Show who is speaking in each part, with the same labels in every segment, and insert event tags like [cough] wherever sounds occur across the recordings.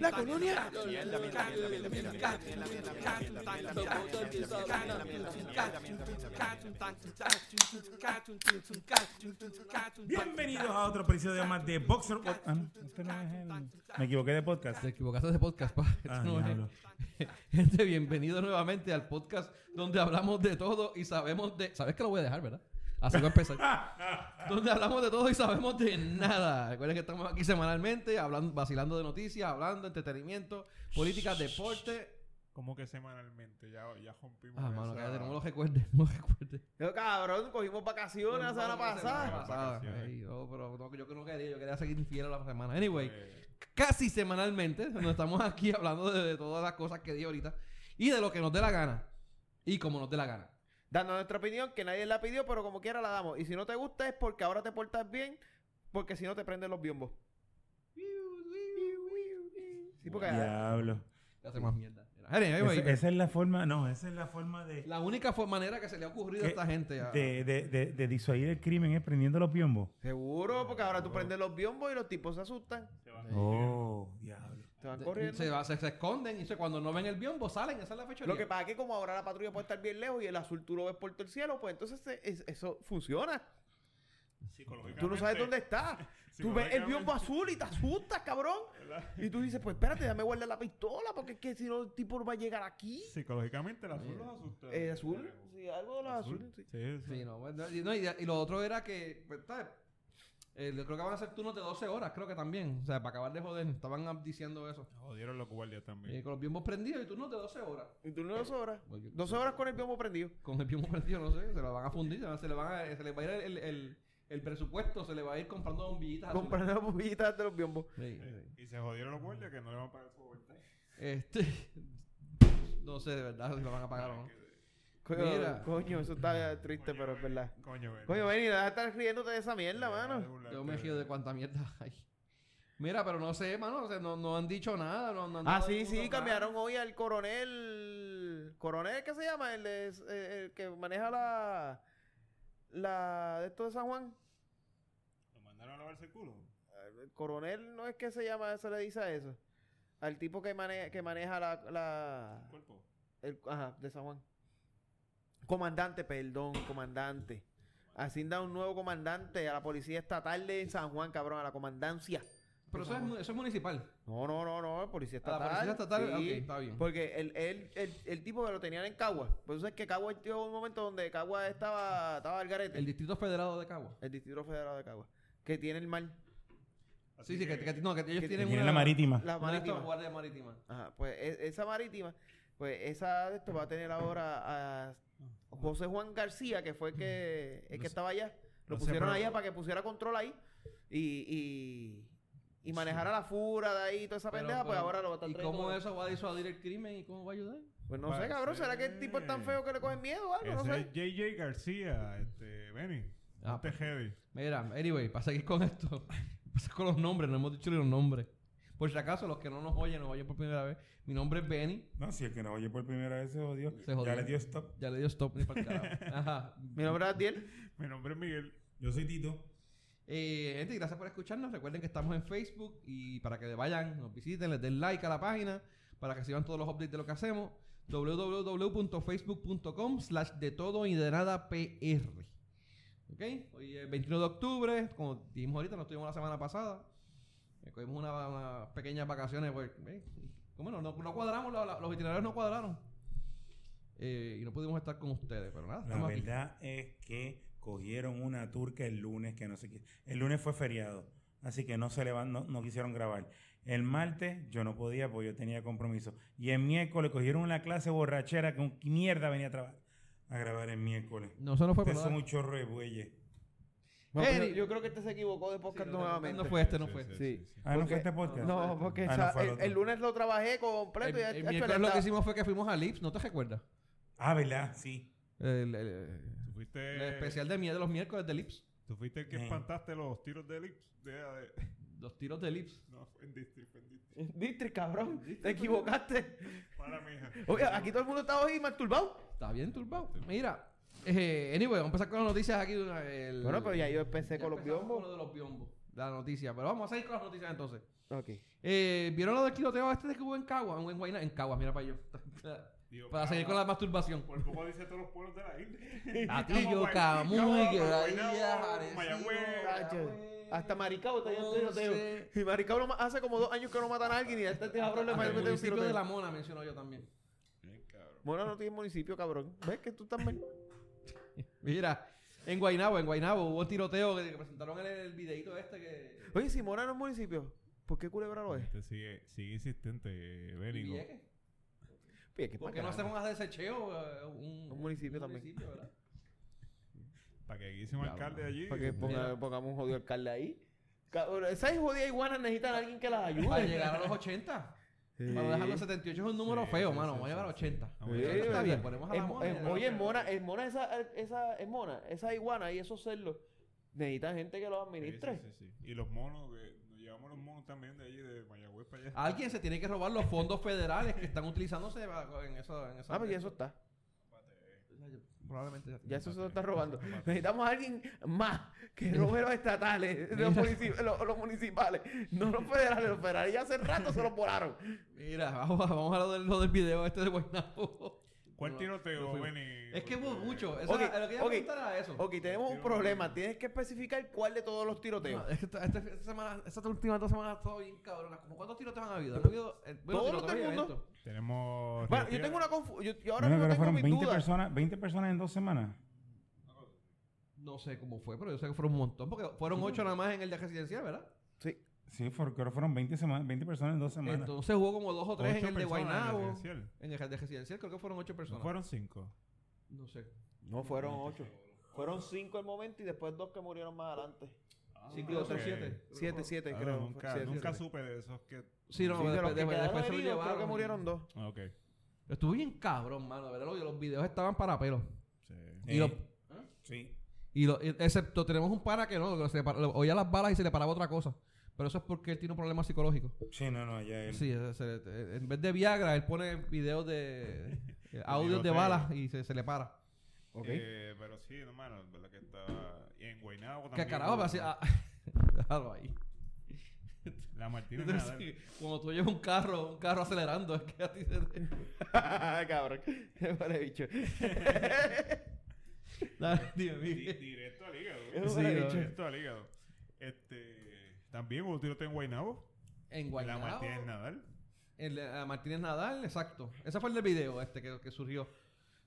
Speaker 1: La colonia.
Speaker 2: Bienvenidos a otro episodio más de Boxer. Ah, no, este no es el- Me equivoqué de podcast.
Speaker 3: Te equivocaste de podcast, pa. Este
Speaker 2: Ah,
Speaker 3: no es-
Speaker 2: diablo. [laughs]
Speaker 3: Gente, bienvenido nuevamente al podcast donde hablamos de todo y sabemos de... ¿Sabes que lo voy a dejar, verdad? Así voy a empezar. donde hablamos de todo y sabemos de nada. Recuerden que estamos aquí semanalmente, hablando, vacilando de noticias, hablando de entretenimiento, política, deporte.
Speaker 4: Como que semanalmente, ya, ya rompimos.
Speaker 3: Ah, mano, cállate, no me lo recuerdes, no me lo recuerdes.
Speaker 1: Yo, cabrón, cogimos vacaciones la semana pasada.
Speaker 3: no, pero no, yo que no quería, yo quería seguir fiel a la semana. Anyway,
Speaker 4: Eh,
Speaker 3: casi semanalmente, donde estamos aquí [laughs] hablando de, de todas las cosas que di ahorita y de lo que nos dé la gana. Y como nos dé la gana.
Speaker 1: Dando nuestra opinión, que nadie la pidió, pero como quiera la damos. Y si no te gusta es porque ahora te portas bien, porque si no te prenden los biombos. Sí, porque
Speaker 2: Diablo.
Speaker 3: Que hace más mierda.
Speaker 2: Esa, esa es la forma, no, esa es la forma de,
Speaker 3: la única manera que se le ha ocurrido a esta gente. a-
Speaker 2: de, de, de, de disuadir el crimen es prendiendo los piombos.
Speaker 1: seguro, porque ahora tú prendes los biombos y los tipos se asustan.
Speaker 4: se va.
Speaker 2: Oh, diablo.
Speaker 1: Te van corriendo.
Speaker 3: se, va- se- se esconden y se- cuando no ven el biombo salen. Esa es la fecha.
Speaker 1: Lo que pasa es que como ahora la patrulla puede estar bien lejos y el azul tú lo ves por todo el cielo, pues entonces se- es- eso funciona.
Speaker 4: Psicológicamente.
Speaker 1: Tú no sabes dónde está. [laughs] Tú ves el biombo azul y te asustas, cabrón.
Speaker 4: ¿verdad?
Speaker 1: Y tú dices, pues espérate, déjame guardar la pistola, porque es que si no el tipo no va a llegar aquí.
Speaker 4: Psicológicamente el azul los asusta.
Speaker 1: El azul, sí, algo de los azules, sí.
Speaker 4: Sí, sí.
Speaker 3: Sí, no, bueno, y, no, y, y lo otro era que, pues, ¿sabes? Eh, creo que van a ser turnos de 12 horas, creo que también. O sea, para acabar de joder, estaban diciendo eso.
Speaker 4: Jodieron los guardias también.
Speaker 3: Eh, con los biombos prendidos y turnos de 12 horas.
Speaker 1: Y tú no 12 horas.
Speaker 3: Oye,
Speaker 1: 12 horas con el biombo prendido.
Speaker 3: Con el biombo prendido, no sé, se lo van a fundir, se, le van a, se les va a ir el, el, el presupuesto, se le va a ir comprando bombillitas.
Speaker 1: Comprando bombillitas de los biombos.
Speaker 3: Sí,
Speaker 4: Eh,
Speaker 3: sí.
Speaker 4: Y se jodieron los guardias que no le van a pagar su overtime.
Speaker 3: Este, [laughs] no sé de verdad si lo van a pagar o no.
Speaker 1: Coño,
Speaker 3: Mira.
Speaker 1: coño, eso está triste, pero es verdad.
Speaker 4: Coño, ven.
Speaker 1: Coño, ven y deja de estar riéndote de esa mierda,
Speaker 4: Deja de
Speaker 1: mano.
Speaker 4: burlarte
Speaker 3: Yo me río de cuánta mierda [laughs] hay. Mira, pero no sé, mano, o sea, no, no han dicho nada. No, no han
Speaker 1: Ah,
Speaker 3: dado
Speaker 1: sí,
Speaker 3: ningún
Speaker 1: sí,
Speaker 3: lugar.
Speaker 1: cambiaron hoy al coronel. ¿Coronel qué se llama? El, de- eh, el que maneja la. La. de esto de San Juan.
Speaker 4: ¿Lo mandaron a lavarse el culo?
Speaker 1: El coronel no es que se llama, se le dice a eso. Al tipo que, mane- que maneja la. la
Speaker 4: ¿El cuerpo?
Speaker 1: el- ajá, de San Juan. Comandante, perdón, comandante. Así da un nuevo comandante a la policía estatal de San Juan, cabrón, a la comandancia.
Speaker 3: Pero eso es, mu- eso es municipal.
Speaker 1: No, no, no, no, policía
Speaker 3: A la
Speaker 1: estatal.
Speaker 3: policía estatal,
Speaker 1: sí,
Speaker 3: ok, está bien.
Speaker 1: Porque el, el, el, el tipo que lo tenían en Cagua. Por eso es que Cagua llegó un momento donde Cagua estaba, estaba al garete.
Speaker 3: El
Speaker 1: El,
Speaker 3: Distrito Federado de Cagua.
Speaker 1: Distrito Federal de Cagua. Que tiene el mar.
Speaker 3: Sí, sí, que, que- no, que ellos
Speaker 1: que
Speaker 3: tienen
Speaker 2: Tiene
Speaker 3: una...
Speaker 2: la marítima.
Speaker 1: La
Speaker 3: estas
Speaker 1: marítima. Ajá, pues e- esa marítima, pues esa de esto va a tener ahora a José Juan García, que fue el que, el que estaba allá. Lo
Speaker 2: no sé,
Speaker 1: pusieron
Speaker 2: pero-
Speaker 1: allá para que pusiera control ahí y, y, y manejara la fura de ahí y toda esa
Speaker 3: Pero-
Speaker 1: pendeja, pues ahora lo va a estar
Speaker 3: ¿Y cómo
Speaker 1: de-
Speaker 3: eso va a disuadir el crimen y cómo va a ayudar?
Speaker 1: Pues no sé,
Speaker 4: a
Speaker 1: cabrón, ¿será que el tipo es tan feo que le cogen miedo o algo? No
Speaker 4: Ese
Speaker 1: sé.
Speaker 4: es JJ García, este, Benny.
Speaker 3: Ah,
Speaker 4: Ponte heavy.
Speaker 3: Mira, anyway, para seguir con esto, [laughs] pasa con los nombres, no hemos dicho ni los nombres. Por si acaso, los que no nos oyen, nos oyen por primera vez. Mi nombre es Benny.
Speaker 2: No, si el que nos oye por primera vez se jodió.
Speaker 3: Se jodió.
Speaker 2: Ya le dio stop.
Speaker 3: Ya le dio stop ni para el carajo. [laughs] Ajá.
Speaker 1: Mi nombre es Adiel.
Speaker 4: Mi nombre es Miguel.
Speaker 2: Yo soy Tito.
Speaker 3: Eh, gente, gracias por escucharnos. Recuerden que estamos en Facebook y para que vayan, nos visiten, les den like a la página para que sigan todos los updates de lo que hacemos. www.facebook.com slash de todo y de nada PR. ¿Ok? Hoy es 21 de octubre, como dijimos ahorita, nos tuvimos la semana pasada. Eh, cogimos una- unas pequeñas vacaciones. Pues, eh, como no, no, no cuadramos, la- la- los itinerarios no cuadraron. Eh, y no pudimos estar con ustedes, pero nada,
Speaker 2: La
Speaker 3: aquí.
Speaker 2: verdad es que cogieron una turca el lunes que no sé qué. El lunes fue feriado, así que no se le no, no quisieron grabar. El martes yo no podía porque yo tenía compromiso. Y el miércoles cogieron una clase borrachera con mierda venía a a grabar el miércoles.
Speaker 3: No, eso no fue nada.
Speaker 2: un chorro de bueyes.
Speaker 1: No,
Speaker 3: Hey.
Speaker 1: pero yo creo que este se equivocó de podcast
Speaker 3: Sí, no,
Speaker 1: nuevamente.
Speaker 3: no fue este, no fue.
Speaker 1: Sí.
Speaker 2: Ah, ¿no fue este podcast?
Speaker 1: No, porque
Speaker 2: Ah, no el
Speaker 1: el, el lunes lo trabajé completo
Speaker 3: El,
Speaker 1: y
Speaker 3: el
Speaker 1: hecho,
Speaker 3: miércoles
Speaker 1: le
Speaker 3: lo que hicimos fue que fuimos a Lips, ¿no te recuerdas?
Speaker 2: Ah, ¿verdad? Sí.
Speaker 3: El, el-
Speaker 4: fuiste,
Speaker 3: el especial de miedo de los miércoles de Lips.
Speaker 4: tú fuiste el que
Speaker 2: Eh.
Speaker 4: espantaste los tiros de Lips. De, de-
Speaker 3: Los tiros de Lips.
Speaker 4: no, fue en District, fue en District.
Speaker 1: District, cabrón. Te equivocaste.
Speaker 4: Para mi hija.
Speaker 1: Oye, aquí todo el mundo está hoy masturbado.
Speaker 3: Está bien turbado. Mira, eh, anyway, vamos a empezar con las noticias aquí. de una- el-
Speaker 1: Bueno, pero ya yo empecé
Speaker 3: ya
Speaker 1: con los biombos.
Speaker 3: con lo de los biombos. la noticia. Pero vamos a seguir con las noticias entonces.
Speaker 1: Ok.
Speaker 3: Eh, ¿Vieron lo del tiroteo este que hubo en Cagua? En Guayna, en Cagua, mira para yo.
Speaker 4: Digo,
Speaker 3: para seguir con la masturbación.
Speaker 4: Por poco dice todos los pueblos de la isla.
Speaker 3: Atillo, Camuy, Quebradilla,
Speaker 4: Mayagüez.
Speaker 1: Hasta Maricao está lleno de tiroteo. Y Maricao no hace como dos años que no matan a alguien y este cabrón le
Speaker 3: Ah,
Speaker 1: mete
Speaker 3: el
Speaker 1: un
Speaker 3: municipio
Speaker 1: tiroteo.
Speaker 3: de La Mona mencionó yo también.
Speaker 4: Bien, cabrón.
Speaker 1: Mona no tiene municipio, cabrón. ¿Ves que tú estás mal? [laughs]
Speaker 3: Mira, en Guaynabo, en Guaynabo hubo un tiroteo que, que presentaron en el videito este que...
Speaker 1: Oye, si Mona no es municipio, ¿por qué Culebra lo es?
Speaker 4: Este sigue, sigue insistente,
Speaker 1: que
Speaker 3: ¿Por qué no hacemos a desecheo? eh, Un,
Speaker 1: Un municipio también.
Speaker 3: municipio, ¿verdad?
Speaker 4: Para que un
Speaker 3: Ya,
Speaker 4: alcalde allí.
Speaker 1: Para que ponga- pongamos un jodido alcalde ahí. Esas jodidas iguanas necesitan a alguien que las ayude.
Speaker 3: Para llegar a los 80. Para dejar los 78 es un número
Speaker 4: Sí,
Speaker 3: feo,
Speaker 4: sí,
Speaker 3: mano.
Speaker 4: sí,
Speaker 3: Vamos a
Speaker 4: sí.
Speaker 3: 80.
Speaker 4: Vamos a
Speaker 1: Sí,
Speaker 4: llegar a
Speaker 3: está bien, ponemos a
Speaker 1: es-
Speaker 3: la mona.
Speaker 1: es- oye,
Speaker 3: otra.
Speaker 1: Mona, es Mona esa, esa, es Mona, esa iguana y esos cerdos necesitan gente que los administre.
Speaker 4: sí, sí, sí. Y los monos, que nos llevamos los monos también de allí, de Mayagüez para allá.
Speaker 3: Alguien se tiene que robar los fondos federales que están utilizándose en eso. En esa
Speaker 1: Ah, pues ya eso está.
Speaker 3: Probablemente.
Speaker 1: Ya eso se lo está robando. [laughs] Necesitamos a alguien más que robe los estatales, los, munici- los- los municipales, no los federales. Los federales ya hace rato se los volaron.
Speaker 3: Mira, vamos, a- vamos a lo del, lo del video este de Guaynabo.
Speaker 4: ¿Cuál
Speaker 3: No,
Speaker 4: tiroteo,
Speaker 3: no.
Speaker 4: Benny?
Speaker 3: Es que hubo mucho. Eso
Speaker 1: Ok,
Speaker 3: era- lo que iba a preguntar era eso.
Speaker 1: Ok, tenemos un problema. Tienes que especificar cuál de todos los tiroteos.
Speaker 3: No, esta, esta- esta semana, estas últimas dos semanas ha estado bien cabronas. ¿Cómo ¿Cuántos tiroteos han habido? Han habido eh, bueno,
Speaker 1: Todos los del mundo.
Speaker 4: Tenemos.
Speaker 1: Bueno, yo tengo una confusión. Yo, yo ahora mismo
Speaker 2: pero
Speaker 1: tengo
Speaker 2: fueron
Speaker 1: mis
Speaker 2: 20
Speaker 1: dudas.
Speaker 2: personas, 20 personas en dos semanas.
Speaker 3: No sé cómo fue, pero yo sé que fueron un montón. Porque fueron ocho nada más en el de residencial, ¿verdad?
Speaker 1: Sí.
Speaker 2: Sí, for- creo que fueron 20, sema- 20 personas en dos semanas.
Speaker 3: Entonces hubo como dos o tres en el de
Speaker 4: personas en el
Speaker 3: Guaynabo.
Speaker 4: residencial.
Speaker 3: En el de residencial creo que fueron ocho
Speaker 4: ¿No
Speaker 3: personas.
Speaker 4: fueron cinco?
Speaker 3: No sé.
Speaker 1: No, fueron ocho. Fueron cinco el momento y después dos que murieron más adelante.
Speaker 3: Cinco y dos son
Speaker 4: ok.
Speaker 3: siete.
Speaker 1: Siete, siete,
Speaker 4: Ah,
Speaker 1: creo.
Speaker 4: nunca
Speaker 1: Siete,
Speaker 4: nunca
Speaker 1: siete.
Speaker 4: supe de esos que.
Speaker 3: Sí, no,
Speaker 1: Sí, de los
Speaker 3: después,
Speaker 1: que
Speaker 3: se
Speaker 1: creo que murieron dos.
Speaker 4: Ah, Ok.
Speaker 3: Estuvo bien cabrón, mano. De verdad, los, los videos estaban para pelo.
Speaker 4: Sí.
Speaker 3: Y
Speaker 2: Eh,
Speaker 3: los-
Speaker 2: Sí.
Speaker 3: Y lo- excepto tenemos un para que no, que se le para- le oía las balas y se le paraba otra cosa. Pero eso es porque él tiene un problema psicológico.
Speaker 2: Sí, no, no, ya él.
Speaker 3: Sí, en vez de Viagra, él pone videos de [laughs] eh, audios de balas y se, se le para.
Speaker 1: Ok.
Speaker 4: Eh, pero sí, no, mano, es verdad que estaba. Y en Guaynabo
Speaker 3: ¿Qué
Speaker 4: también.
Speaker 3: carajo?
Speaker 4: hubo-
Speaker 3: Pero así, ah, [laughs] déjalo ahí. [laughs]
Speaker 4: La
Speaker 3: Entonces, sí, cuando tú llevas un carro, un carro acelerando, es que a ti se te...
Speaker 1: Cabrón. Vale, bicho.
Speaker 3: Dale, dime.
Speaker 4: Directo al hígado.
Speaker 3: Sí.
Speaker 4: Directo al hígado. Este. También hubo tiroteo en Guaynabo.
Speaker 3: En
Speaker 4: La
Speaker 3: Guaynabo,
Speaker 4: Martínez Nadal.
Speaker 3: en la- Martínez Nadal, exacto. Ese fue el del video este que, que surgió.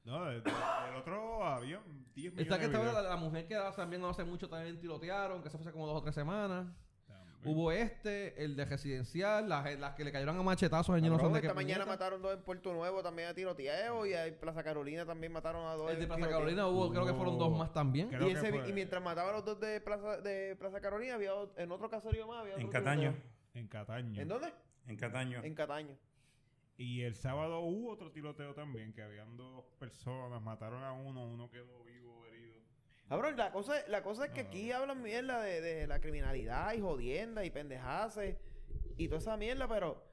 Speaker 4: No, el, el otro había 10 millones
Speaker 3: Está que
Speaker 4: de
Speaker 3: estaba la, la mujer que también no hace mucho también tirotearon, que se fue hace como dos o tres semanas. Hubo este, el de residencial, las, las que le cayeron a machetazos en yo no sé de qué
Speaker 1: esta mañana
Speaker 3: puñeta.
Speaker 1: mataron dos en Puerto Nuevo también a tiroteo y en Plaza Carolina también mataron a dos.
Speaker 3: El de Plaza
Speaker 1: tiroteo.
Speaker 3: Carolina hubo, creo que fueron dos más también.
Speaker 1: Y, ese-
Speaker 4: fue-
Speaker 1: y mientras mataban a los dos de Plaza, de Plaza Carolina, había ot- en otro caserío más. Había
Speaker 2: En
Speaker 1: otro
Speaker 2: Cataño.
Speaker 1: tiroteo.
Speaker 4: En Cataño.
Speaker 1: ¿En dónde?
Speaker 2: En Cataño.
Speaker 1: En Cataño.
Speaker 4: Y el sábado hubo otro tiroteo también, que habían dos personas, mataron a uno, uno quedó vivo.
Speaker 1: Cabrón, la cosa, la cosa es que
Speaker 4: No.
Speaker 1: aquí hablan mierda de, de la criminalidad y jodienda y pendejaces y toda esa mierda, pero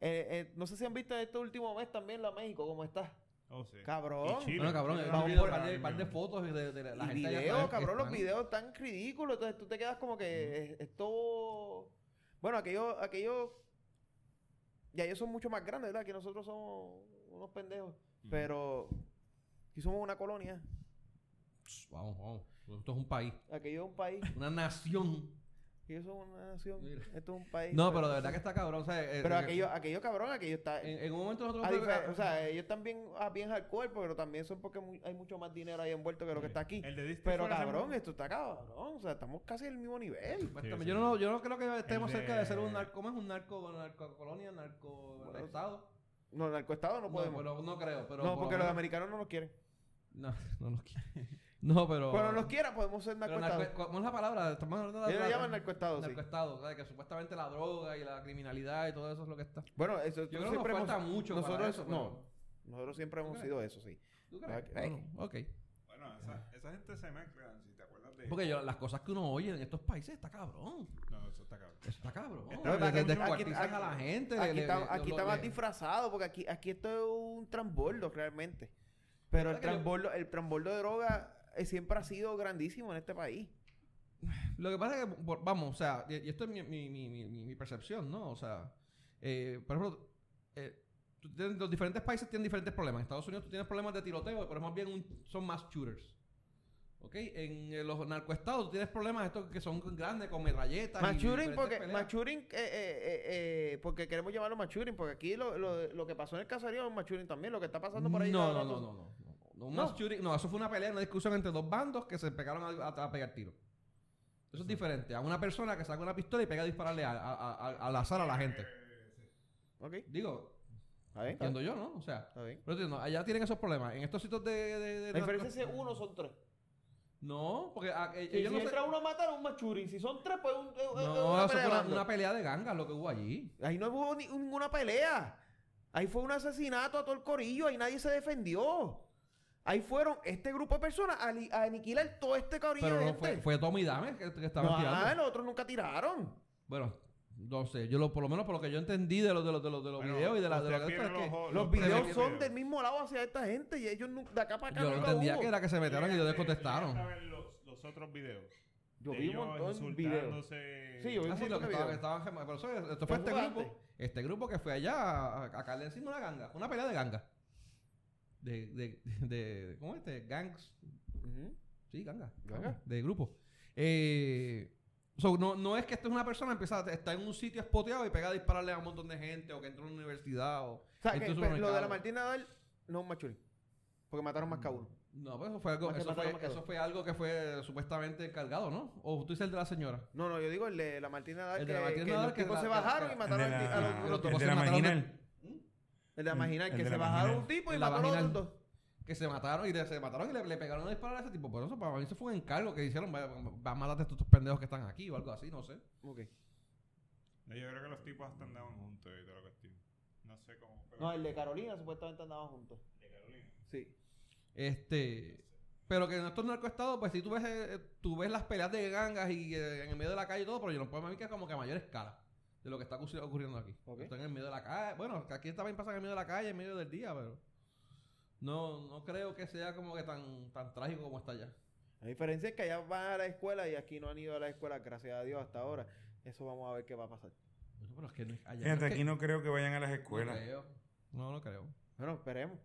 Speaker 1: eh, eh, no sé si han visto este último mes también la México, cómo está.
Speaker 4: Oh, sí.
Speaker 1: Cabrón.
Speaker 4: Y Chile.
Speaker 3: Bueno, cabrón, un par de, par de fotos de, de la
Speaker 1: y
Speaker 3: gente allá
Speaker 1: videos, cabrón, los
Speaker 3: están-
Speaker 1: videos tan ridículos. Entonces tú te quedas como que es- esto. Bueno, aquellos, aquellos. Ya ellos son mucho más grandes, ¿verdad? Que nosotros somos unos pendejos. Pero. Aquí somos una colonia.
Speaker 3: Vamos, vamos. Esto es un país,
Speaker 1: Aquello es un país.
Speaker 3: una nación.
Speaker 1: Ellos son una nación.
Speaker 3: Mira.
Speaker 1: Esto es un país.
Speaker 3: No, pero de verdad que está cabrón. o sea, eh,
Speaker 1: Pero
Speaker 3: eh,
Speaker 1: aquello, aquello cabrón, aquello está.
Speaker 3: En, en un momento nosotros...
Speaker 1: a difer- o sea, ellos también ah, bien hardcore, pero también son porque hay mucho más dinero ahí envuelto que lo que está aquí.
Speaker 4: El de
Speaker 1: Pero cabrón, esto está cabrón. O sea, estamos casi al mismo nivel.
Speaker 4: Sí,
Speaker 3: yo,
Speaker 4: sí.
Speaker 3: no, yo no creo que estemos
Speaker 4: El
Speaker 3: cerca de ser un narco. ¿Cómo es un narco? Narcocolonia, narco
Speaker 1: Bueno,
Speaker 3: estado.
Speaker 1: No, narcoestado no
Speaker 3: No,
Speaker 1: podemos.
Speaker 3: pero no creo. Pero
Speaker 1: no,
Speaker 3: por
Speaker 1: porque
Speaker 3: lo
Speaker 1: los americanos no nos quieren.
Speaker 3: No, [laughs] no nos quiere. No, pero.
Speaker 1: Cuando nos quiera, podemos ser narcoestados.
Speaker 3: narco- ¿Cómo es la palabra? Estamos hablando de la-
Speaker 1: Ellos llaman narcoestado, sí.
Speaker 3: narcoestado, ¿sabes? Que supuestamente la droga y la criminalidad y todo eso es lo que está.
Speaker 1: Bueno, eso
Speaker 3: Yo creo que nos
Speaker 1: siempre
Speaker 3: falta
Speaker 1: hemos-
Speaker 3: mucho
Speaker 1: nosotros,
Speaker 3: para eso.
Speaker 1: no,
Speaker 3: pero-
Speaker 1: nosotros siempre hemos
Speaker 3: crees?
Speaker 1: sido eso, sí.
Speaker 3: ¿Tú crees?
Speaker 1: Ok.
Speaker 3: Bueno, ok.
Speaker 4: Bueno, esa, esa gente se mezcla, si te acuerdas de...
Speaker 3: Porque yo, las cosas que uno oye en estos países está cabrón.
Speaker 4: No, eso está cabrón.
Speaker 3: Eso está cabrón.
Speaker 4: Está
Speaker 1: No,
Speaker 4: aquí-
Speaker 3: descuartizan
Speaker 1: aquí-
Speaker 3: a la gente.
Speaker 1: Aquí
Speaker 3: le-
Speaker 1: está,
Speaker 3: le-
Speaker 1: aquí
Speaker 3: lo-
Speaker 1: está
Speaker 3: lo-
Speaker 1: más
Speaker 3: le-
Speaker 1: disfrazado, porque aquí, aquí esto es un transbordo realmente. Pero el
Speaker 3: ¿Verdad que yo-
Speaker 1: transbordo, el transbordo de droga siempre ha sido grandísimo en este país.
Speaker 3: Lo que pasa es que, vamos, o sea, y esto es mi, mi, mi, mi, percepción, ¿no? O sea, eh, por ejemplo, eh, los diferentes países tienen diferentes problemas. En Estados Unidos tú tienes problemas de tiroteo, pero más bien un- son más shooters. ¿Ok? En eh, los narcoestados tú tienes problemas estos que son grandes, con metralletas. diferentes
Speaker 1: porque,
Speaker 3: peleas.
Speaker 1: machuring, eh, eh, eh, eh, porque queremos llamarlo machuring, porque aquí lo, lo, lo que pasó en el caserío es machuring también, lo que está pasando por ahí.
Speaker 3: No, no, no, no, no. No,
Speaker 1: No.
Speaker 3: shooting- no, eso fue una pelea, una discusión entre dos bandos que se pegaron a, a- a pegar tiros. Eso es diferente a una persona que saca una pistola y pega a dispararle a- a- a- al azar a la gente.
Speaker 1: Ok,
Speaker 3: Digo,
Speaker 1: está bien. Está
Speaker 3: entiendo yo, ¿no? O sea,
Speaker 1: está bien.
Speaker 3: pero entiendo, allá tienen esos problemas. En estos sitios de... de, de-
Speaker 1: La diferencia es uno son tres.
Speaker 3: No, porque ah, eh,
Speaker 1: Si,
Speaker 3: ellos
Speaker 1: si
Speaker 3: no se-
Speaker 1: uno a matar, un machuring. Si son tres, pues un, es- es
Speaker 3: No,
Speaker 1: una
Speaker 3: eso
Speaker 1: pelea
Speaker 3: fue
Speaker 1: de
Speaker 3: una, pelea de gangas lo que hubo allí.
Speaker 1: Ahí no hubo ni- ninguna pelea. Ahí fue un asesinato a todo el corillo. Ahí nadie se defendió. Ahí fueron este grupo de personas a, a aniquilar todo este corillo
Speaker 3: Pero
Speaker 1: de
Speaker 3: no
Speaker 1: gente.
Speaker 3: fue, fue Tommy Dame que, que estaban
Speaker 1: no,
Speaker 3: tirando.
Speaker 1: ah, los otros nunca tiraron.
Speaker 3: Bueno, no sé, yo lo, por lo menos por lo que yo entendí de los de los, de los, de los
Speaker 4: Bueno,
Speaker 3: videos y de la de esto es que...
Speaker 4: los-
Speaker 1: videos son del mismo lado hacia esta gente y ellos de acá para acá
Speaker 3: Yo lo
Speaker 1: nunca
Speaker 3: entendía
Speaker 1: hubo.
Speaker 3: que era que se metieron y ellos
Speaker 4: Llegaste-
Speaker 3: contestaron.
Speaker 4: llegaste a ver los, los otros videos.
Speaker 1: Yo vi un montón de videos. Sí, yo vi
Speaker 3: Ah,
Speaker 1: un
Speaker 3: sí, lo
Speaker 1: montón
Speaker 3: que
Speaker 1: de
Speaker 3: estaban,
Speaker 1: videos.
Speaker 3: estaban gema- Pero eso, esto fue este grupo. Este grupo que fue allá a, a caerle encima una ganga. Una pelea de ganga. De, de, [laughs] de, ¿cómo es este? Gangs.
Speaker 1: Ujú.
Speaker 3: Sí, ganga.
Speaker 1: Ganga.
Speaker 3: De grupo. Eh, so, no, no es que esto es una persona empieza a está en un sitio espoteado y pega a dispararle a un montón de gente o que entra a una universidad o,
Speaker 1: O sea, que pues, lo de la. Martín Nadal no es un machuring. Porque mataron más que a uno.
Speaker 3: No, pues eso fue algo,
Speaker 1: que
Speaker 3: eso fue,
Speaker 1: que
Speaker 3: eso fue algo que fue supuestamente encargado, ¿no? O tú dices el de la señora.
Speaker 1: No, no, yo digo el de la Martín Nadal.
Speaker 3: El
Speaker 1: que,
Speaker 3: de la Martín
Speaker 1: que
Speaker 3: Nadal
Speaker 1: los
Speaker 3: que
Speaker 1: tipos
Speaker 3: la-
Speaker 1: se
Speaker 3: que-
Speaker 1: bajaron
Speaker 3: que-
Speaker 1: y mataron a los-
Speaker 2: de la.
Speaker 1: El de la marginal,
Speaker 2: el
Speaker 1: que
Speaker 2: de
Speaker 1: se bajaron un tipo y
Speaker 3: la
Speaker 1: mataron a los
Speaker 3: marginal.
Speaker 1: otros dos.
Speaker 3: Que se mataron y le- se mataron y le, le pegaron a disparar a ese tipo. Por eso para mí eso fue un encargo que hicieron. Va, va a matarte a estos pendejos que están aquí o algo así, no sé.
Speaker 1: Ok.
Speaker 4: Yo creo que los tipos hasta andaban juntos y toda la cuestión. No sé cómo. pero-
Speaker 1: No, el de Carolina supuestamente andaban juntos.
Speaker 4: de Carolina.
Speaker 1: Sí.
Speaker 3: Este. Pero que en estos narcoestados, pues si tú ves, eh, tú ves las peleas de gangas y eh, en el medio de la calle y todo, pero yo no puedo ver que es como que a mayor escala de lo que está ocurri- ocurriendo aquí.
Speaker 1: Ok.
Speaker 3: Están en el medio de la calle. Bueno, que aquí también pasa en el medio de la calle, en medio del día, pero no, no creo que sea como que tan, tan trágico como está allá.
Speaker 1: La diferencia es que allá van a la escuela y aquí no han ido a la escuela, gracias a Dios, hasta ahora. Eso vamos a ver qué va a pasar.
Speaker 3: Bueno, pero es que no es- allá
Speaker 2: Fíjate,
Speaker 3: no es
Speaker 2: aquí
Speaker 3: que-
Speaker 2: no creo que vayan a las
Speaker 3: no
Speaker 2: escuelas.
Speaker 3: creo. No, no creo.
Speaker 1: Bueno, esperemos.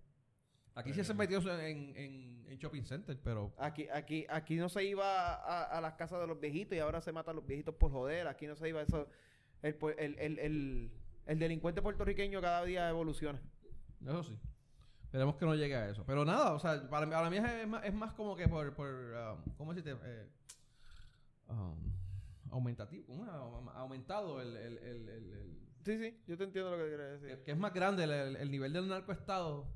Speaker 3: Aquí sí se metió en, en, en shopping center, pero
Speaker 1: Aquí, aquí, aquí no se iba a, a las casas de los viejitos y ahora se matan los viejitos por joder. Aquí no se iba eso. El, el, el, el, el delincuente puertorriqueño cada día evoluciona.
Speaker 3: Eso sí. Esperemos que no llegue a eso. Pero nada, o sea, para, para mí es más, es más como que por, por um, ¿cómo decirte? Eh, um, aumentativo, ¿cómo es? Aum- aumentado el, el, el, el-
Speaker 1: Sí, sí, yo te entiendo lo que quieres decir.
Speaker 3: que, que es más grande el, el- el nivel del narcoestado.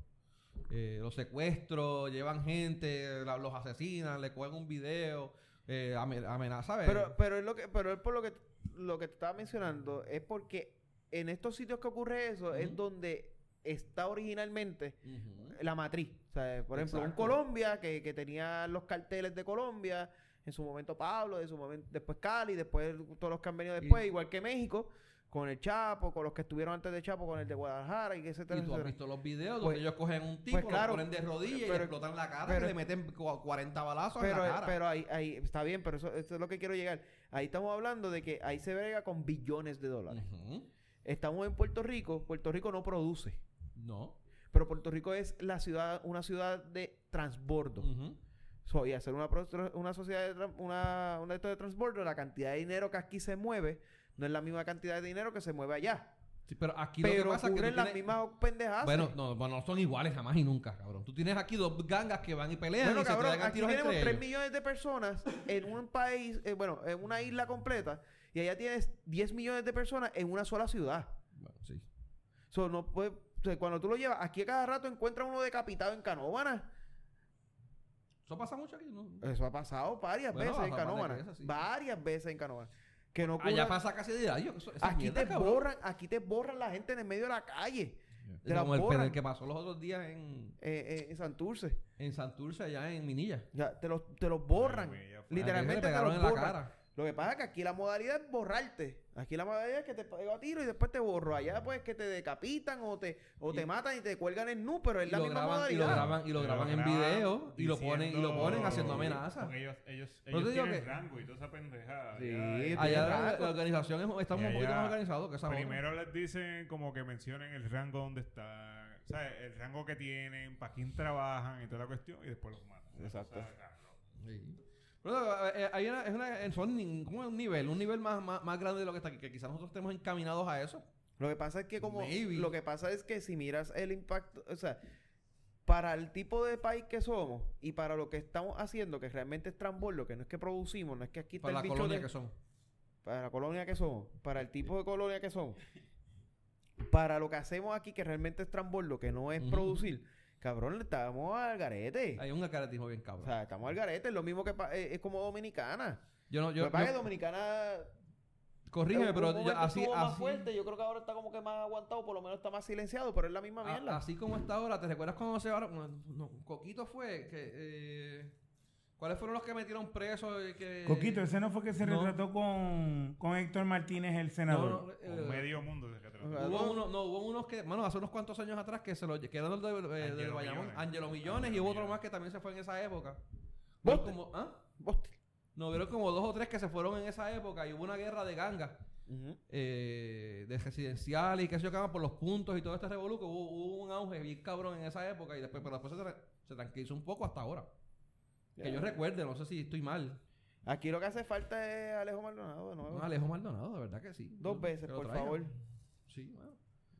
Speaker 3: Eh, los secuestros, llevan gente, la- los asesinan, le cogen un video, eh, amen- amenaza, ¿sabes?
Speaker 1: Pero, pero es lo que, pero es por lo que lo que te estaba mencionando, es porque en estos sitios que ocurre eso es donde está originalmente la matriz. O sea, por ejemplo, un
Speaker 3: Exacto.
Speaker 1: Colombia que, que tenía los carteles de Colombia, en su momento Pablo, en su momento, después Cali, después todos los que han venido después,
Speaker 3: Y-
Speaker 1: igual que México, con el Chapo, con los que estuvieron antes de Chapo, con el de Guadalajara y etcétera,
Speaker 3: Y tú has visto los videos
Speaker 1: Pues-
Speaker 3: donde ellos cogen un tipo,
Speaker 1: pues claro,
Speaker 3: lo ponen de rodillas y le explotan la cara
Speaker 1: pero-
Speaker 3: y le meten cua- 40 balazos
Speaker 1: Pero,
Speaker 3: en la cara.
Speaker 1: pero ahí, ahí está bien, pero eso, eso es lo que quiero llegar. Ahí estamos hablando de que ahí se brega con billones de dólares. Estamos en Puerto Rico, Puerto Rico no produce,
Speaker 3: No.
Speaker 1: pero Puerto Rico es la ciudad, una ciudad de transbordo.
Speaker 3: Ujú.
Speaker 1: So, y hacer una, una sociedad de, una, una de de transbordo, la cantidad de dinero que aquí se mueve no es la misma cantidad de dinero que se mueve allá.
Speaker 3: Sí, pero aquí lo que
Speaker 1: Pero
Speaker 3: pasa es que
Speaker 1: ocurren las
Speaker 3: tienes-
Speaker 1: mismas pendejadas.
Speaker 3: Bueno, no, bueno, no son iguales jamás y nunca, cabrón. Tú tienes aquí dos gangas que van y pelean
Speaker 1: Bueno,
Speaker 3: y se
Speaker 1: cabrón,
Speaker 3: traigan
Speaker 1: aquí tenemos
Speaker 3: entre
Speaker 1: 3
Speaker 3: ellos.
Speaker 1: millones de personas en un país, eh, bueno, en una isla completa, y allá tienes 10 millones de personas en una sola ciudad.
Speaker 3: Bueno, sí.
Speaker 1: So, no puede- o sea, cuando tú lo llevas, aquí a cada rato encuentras uno decapitado en Canóvana.
Speaker 3: Eso pasa mucho aquí, ¿no?
Speaker 1: Eso ha pasado varias
Speaker 3: Bueno,
Speaker 1: veces en Canóvana.
Speaker 3: sí.
Speaker 1: Varias veces en Canóvana. Que no
Speaker 3: Allá pasa casi de
Speaker 1: Aquí te
Speaker 3: cabrón.
Speaker 1: borran, aquí te borran la gente en el medio de la calle. te la
Speaker 3: Como el,
Speaker 1: borran.
Speaker 3: el que pasó los otros días en,
Speaker 1: eh, eh, en Santurce.
Speaker 3: en Santurce, allá en Minilla.
Speaker 1: Ya, te los, te los borran.
Speaker 4: Ay.
Speaker 1: Literalmente te
Speaker 3: pegaron
Speaker 1: los
Speaker 3: en la
Speaker 1: borran.
Speaker 3: cara.
Speaker 1: Lo que pasa es que aquí la modalidad es borrarte. Aquí la modalidad es que te pego a tiro y después te borro. Allá pues que te decapitan o te, o te matan y te cuelgan en nu, pero es la misma
Speaker 3: graban, y lo
Speaker 1: modalidad.
Speaker 3: graban, y lo graban en video y lo ponen, y lo ponen haciendo amenazas.
Speaker 4: Porque ellos, ellos, ellos
Speaker 3: te digo
Speaker 4: tienen
Speaker 3: que-
Speaker 4: rango y toda esa pendejada.
Speaker 1: Sí, tienen
Speaker 3: Allá la, organización es, está
Speaker 4: Y
Speaker 3: un poquito
Speaker 4: allá-
Speaker 3: más organizado que esa otra.
Speaker 4: Primero les dicen como que mencionen el rango donde están, ¿sabes? El rango que tienen, para quién trabajan y toda la cuestión, y después los matan.
Speaker 1: Exacto.
Speaker 3: Sí. Pero, eh, hay una, es una, eh, son un nivel, un nivel más, más, más grande de lo que está aquí, que quizás nosotros estemos encaminados a eso.
Speaker 1: Lo que pasa es que como
Speaker 3: Maybe.
Speaker 1: lo que pasa es que si miras el impacto, o sea, para el tipo de país que somos y para lo que estamos haciendo, que realmente es transbordo, que no es que producimos, no es que aquí está
Speaker 3: Para la
Speaker 1: bicho
Speaker 3: colonia
Speaker 1: de-
Speaker 3: que son.
Speaker 1: para la colonia que somos, para el tipo de colonia que somos, para lo que hacemos aquí que realmente es transbordo, que no es producir, cabrón, estamos al garete.
Speaker 3: Hay un acaratismo bien
Speaker 1: O
Speaker 3: cabrón.
Speaker 1: sea, estamos al garete, es lo mismo que eh, es como Dominicana.
Speaker 3: yo no, yo,
Speaker 1: es
Speaker 3: yo-
Speaker 1: que Dominicana
Speaker 3: corrígeme, pero yo- así,
Speaker 1: estuvo más
Speaker 3: así,
Speaker 1: fuerte, yo creo que ahora está como que más aguantado, por lo menos está más silenciado, pero es la misma
Speaker 3: a-
Speaker 1: mierda.
Speaker 3: así como está ahora, ¿te recuerdas cuando se? No, no, Coquito fue que eh, ¿Cuáles fueron los que metieron presos? y que,
Speaker 2: Coquito, ese no fue que se
Speaker 3: no.
Speaker 2: retrató con, con Héctor Martínez, el senador.
Speaker 3: no, eh,
Speaker 4: medio mundo se retrató.
Speaker 3: Hubo, uno, no, hubo unos que, bueno, hace unos cuantos años atrás que se lo que eran los de, eh, del Bayamón,
Speaker 4: Millones.
Speaker 3: Angelo Millones, y hubo otro más que también se fue en esa época.
Speaker 1: Boste.
Speaker 3: Como, ¿ah?
Speaker 1: Boste.
Speaker 3: No, vieron como dos o tres que se fueron en esa época y hubo una guerra de gangas. Eh, de residencial y qué sé yo, que van por los puntos y todo este revolú, que hubo, hubo un auge bien cabrón en esa época y después, pero después se, tra- se tranquilizó un poco hasta ahora. Que yo recuerde, no sé si estoy mal.
Speaker 1: Aquí lo que hace falta es Alejo Maldonado de nuevo.
Speaker 3: No, Alejo Maldonado, de verdad que sí.
Speaker 1: Dos veces, por
Speaker 3: traigan.
Speaker 1: favor.
Speaker 3: Sí, bueno.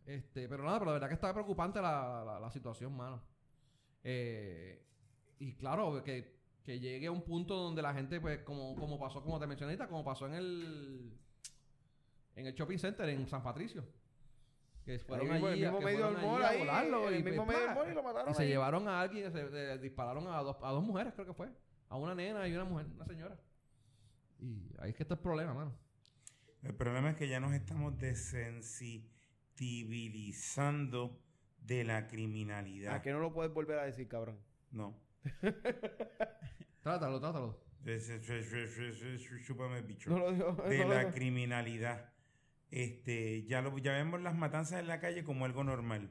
Speaker 3: Este, pero nada, pero de verdad que está preocupante la, la, la situación, mano. Eh, y claro, que, que llegue a un punto donde la gente, pues, como, como pasó, como te mencioné como pasó en el en el shopping center en San Patricio. Que fueron
Speaker 1: Ahí mismo,
Speaker 3: allí,
Speaker 1: el mismo
Speaker 3: que
Speaker 1: medio
Speaker 3: fueron
Speaker 1: del mall ahí,
Speaker 3: volarlo
Speaker 1: el
Speaker 3: y,
Speaker 1: mismo
Speaker 3: pues,
Speaker 1: medio del mall y lo mataron
Speaker 3: y se
Speaker 1: ahí.
Speaker 3: llevaron a alguien, se eh, dispararon a dos, a dos mujeres, creo que fue. A una nena y una mujer, una señora. Y ahí es que está el problema, mano.
Speaker 2: El problema es que ya nos estamos desensibilizando de la criminalidad.
Speaker 1: ¿A qué no lo puedes volver a decir, cabrón?
Speaker 2: No. [laughs]
Speaker 3: Trátalo, trátalo.
Speaker 2: Chúpame el bicho.
Speaker 1: No lo digo.
Speaker 2: de
Speaker 1: no lo
Speaker 2: la
Speaker 1: digo.
Speaker 2: criminalidad. Este, ya lo, ya vemos las matanzas en la calle como algo normal.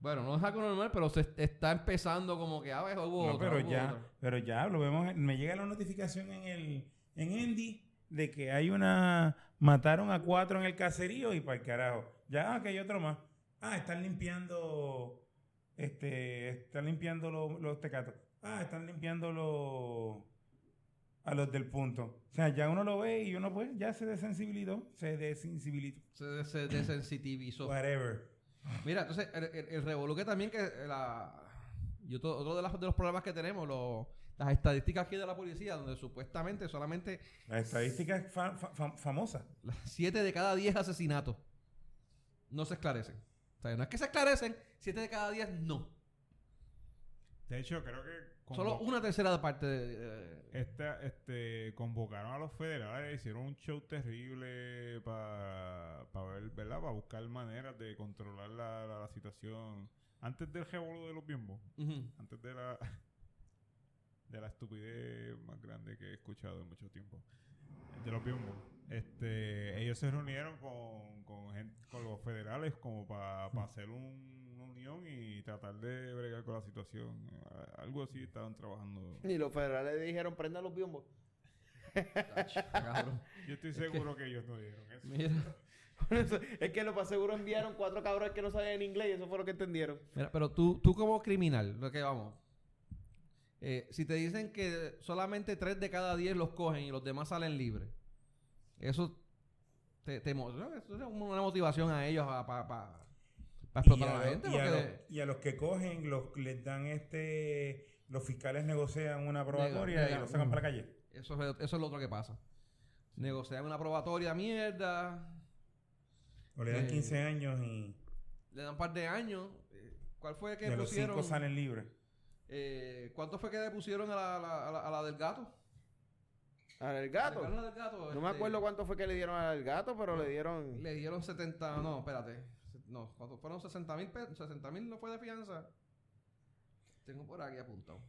Speaker 3: Bueno, no es algo normal, pero se está empezando como que a ver, hubo
Speaker 2: No, pero
Speaker 3: hubo
Speaker 2: ya, pero ya lo vemos, me llega la notificación en el en Endy de que hay una mataron a cuatro en el caserío y para el carajo. Ya ah, que hay otro más. Ah, están limpiando este están limpiando los, los tecatos. Ah, están limpiando los a los del punto. O sea, ya uno lo ve y uno pues ya se desensibilizó, se desensibilizó.
Speaker 3: Se, se desensitivizó.
Speaker 2: Whatever.
Speaker 3: Mira, entonces, el, el, el revolú que también que la... Y otro, otro de, las- de los problemas que tenemos, lo- las estadísticas aquí de la policía, donde supuestamente solamente
Speaker 2: La estadística es fa- fa- fam- famosa.
Speaker 3: 7 de cada 10 asesinatos no se esclarecen. O sea, no es que se esclarecen, 7 de cada 10 no.
Speaker 4: De hecho, creo que
Speaker 3: Solo una tercera parte de...
Speaker 4: esta, este, convocaron a los federales, hicieron un show terrible para ver, ¿verdad? Para buscar maneras de controlar la, la- la situación. Antes del revolú de los bimbos, antes de la [laughs] de la estupidez más grande que he escuchado en mucho tiempo de los bimbos. Este, ellos se reunieron con, con, con los federales como para hacer un- y tratar de bregar con la situación. Algo así estaban trabajando.
Speaker 1: Y los federales dijeron, prendan los biombos. [laughs]
Speaker 4: Yo estoy seguro que ellos no dieron eso.
Speaker 3: Mira, [laughs]
Speaker 1: Por eso, es que lo más seguro enviaron cuatro cabrones que no sabían inglés y eso fue lo que entendieron.
Speaker 3: mira, pero tú, tú como criminal, lo que vamos. eh, si te dicen que solamente 3 de cada 10 los cogen y los demás salen libres, eso te, te eso es una motivación a ellos para explotar a la
Speaker 2: lo-
Speaker 3: gente.
Speaker 2: y a los- y a los que cogen, los, les dan este. Los fiscales negocian una probatoria y los sacan para la calle.
Speaker 3: eso, es, eso es lo otro que pasa. Negocian una probatoria mierda,
Speaker 2: O le dan
Speaker 3: Eh,
Speaker 2: 15 años y,
Speaker 3: le dan un par de años. ¿Cuál fue
Speaker 2: y
Speaker 3: que
Speaker 2: a los
Speaker 3: pusieron?
Speaker 2: 5 salen libres.
Speaker 3: eh, ¿Cuánto fue que le pusieron a la, a la- a la- a la del gato?
Speaker 1: Al del
Speaker 3: ¿A
Speaker 1: gato.
Speaker 3: la del gato?
Speaker 1: No me
Speaker 3: este,
Speaker 1: acuerdo cuánto fue que le dieron al gato, pero le dieron...
Speaker 3: Le dieron 70, no, espérate. No, ¿cuánto fueron 60 mil pesos? 60 mil no fue de fianza. Tengo por aquí apuntado.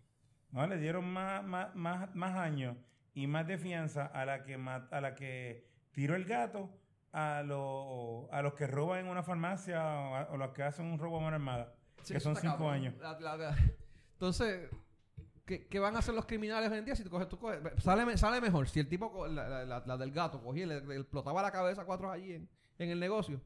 Speaker 2: No, le dieron más, más, más, más años y más de fianza a la que a la que tiró el gato a, lo- a los que roban en una farmacia o, a- o los que hacen un robo a mano armada.
Speaker 3: Sí,
Speaker 2: que son cinco
Speaker 3: cabrón.
Speaker 2: años.
Speaker 3: La- la- la- entonces, ¿qué, qué van a hacer los criminales hoy en día si tú coges, tú coges? Sale, sale mejor si el tipo, la, la- del gato, cogía y le, le explotaba la cabeza a cuatro allí en, en el negocio,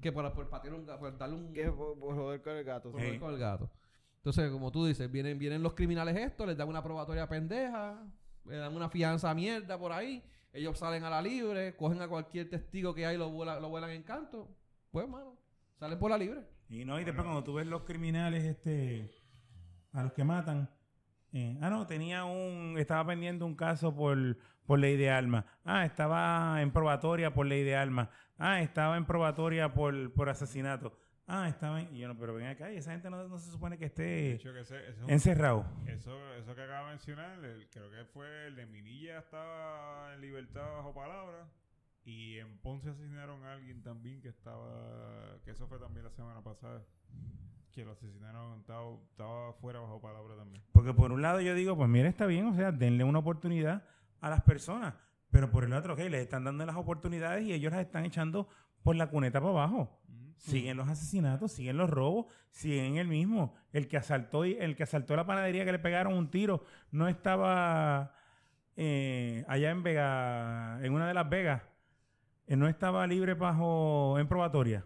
Speaker 3: que por, por patear un ga- por darle un...
Speaker 1: Que por, por joder con el gato.
Speaker 3: por
Speaker 2: Sí.
Speaker 3: joder con el gato. Entonces, como tú dices, vienen, vienen los criminales estos, les dan una probatoria pendeja, le dan una fianza mierda por ahí, ellos salen a la libre, cogen a cualquier testigo que hay y lo, vuela- lo vuelan en canto. Pues, mano, salen por la libre.
Speaker 2: Y no, y después cuando tú ves los criminales, este, a los que matan, eh, ah, no, tenía un, estaba pendiente un caso por, por ley de armas. Ah, estaba en probatoria por ley de armas. Ah, estaba en probatoria por, por asesinato. Ah, estaba en, y yo no, pero ven acá, y esa gente no, no se supone que
Speaker 4: De
Speaker 2: esté
Speaker 4: hecho, que ese- eso,
Speaker 2: encerrado.
Speaker 4: eso, eso que acaba de mencionar, el- creo que fue el de Minilla estaba en libertad bajo palabra. Y en Ponce asesinaron a alguien también que estaba. Que eso fue también la semana pasada. Que lo asesinaron, estaba, estaba fuera bajo palabra también.
Speaker 2: Porque por un lado yo digo, pues mira, está bien, o sea, denle una oportunidad a las personas. Pero por el otro, ok, les están dando las oportunidades y ellos las están echando por la cuneta para abajo. Siguen los asesinatos, siguen los robos, siguen el mismo. El que asaltó y- el que asaltó la panadería que le pegaron un tiro no estaba eh, allá en Vega, en una de las Vegas, eh, no estaba libre bajo en probatoria.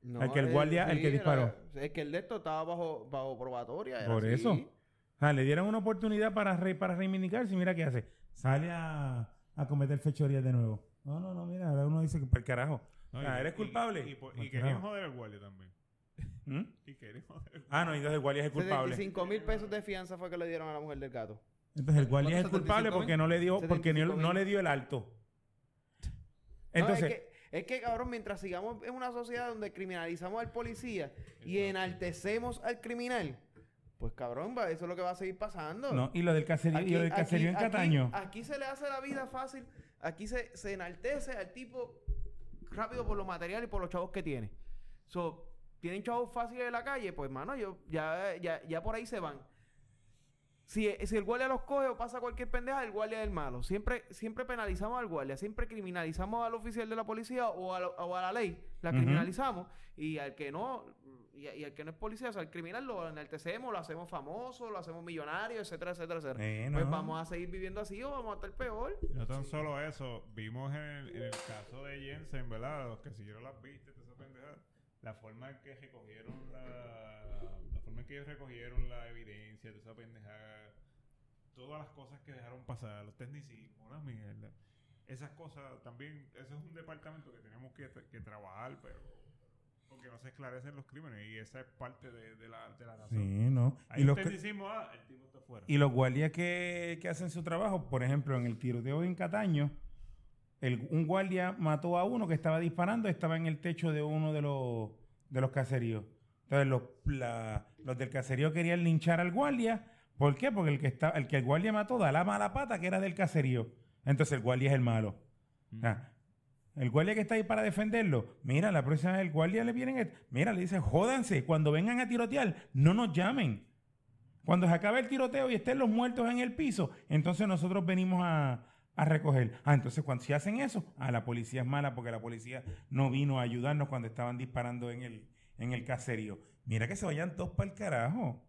Speaker 1: No,
Speaker 2: Al que el guardia- el que
Speaker 1: era-
Speaker 2: disparó.
Speaker 1: Es que el de esto estaba bajo, bajo probatoria. era
Speaker 2: Por
Speaker 1: así.
Speaker 2: eso. O sea, le dieron una oportunidad para, re- para reivindicarse y mira qué hace. Sale a, a cometer fechorías de nuevo. No, no, no, mira, ahora uno dice que por el carajo.
Speaker 4: No, y-
Speaker 2: ¿eres
Speaker 4: y-
Speaker 2: culpable?
Speaker 4: Y, y
Speaker 2: Pues,
Speaker 4: querían
Speaker 2: claro.
Speaker 4: joder al guardia también. [laughs]
Speaker 2: ¿Mm?
Speaker 4: Y querían joder al
Speaker 2: Ah, no, entonces el guardia es el culpable.
Speaker 1: 75 mil pesos de fianza fue que le dieron a la mujer del gato.
Speaker 2: Entonces el guardia es el culpable
Speaker 3: 75
Speaker 2: porque no le dio, porque no,
Speaker 1: 75
Speaker 2: no le dio el alto. Entonces,
Speaker 1: No, es, que, es que, cabrón, mientras sigamos en una sociedad donde criminalizamos al policía y enaltecemos al criminal, pues cabrón, va, eso es lo que va a seguir pasando.
Speaker 2: no, y lo del caserío, y lo del
Speaker 1: aquí-
Speaker 2: caserío en
Speaker 1: aquí-
Speaker 2: Cataño.
Speaker 1: Aquí, se le hace la vida fácil. Aquí se, se enaltece al tipo rápido por los materiales y por los chavos que tiene. So, tienen chavos fáciles en la calle, pues mano, yo, ya, ya, ya por ahí se van. Si, si el guardia los coge o pasa cualquier pendeja, el guardia es el malo. Siempre, siempre penalizamos al guardia, siempre criminalizamos al oficial de la policía o a, lo- o a la ley, la criminalizamos. Y al que no, y, y al que no es policía, o sea, al criminal lo enaltecemos, lo hacemos famoso, lo hacemos millonario, etcétera, etcétera, etcétera.
Speaker 2: Eh,
Speaker 1: Pues vamos a seguir viviendo así o vamos a estar peor.
Speaker 4: No tan solo eso, vimos en el, en el caso de Jensen, ¿verdad? Los que siguieron las vistas, de esa pendejada, la forma en que recogieron la, que ellos recogieron la evidencia de esa pendejada, todas las cosas que dejaron pasar, los tecnicismos, la mierda. Esas cosas también, eso es un departamento que tenemos que, que trabajar, pero porque no se esclarecen los crímenes y esa es parte de, de la, de la razón.
Speaker 2: Sí, no.
Speaker 4: Hay
Speaker 2: Y los, que-
Speaker 4: tecnicismo, ah, el tipo está fuera.
Speaker 2: y los guardias que, que hacen su trabajo, por ejemplo, en el tiroteo en Cataño, el- un guardia mató a uno que estaba disparando, estaba en el techo de uno de los, de los caseríos. Entonces los, la- los del caserío querían linchar al guardia. ¿Por qué? Porque el que, está, el que el guardia mató da la mala pata que era del caserío. Entonces el guardia es el malo.
Speaker 4: Mm.
Speaker 2: Ah, el guardia que está ahí para defenderlo, mira, la próxima vez el guardia le vienen, mira, le dice, jódanse, cuando vengan a tirotear, no nos llamen. Cuando se acabe el tiroteo y estén los muertos en el piso, entonces nosotros venimos a, a recoger. Ah, entonces cuando si hacen eso, ah, la policía es mala porque la policía no vino a ayudarnos cuando estaban disparando en el, en el caserío. Mira que se vayan todos para el carajo.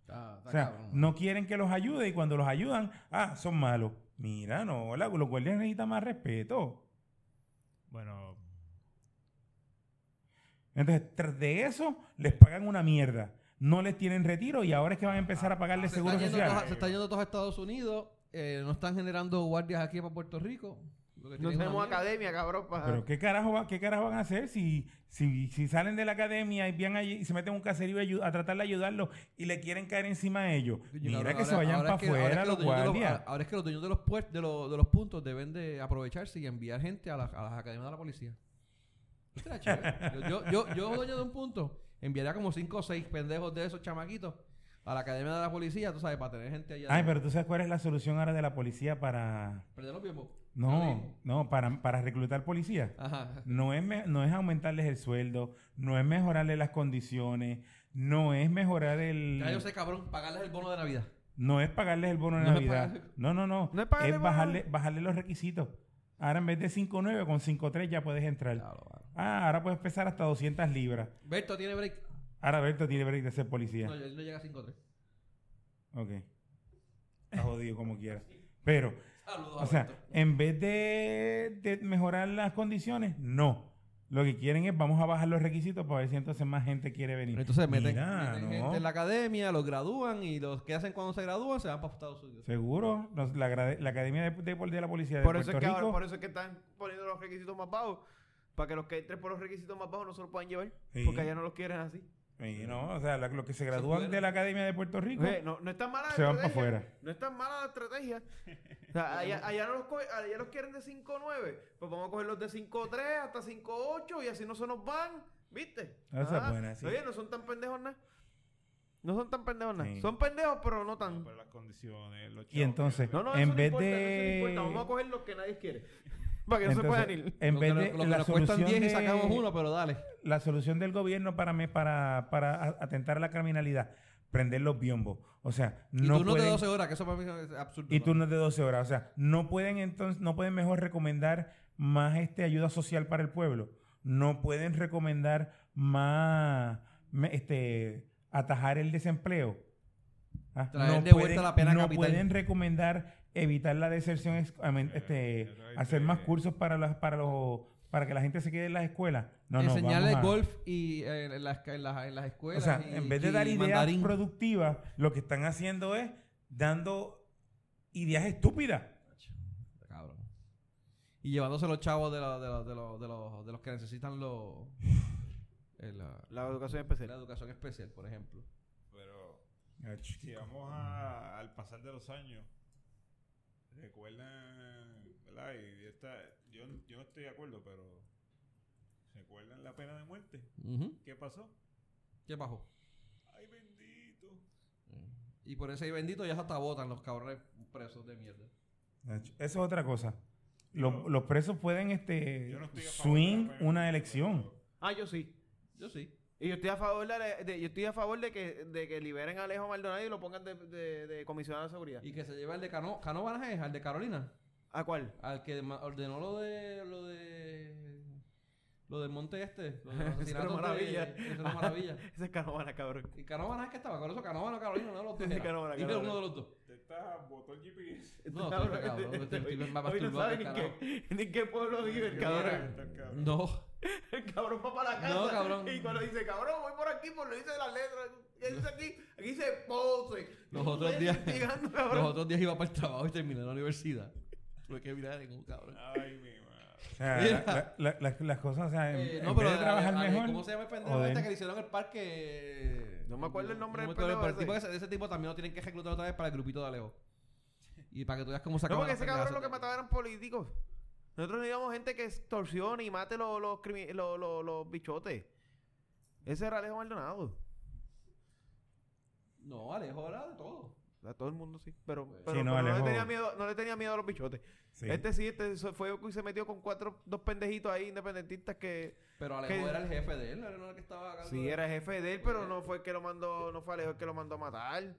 Speaker 3: Está- está
Speaker 2: O sea,
Speaker 3: cabrón.
Speaker 2: no quieren que los ayude y cuando los ayudan, ah, son malos. Mira, no, la- los guardias necesitan más respeto.
Speaker 4: Bueno,
Speaker 2: Entonces, tras de eso, les pagan una mierda. No les tienen retiro y ahora es que van a empezar a pagarle
Speaker 3: se,
Speaker 2: seguro social.
Speaker 3: todos se están yendo todos a Estados Unidos, eh, no están generando guardias aquí para Puerto Rico.
Speaker 1: No tenemos academia, cabrón. pa-
Speaker 2: Pero ¿qué carajo, va- qué carajo van a hacer si, si, si salen de la academia y, van allí y se meten en un caserío a, a tratar de ayudarlos y le quieren caer encima a ellos?
Speaker 3: Oye,
Speaker 2: Mira
Speaker 3: cabrón,
Speaker 2: que se
Speaker 3: ahora-
Speaker 2: vayan
Speaker 3: ahora
Speaker 2: para
Speaker 3: es que- ahora es
Speaker 2: afuera
Speaker 3: que
Speaker 2: los
Speaker 3: ahora es que los dueños de los, puert- de, los, de los puntos deben de aprovecharse y enviar gente a, las- a las academias de la policía. [laughs] Yo, yo, yo, yo, dueño de un punto, enviaría como cinco o seis pendejos de esos chamaquitos a la academia de la policía, tú sabes, para tener gente allá.
Speaker 2: Ay, pero tú sabes cuál es la solución ahora de la policía para...
Speaker 3: Perder los tiempos.
Speaker 2: No, no, para, para reclutar policías.
Speaker 3: Ajá.
Speaker 2: No es, me- no es aumentarles el sueldo, no es mejorarles las condiciones, no es mejorar el...
Speaker 3: Ya yo sé, cabrón, pagarles el bono de Navidad.
Speaker 2: No es pagarles el bono de
Speaker 3: No
Speaker 2: Navidad. No, no, no.
Speaker 1: No es pagarle
Speaker 2: es
Speaker 1: bono.
Speaker 2: bajarle, bajarle los requisitos. Ahora en vez de 5.9 con 5.3 ya puedes entrar.
Speaker 3: Claro, claro.
Speaker 2: Ah, ahora puedes pesar hasta 200 libras.
Speaker 3: Berto tiene break.
Speaker 2: Ahora Berto tiene break de ser policía.
Speaker 3: No, él no llega a 5-3.
Speaker 2: Ok. Está jodido como quiera. Pero,
Speaker 3: Saludos
Speaker 2: o sea, en vez de, de mejorar las condiciones, no. Lo que quieren es vamos a bajar los requisitos para ver si entonces más gente quiere venir.
Speaker 3: Entonces meten,
Speaker 2: Mira,
Speaker 3: meten
Speaker 2: no.
Speaker 3: gente en la academia, los gradúan y los que hacen cuando se gradúan se van para Estados Unidos.
Speaker 2: Seguro, la, Academia de, de- de la Policía de
Speaker 1: Por eso, es que ahora-
Speaker 2: Rico.
Speaker 1: por eso es que están poniendo los requisitos más bajos. Para que los que entren por los requisitos más bajos no se los puedan llevar.
Speaker 2: Sí.
Speaker 1: Porque allá no los quieren así.
Speaker 2: Sí, no, o sea, la- los que se gradúan
Speaker 3: puede.
Speaker 2: de la Academia de Puerto Rico.
Speaker 1: Oye, no, no es tan mala la
Speaker 2: Se van pa'
Speaker 1: estrategia.
Speaker 2: afuera.
Speaker 1: No es tan mala la estrategia. O sea, allá, [laughs] allá no los, co- allá los quieren de 5.9. Pues vamos a coger los de 5.3 hasta 5.8 y así no se nos van. ¿Viste?
Speaker 2: Esa es
Speaker 1: Ah,
Speaker 2: buena, sí.
Speaker 1: Oye, no son tan pendejos nada. No son tan pendejos nada.
Speaker 2: Sí.
Speaker 1: Son pendejos, pero no tan.
Speaker 4: No, pero las condiciones, los
Speaker 2: Y
Speaker 4: chavos
Speaker 2: entonces,
Speaker 1: No, no,
Speaker 2: en
Speaker 1: eso no
Speaker 2: vez
Speaker 1: importa,
Speaker 2: de-
Speaker 1: no importa. Vamos a coger los que nadie quiere. Para que no se
Speaker 2: Entonces,
Speaker 1: puedan ir.
Speaker 2: En
Speaker 3: Lo
Speaker 2: vez
Speaker 3: que,
Speaker 2: de
Speaker 3: nos- lo que
Speaker 2: la
Speaker 3: nos cuestan
Speaker 2: solución
Speaker 3: 10 y
Speaker 2: de-
Speaker 3: sacamos uno, pero dale.
Speaker 2: la solución del gobierno para mí, para, para atentar a la criminalidad, prender los biombos. O sea,
Speaker 3: Y
Speaker 2: no
Speaker 3: turnos de
Speaker 2: pueden,
Speaker 3: 12 horas, que eso para mí es absurdo.
Speaker 2: y
Speaker 3: ¿no?
Speaker 2: turnos de 12 horas. O sea, no pueden entonces, no pueden mejor recomendar más este ayuda social para el pueblo. No pueden recomendar más este atajar el desempleo. Ah,
Speaker 3: Traer
Speaker 2: no
Speaker 3: de vuelta
Speaker 2: pueden,
Speaker 3: la pena
Speaker 2: no
Speaker 3: capital.
Speaker 2: pueden recomendar evitar la deserción,
Speaker 4: Eh,
Speaker 2: este, hacer más cursos para las, para los, para que la gente se quede en las escuelas. No, no,
Speaker 3: Enseñarle
Speaker 2: a-
Speaker 3: golf y eh, en, las, en, las, en las
Speaker 2: o
Speaker 3: escuelas.
Speaker 2: sea,
Speaker 3: y-
Speaker 2: en vez de dar ideas
Speaker 3: mandarín.
Speaker 2: productivas, lo que están haciendo es dando ideas estúpidas.
Speaker 3: Cabrón. Y llevándose los chavos de, la- de, la- de, los- de, los, de los que necesitan los, [laughs] la,
Speaker 1: La educación
Speaker 3: la
Speaker 1: especial.
Speaker 3: educación especial, por ejemplo.
Speaker 4: Pero si vamos a- al pasar de los años, recuerdan, ¿verdad? Y esta, yo, yo no estoy de acuerdo, pero ¿recuerdan la pena de muerte?
Speaker 3: Ujú.
Speaker 4: ¿Qué pasó?
Speaker 3: ¿Qué bajó?
Speaker 4: ¡Ay, bendito!
Speaker 3: Y por ese bendito ya hasta votan los cabrones presos de mierda.
Speaker 2: Eso es otra cosa. Los, los presos pueden este
Speaker 4: Yo no
Speaker 2: swing una elección.
Speaker 1: Ah, yo sí.
Speaker 3: Yo sí.
Speaker 1: Y yo estoy a favor de, de- yo estoy a favor de que, de que liberen a Alejo Maldonado y lo pongan de, de, de comisionado de seguridad.
Speaker 3: Y que se lleva el de Cano, Cano Banajes, al de Carolina.
Speaker 1: ¿A cuál?
Speaker 3: Al que ordenó lo de. lo de. Lo del monte este. Lo de los [laughs] de-
Speaker 1: maravilla.
Speaker 3: Eso era maravilla. [laughs]
Speaker 1: Ese es Canovana, cabrón.
Speaker 3: Y Canóvanas es que estaba, con eso Canóvanas o Carolina, no los dos.
Speaker 1: Sí,
Speaker 3: era.
Speaker 1: Canóvanas,
Speaker 3: Dime uno de los dos.
Speaker 4: Te está, botó el GPS. [laughs]
Speaker 3: No,
Speaker 1: Cabrón,
Speaker 3: estoy cabrón,
Speaker 1: este-
Speaker 3: este
Speaker 1: este-
Speaker 3: tipo es más
Speaker 1: hoy no
Speaker 3: masturbado
Speaker 1: sabe
Speaker 3: que
Speaker 1: ni qué, ni en qué pueblo vive el cabrón.
Speaker 3: No.
Speaker 1: El cabrón va para la casa.
Speaker 3: No, cabrón.
Speaker 1: Y cuando dice, cabrón, voy por aquí, por lo dice las letras. Y dice aquí, aquí dice pose.
Speaker 3: Los otros días-. Los otros días iba para el trabajo y terminé en la universidad. Tuve que mirar en un cabrón.
Speaker 4: Ay, mi madre.
Speaker 2: O sea,
Speaker 3: Mira.
Speaker 2: la- la- la- las cosas, o sea, en,
Speaker 3: Eh,
Speaker 2: en
Speaker 3: no,
Speaker 2: vez
Speaker 3: pero
Speaker 2: de trabajar mejor.
Speaker 3: ¿Cómo se llama el pendejo este que le hicieron el parque?
Speaker 1: No me acuerdo el nombre
Speaker 3: No
Speaker 1: del pendejo
Speaker 3: pero el tipo
Speaker 1: ese.
Speaker 3: ese, tipo también lo tienen que reclutar otra vez para el grupito de Alejo. Y para que tú veas cómo se
Speaker 1: No, porque ese cabrón lo que mataba eran políticos. Nosotros necesitamos gente que extorsione y mate los, los, los, los, los bichotes. Ese era Alejo Maldonado.
Speaker 3: No, Alejo era de todo.
Speaker 1: A todo el mundo sí. Pero, pero,
Speaker 2: no,
Speaker 1: pero no, le tenía miedo, no le tenía miedo a los bichotes.
Speaker 2: Sí.
Speaker 1: Este sí, este fue y se metió con cuatro, dos pendejitos ahí independentistas que
Speaker 3: Pero Alejo era el jefe de él, no era el que estaba a cargo
Speaker 1: sí
Speaker 3: de-
Speaker 1: era jefe de él, pero no fue el que lo mandó, no fue Alejo el que lo mandó a matar.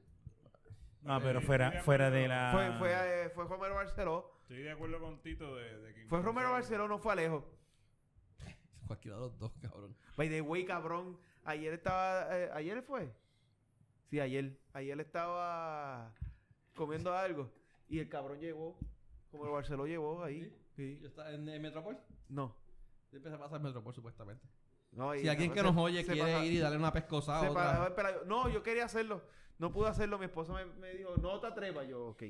Speaker 2: Ah, pero
Speaker 4: Sí,
Speaker 2: fuera, fuera de la.
Speaker 1: Fue, fue, eh, fue Romero Barceló.
Speaker 4: Estoy de acuerdo con Tito de, de que...
Speaker 1: Fue Romero Barceló, no fue Alejo. [laughs]
Speaker 3: Cualquiera de los dos, cabrón.
Speaker 1: By the way, cabrón. Ayer estaba. eh, ¿Ayer fue? Sí, ayer. Ayer estaba comiendo algo. Y el cabrón llegó. Como el Barceló llevó ahí. Sí.
Speaker 3: ¿Ya está en, en Metropol?
Speaker 1: No.
Speaker 3: Empieza a pasar en Metropol, supuestamente.
Speaker 1: no y
Speaker 3: Si alguien
Speaker 1: no,
Speaker 3: que nos oye quiere
Speaker 1: pasa-
Speaker 3: ir y darle una pescosa
Speaker 1: se
Speaker 3: a
Speaker 1: pa-
Speaker 3: otra.
Speaker 1: espera, no, yo quería hacerlo. No pude hacerlo. Mi esposa me, me dijo, no te atrevas. Yo, ok.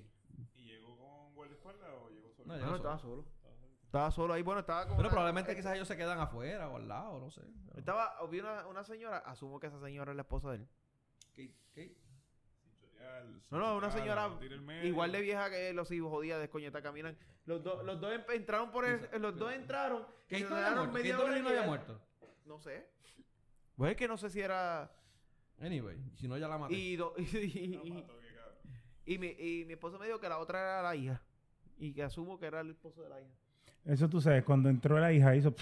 Speaker 4: ¿Y llegó con guardaespaldas o llegó solo?
Speaker 3: No,
Speaker 1: No,
Speaker 3: llegó
Speaker 1: no,
Speaker 3: solo.
Speaker 1: estaba solo. Estaba solo ahí. Bueno, estaba como.
Speaker 3: Pero
Speaker 1: una-
Speaker 3: probablemente
Speaker 1: eh,
Speaker 3: quizás ellos se quedan afuera o al lado, no sé.
Speaker 1: Estaba. Vi una, una señora. Asumo que esa señora es la esposa de él.
Speaker 3: ¿Qué? ¿Qué?
Speaker 1: No, no, una señora. Igual de vieja que los hijos jodidas de coñeta caminan. Los dos, los dos em- entraron por el, los dos entraron.
Speaker 3: ¿Qué
Speaker 1: y
Speaker 3: no
Speaker 1: se
Speaker 3: había muerto? ¿Qué
Speaker 1: media
Speaker 3: no había muerto?
Speaker 1: No sé. Pues es que no sé si era.
Speaker 3: Anyway, si no ya la maté.
Speaker 1: Y, do- [laughs] y,
Speaker 4: mato,
Speaker 1: mi, y mi esposo me dijo que la otra era la hija. Y que asumo que era el esposo de la hija.
Speaker 2: Eso tú sabes, cuando entró la hija hizo.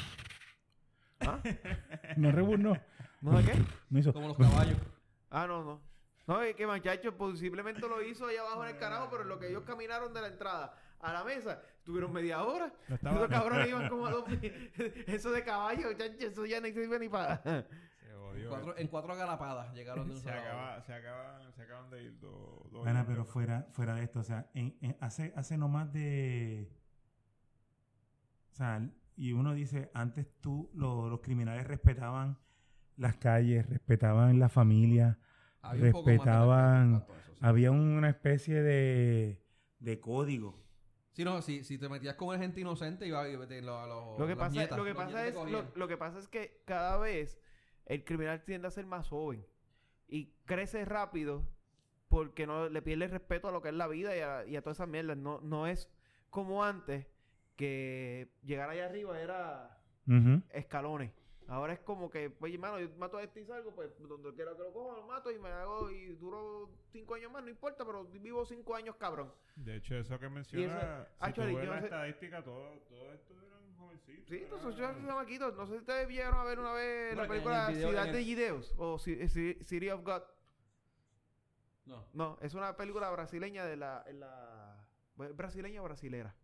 Speaker 1: ¿Ah? [laughs]
Speaker 2: No reburnó.
Speaker 1: ¿No sé qué?
Speaker 2: No hizo.
Speaker 3: Como los caballos.
Speaker 1: Ah, no, no. No, es que muchachos, posiblemente lo hizo allá abajo en el carajo, pero en lo que ellos caminaron de la entrada a la mesa, tuvieron media hora.
Speaker 4: No estaba-
Speaker 1: Esos cabrones iban [laughs] como a dos. Eso de caballo, muchachos, eso ya no sirve ni para.
Speaker 4: Se jodió.
Speaker 3: Cuatro- en cuatro galapadas llegaron de [laughs] un
Speaker 4: se, acaba, se, acaban, se acaban de ir dos. dos
Speaker 2: Bueno,
Speaker 4: años.
Speaker 2: pero fuera, fuera de esto, o sea, en- en- hace, hace no más de... O sea, y uno dice, antes tú, lo- los criminales respetaban las calles, respetaban la familia,
Speaker 3: Había un poco más de
Speaker 2: respetaban-
Speaker 3: a eso, sí.
Speaker 2: había una especie de, de código.
Speaker 3: Sí, no, si, si te metías con gente inocente, iba a ir lo, a los-
Speaker 1: Lo que
Speaker 3: las
Speaker 1: pasa,
Speaker 3: nietas,
Speaker 1: lo que pasa es, lo que pasa es que cada vez el criminal tiende a ser más joven y crece rápido porque no le pierde el respeto a lo que es la vida y a, y a todas esas mierdas. No, no es como antes que llegar allá arriba era escalones. Ahora es como que, oye, hermano, yo mato a este y salgo, pues donde quiera que lo cojo, lo mato y me hago y duro cinco años más, no importa, pero vivo cinco años, cabrón.
Speaker 4: De hecho, eso que menciona, si
Speaker 1: actually,
Speaker 4: tú ves
Speaker 1: yo
Speaker 4: la
Speaker 1: no sé-
Speaker 4: estadística, todo, todo esto eran jovencitos.
Speaker 1: Sí, entonces yo chamaquitos. No sé si ustedes llegaron a ver una vez la película Ciudad de Gideos o Ci- City of God.
Speaker 3: No,
Speaker 1: No, es una película brasileña de la... la ¿es brasileña o brasilera?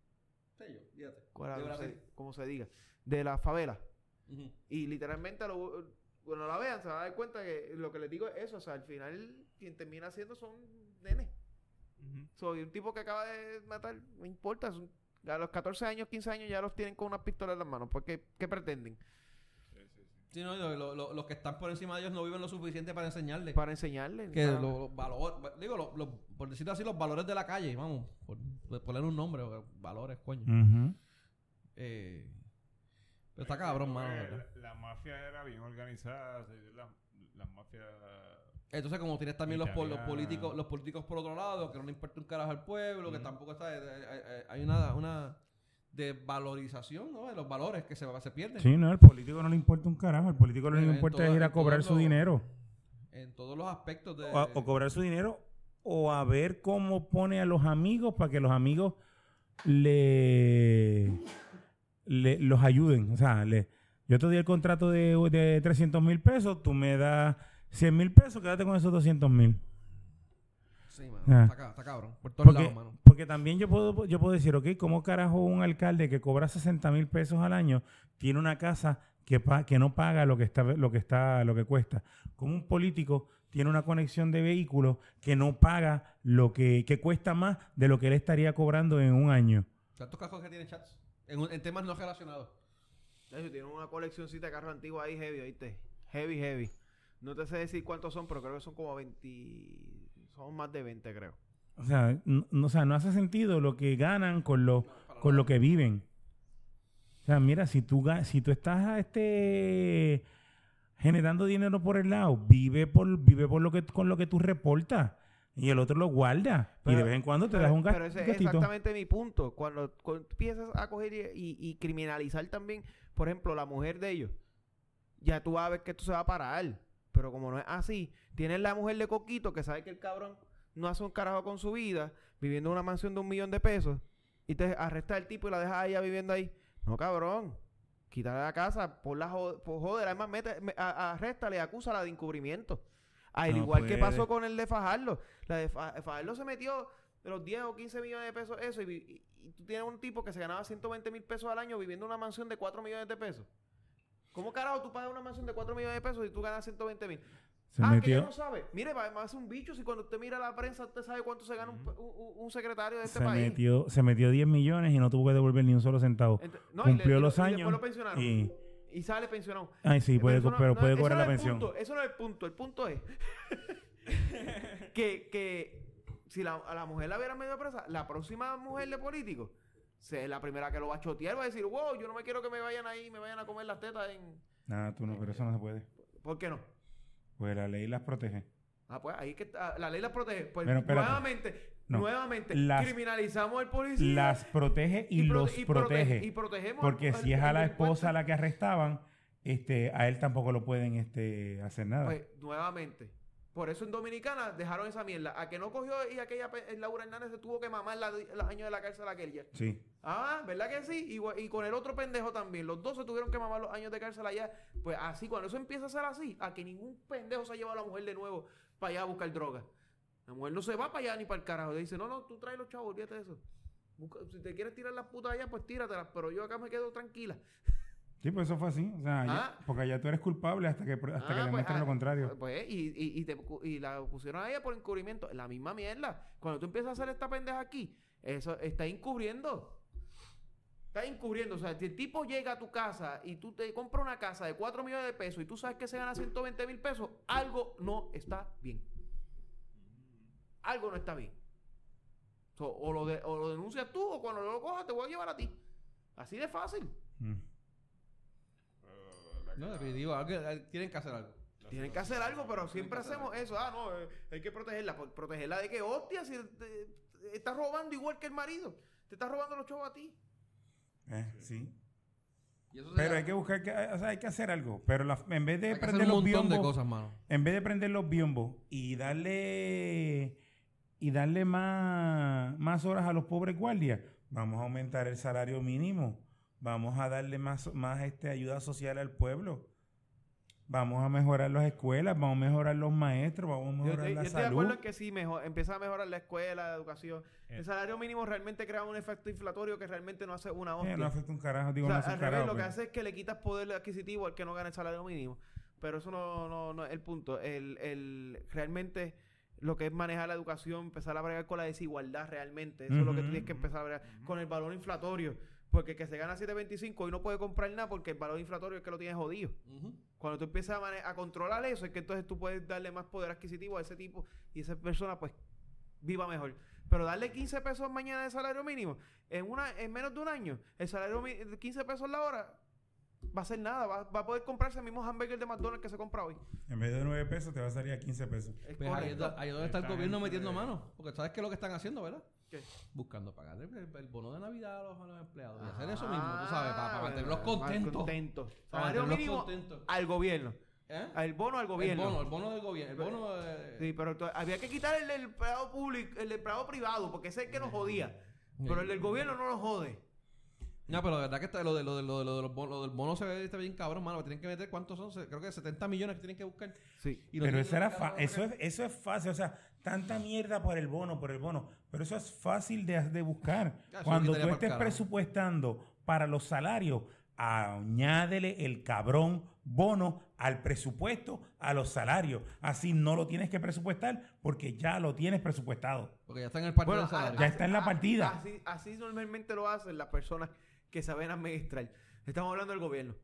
Speaker 3: sé yo, fíjate.
Speaker 1: ¿Cuál-
Speaker 3: De
Speaker 1: como, se, como se diga. De la favela. Y literalmente, lo, cuando la vean, se van a dar cuenta que lo que les digo es eso. O sea, al final, quien termina haciendo son nenes.
Speaker 4: Ujú.
Speaker 1: Soy un tipo que acaba de matar, no importa. son- a los 14 años, 15 años ya los tienen con unas pistolas en las manos. Porque, ¿qué pretenden?
Speaker 4: Sí, sí, sí.
Speaker 3: Sí, no, lo- lo- lo- los que están por encima de ellos no viven lo suficiente para enseñarles.
Speaker 1: Para enseñarles.
Speaker 3: que los valores, digo, lo- lo- por decirlo así, los valores de la calle, vamos, por, por ponerle un nombre, valores, coño. Eh, pero está cabrón, mano.
Speaker 4: La, la mafia era bien organizada. la, la mafia.
Speaker 3: Entonces, como tienes también los, políticos los políticos por otro lado, que no le importa un carajo al pueblo, que tampoco está... eh, eh, eh, hay una, una desvalorización ¿no? de los valores que se, se pierden
Speaker 2: Sí, no, al político no le importa un carajo. Al político lo que
Speaker 3: En-
Speaker 2: le importa
Speaker 3: todo-
Speaker 2: es ir a cobrar su
Speaker 3: los-
Speaker 2: dinero.
Speaker 3: en todos los aspectos de...
Speaker 2: O, a- o cobrar su dinero o a ver cómo pone a los amigos para que los amigos le, le- los ayuden. O sea, le, yo te doy el contrato de, de 300 mil pesos, tú me das 100 mil pesos, quédate con esos 200 mil.
Speaker 3: Sí, mano.
Speaker 2: Ah.
Speaker 3: Está, ca- está cabrón. Por todos
Speaker 2: Porque,
Speaker 3: lados, mano.
Speaker 2: porque también yo puedo, yo puedo decir, ok, ¿cómo carajo un alcalde que cobra 60 mil pesos al año tiene una casa que, pa- que no paga lo que está, lo que está, lo que cuesta? Como un político tiene una conexión de vehículos que no paga lo que, que cuesta más de lo que él estaría cobrando en un año.
Speaker 3: ¿Cuántos cascos que tienen chats? En, un- en temas no relacionados.
Speaker 1: De hecho, tienen una coleccioncita de carros antiguos ahí heavy, ¿oíste? Heavy, heavy. No te sé decir cuántos son, pero creo que son como 20... Son más de 20, creo.
Speaker 2: O sea, no, o sea, no hace sentido lo que ganan con lo, con lo que viven. O sea, mira, si tú, si tú estás este, generando dinero por el lado, vive por, vive por lo que, con lo que tú reportas y el otro lo guarda. y de vez en cuando te
Speaker 1: Pero,
Speaker 2: das un gas-
Speaker 1: pero ese es exactamente mi punto. Cuando, cuando empiezas a coger y, y- y criminalizar también, por ejemplo, la mujer de ellos, ya tú vas a ver que esto se va a parar. Pero como no es así, tienes la mujer de Coquito que sabe que el cabrón no hace un carajo con su vida, viviendo en una mansión de un millón de pesos, y te arresta al tipo y la dejas a ella viviendo ahí. No, cabrón. Quítale la casa, por la jo- por joder, además mete, me- a- arréstale, acúsala de encubrimiento. Al
Speaker 2: No
Speaker 1: igual que pasó con el de Fajardo. La de Fa- Fajardo se metió de los 10 o 15 millones de pesos eso y- y tú tienes un tipo que se ganaba 120 mil pesos al año viviendo en una mansión de 4 millones de pesos. ¿Cómo carajo tú pagas una mansión de 4 millones de pesos y tú ganas 120 mil?
Speaker 2: Se
Speaker 1: ah, que
Speaker 2: metió,
Speaker 1: ya no sabe. Mire, va va a ser un bicho si cuando usted mira la prensa usted sabe cuánto se gana un, un- un secretario de este
Speaker 2: se,
Speaker 1: país.
Speaker 2: metió, se metió 10 millones y no tuvo que devolver ni un solo centavo.
Speaker 1: Ent- no, y le-
Speaker 2: Cumplió
Speaker 1: y lo-
Speaker 2: los
Speaker 1: y
Speaker 2: años
Speaker 1: después lo pensionaron.
Speaker 2: y...
Speaker 1: Y sale pensionado.
Speaker 2: Ay, sí, puede, pero
Speaker 1: no-
Speaker 2: puede cobrar
Speaker 1: no
Speaker 2: la pensión.
Speaker 1: punto, eso no es el punto. El punto es [laughs] que, que si la, a la mujer la hubiera medio presa, la próxima mujer de político, se es la primera que lo va a chotear, va a decir, wow, yo no me quiero que me vayan ahí, me vayan a comer las tetas en...
Speaker 2: Nada, tú no, pero eso no se puede.
Speaker 1: ¿Por qué no?
Speaker 2: Pues la ley las protege.
Speaker 1: Ah, pues ahí que está- la ley las protege. Pues
Speaker 2: Pero
Speaker 1: nuevamente,
Speaker 2: No.
Speaker 1: nuevamente,
Speaker 2: Las-
Speaker 1: criminalizamos al policía.
Speaker 2: Las protege y,
Speaker 1: prote-
Speaker 2: los
Speaker 1: y
Speaker 2: protege.
Speaker 1: y protegemos
Speaker 2: Porque
Speaker 1: al-
Speaker 2: si es a la esposa la que arrestaban, este, a él tampoco lo pueden este, hacer nada.
Speaker 1: Pues, nuevamente. Por eso en Dominicana dejaron esa mierda. A que no cogió y aquella Laura Hernández se tuvo que mamar la- los años de la cárcel a aquella.
Speaker 2: sí.
Speaker 1: Ah, ¿verdad que sí? Y con el otro pendejo también. Los dos se tuvieron que mamar los años de cárcel allá. Pues así, cuando eso empieza a ser así, a que ningún pendejo se ha llevado a la mujer de nuevo para allá a buscar droga. La mujer no se va para allá ni para el carajo. Le dice, no, no, tú traes los chavos, olvídate de eso. Busca- si te quieres tirar las putas allá, pues tíratelas. Pero yo acá me quedo tranquila.
Speaker 2: Sí, pues eso fue así. O sea, ya-
Speaker 1: Ah.
Speaker 2: porque ya tú eres culpable hasta que, hasta
Speaker 1: Ah,
Speaker 2: que
Speaker 1: pues,
Speaker 2: demuestres
Speaker 1: ah,
Speaker 2: lo contrario.
Speaker 1: Pues, y, y, y, te y la pusieron a ella por encubrimiento. La misma mierda. Cuando tú empiezas a hacer esta pendeja aquí, eso está encubriendo. Está encubriendo. O sea, si el tipo llega a tu casa y tú te compras una casa de 4 millones de pesos y tú sabes que se gana 120 mil pesos, algo no está bien. Algo no está bien. So, o, lo de- o lo denuncias tú o cuando lo cojas te voy a llevar a ti. Así de fácil.
Speaker 2: Mm.
Speaker 3: No, definitivo, algo- eh, tienen que hacer algo.
Speaker 1: Tienen que hacer algo, pero siempre hacemos eso. Ah, no, eh, hay que protegerla. ¿Por- ¿Protegerla de qué? Hostia, si te, te está robando igual que el marido. Te está robando los chavos a ti.
Speaker 2: Eh, sí.
Speaker 3: Y eso se
Speaker 2: Pero hay que buscar, que, o sea, hay que hacer algo. Pero la- en vez de
Speaker 3: hay que hacer
Speaker 2: prender
Speaker 3: un
Speaker 2: los
Speaker 3: montón de
Speaker 2: biombos,
Speaker 3: cosas, mano.
Speaker 2: en vez de prender los biombos y darle y darle más, más horas a los pobres guardias, vamos a aumentar el salario mínimo, vamos a darle más, más este, ayuda social al pueblo, vamos a mejorar las escuelas, vamos a mejorar los maestros, vamos a mejorar
Speaker 1: yo-
Speaker 2: la
Speaker 1: yo estoy de
Speaker 2: salud.
Speaker 1: acuerdo en que sí, mejor, empieza a mejorar la escuela, la educación.
Speaker 4: Eh.
Speaker 1: El salario mínimo realmente crea un efecto inflatorio que realmente no hace una
Speaker 2: Eh,
Speaker 1: hostia.
Speaker 2: no afecta un carajo, digo,
Speaker 1: O sea,
Speaker 2: no hace un
Speaker 1: al revés,
Speaker 2: carajo.
Speaker 1: lo que hace es que le quitas poder adquisitivo al que no gana el salario mínimo. Pero eso no, no, no es el punto. El, el, realmente lo que es manejar la educación, empezar a bregar con la desigualdad realmente. Eso es lo que tienes que empezar a bregar. Con el valor inflatorio. Porque el que se gana 7.25 hoy no puede comprar nada porque el valor inflatorio es que lo tienes jodido. Cuando tú empiezas a, mane- a controlar eso, es que entonces tú puedes darle más poder adquisitivo a ese tipo y esa persona pues viva mejor. Pero darle 15 pesos mañana de salario mínimo, en una en menos de un año, el salario de 15 pesos la hora va a ser nada, va, va a poder comprarse el mismo hamburger de McDonald's que se compra hoy.
Speaker 2: En vez de 9 pesos te va a salir a 15 pesos.
Speaker 1: Es
Speaker 3: Pues ahí, ahí donde está el gobierno metiendo
Speaker 4: de-
Speaker 3: mano. Porque sabes que es lo que están haciendo, ¿verdad?
Speaker 1: ¿Qué?
Speaker 3: Buscando pagar el, el- el bono de Navidad a los, a los empleados. Y hacer
Speaker 1: Ah,
Speaker 3: eso mismo, tú sabes, para, mantenerlos
Speaker 1: bueno,
Speaker 3: contentos.
Speaker 1: contentos.
Speaker 3: Para
Speaker 1: Salario
Speaker 3: mantenerlos
Speaker 1: mínimo
Speaker 3: contentos.
Speaker 1: al gobierno.
Speaker 3: ¿Eh?
Speaker 1: Al bono al
Speaker 3: El
Speaker 1: gobierno.
Speaker 3: bono, el bono del gobierno. El bono de...
Speaker 1: Sí, pero había que quitar el del empleado público, el del empleado privado, porque ese es el que nos jodía. Pero el del gobierno no nos jode.
Speaker 3: No, pero la verdad que está- lo, de, lo, de, lo, de, lo de los bonos, lo del bono se ve está bien cabrón, mano. Tienen que meter, ¿cuántos son? Creo que 70 millones que tienen que buscar.
Speaker 1: Sí.
Speaker 3: Y
Speaker 2: Pero eso era fa- eso es, eso es fácil, o sea, tanta mierda por el bono, por el bono, pero eso es fácil de, de buscar. [laughs]
Speaker 3: Eso
Speaker 2: Cuando tú estés presupuestando para los salarios, añádele el cabrón bono al presupuesto, a los salarios. Así no lo tienes que presupuestar porque ya lo tienes presupuestado.
Speaker 3: Porque ya está en el partido
Speaker 1: Bueno,
Speaker 3: salario.
Speaker 2: Ya está en la partida.
Speaker 1: Así, así normalmente lo hacen las personas que saben administrar. Estamos hablando del gobierno.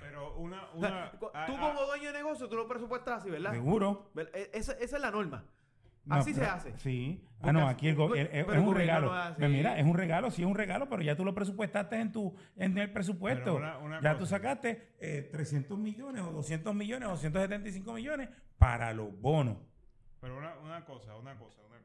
Speaker 4: Pero una...
Speaker 1: O sea,
Speaker 4: una [laughs]
Speaker 1: tú como dueño de negocio, tú lo presupuestas así, ¿verdad?
Speaker 2: ¿Seguro?
Speaker 1: ¿Ver- e- Esa, esa es la norma.
Speaker 2: No,
Speaker 1: así se hace.
Speaker 2: Sí. Ah, no, aquí el go-
Speaker 1: pero
Speaker 2: es,
Speaker 1: el
Speaker 2: un regalo.
Speaker 1: no
Speaker 2: mira, es un regalo, sí es un regalo, pero ya tú lo presupuestaste en tu en el presupuesto.
Speaker 4: Pero una- una
Speaker 2: ya
Speaker 4: cosa.
Speaker 2: tú sacaste eh, 300 millones o 200 millones o 175 millones para los bonos.
Speaker 4: Pero una, una cosa, una cosa, una cosa.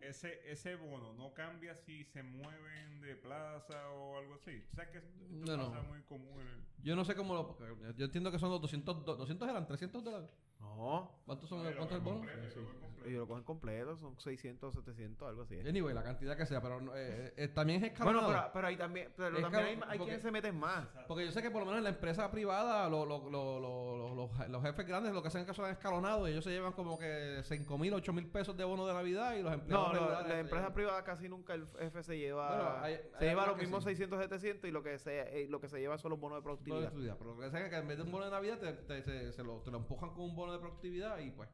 Speaker 4: Ese, ese bono no cambia si se mueven de plaza o algo así. O sea que esto
Speaker 3: No, no.
Speaker 4: pasa muy común en el...
Speaker 3: Yo no sé cómo lo. Yo entiendo que son los 200, do- 200 eran 300 dólares.
Speaker 1: No.
Speaker 3: ¿Cuántos son? ¿Cuánto es el bono?
Speaker 4: completo,
Speaker 3: Sí.
Speaker 1: Ellos lo cogen completo, son 600, 700, algo así. ¿eh?
Speaker 3: Anyway, la cantidad que sea, pero no, eh, eh, también es
Speaker 1: Bueno,
Speaker 3: escalonado.
Speaker 1: pero, pero ahí también, pero también hay, hay
Speaker 3: porque-
Speaker 1: quienes se meten más.
Speaker 3: Porque yo sé que por lo menos en la empresa privada lo- lo- lo- lo- lo- los, los jefes grandes lo que hacen es que son escalonados y ellos se llevan como que 5 mil, 8 mil pesos de bono de Navidad y los empleados
Speaker 1: No, no, la
Speaker 3: se
Speaker 1: empresa privada casi nunca el F se lleva.
Speaker 3: Bueno, hay-
Speaker 1: se
Speaker 3: hay
Speaker 1: lleva los mismos
Speaker 3: sí.
Speaker 1: 600, 700 y lo que se, eh, lo que se lleva son los bonos de
Speaker 3: bono de
Speaker 1: productividad.
Speaker 3: Pero lo que hacen es que en vez de un bono de Navidad te, te- se, se lo, te lo empujan con un bono de productividad y pues,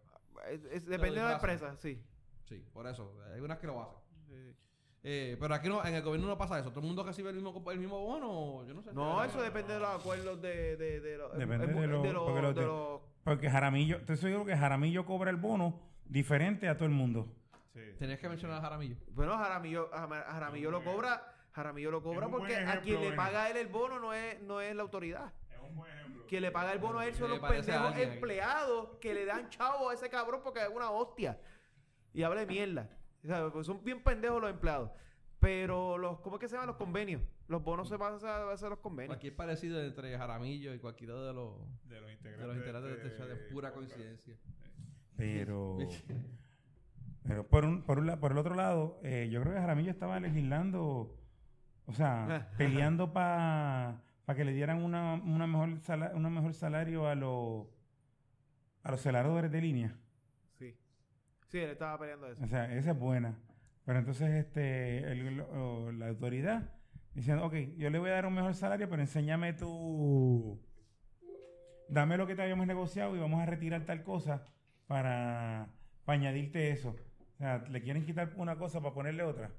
Speaker 1: Es- es- depende de la empresa, sí.
Speaker 3: sí, por eso. Hay unas que lo hacen. Eh, pero aquí no, en el gobierno no pasa eso. Todo el mundo recibe el mismo, el mismo bono. Yo no sé.
Speaker 1: No, eso depende de los acuerdos de, de, de, los-
Speaker 2: Depende
Speaker 1: es mu-
Speaker 2: de lo-
Speaker 1: los-
Speaker 2: porque los
Speaker 1: de
Speaker 2: de-
Speaker 1: los-
Speaker 2: Porque Jaramillo, te estoy seguro que Jaramillo cobra el bono diferente a todo el mundo.
Speaker 4: Sí.
Speaker 3: Tenías que mencionar a Jaramillo.
Speaker 1: Bueno, Jaramillo, Jaramillo lo cobra, Jaramillo lo cobra porque a quien le paga a él el bono no es, no es la autoridad.
Speaker 4: Es un buen ejemplo.
Speaker 1: Quien le paga el bono a él son los
Speaker 3: a
Speaker 1: pendejos empleados que le dan chavo a ese cabrón porque es una hostia. Y habla de mierda. O sea, pues son bien pendejos los empleados. Pero los, ¿cómo es que se llaman los convenios? Los bonos se pasan a hacer los convenios.
Speaker 3: Cualquier parecido entre Jaramillo y cualquiera de los,
Speaker 4: De los integrantes.
Speaker 3: de los integrantes de este show es pura
Speaker 4: podcast.
Speaker 3: coincidencia.
Speaker 2: Pero, [laughs] pero por, un, por, un por el otro lado, eh, yo creo que Jaramillo estaba legislando, o sea, [laughs] peleando para que le dieran una, una mejor sala- una mejor salario a los a los celadores de línea.
Speaker 1: Sí. Sí, él estaba peleando eso.
Speaker 2: O sea, esa es buena. Pero entonces este el- la autoridad diciendo, ok, yo le voy a dar un mejor salario, pero enséñame tu... Dame lo que te habíamos negociado y vamos a retirar tal cosa para, para añadirte eso. Sea, le quieren quitar una cosa para ponerle otra.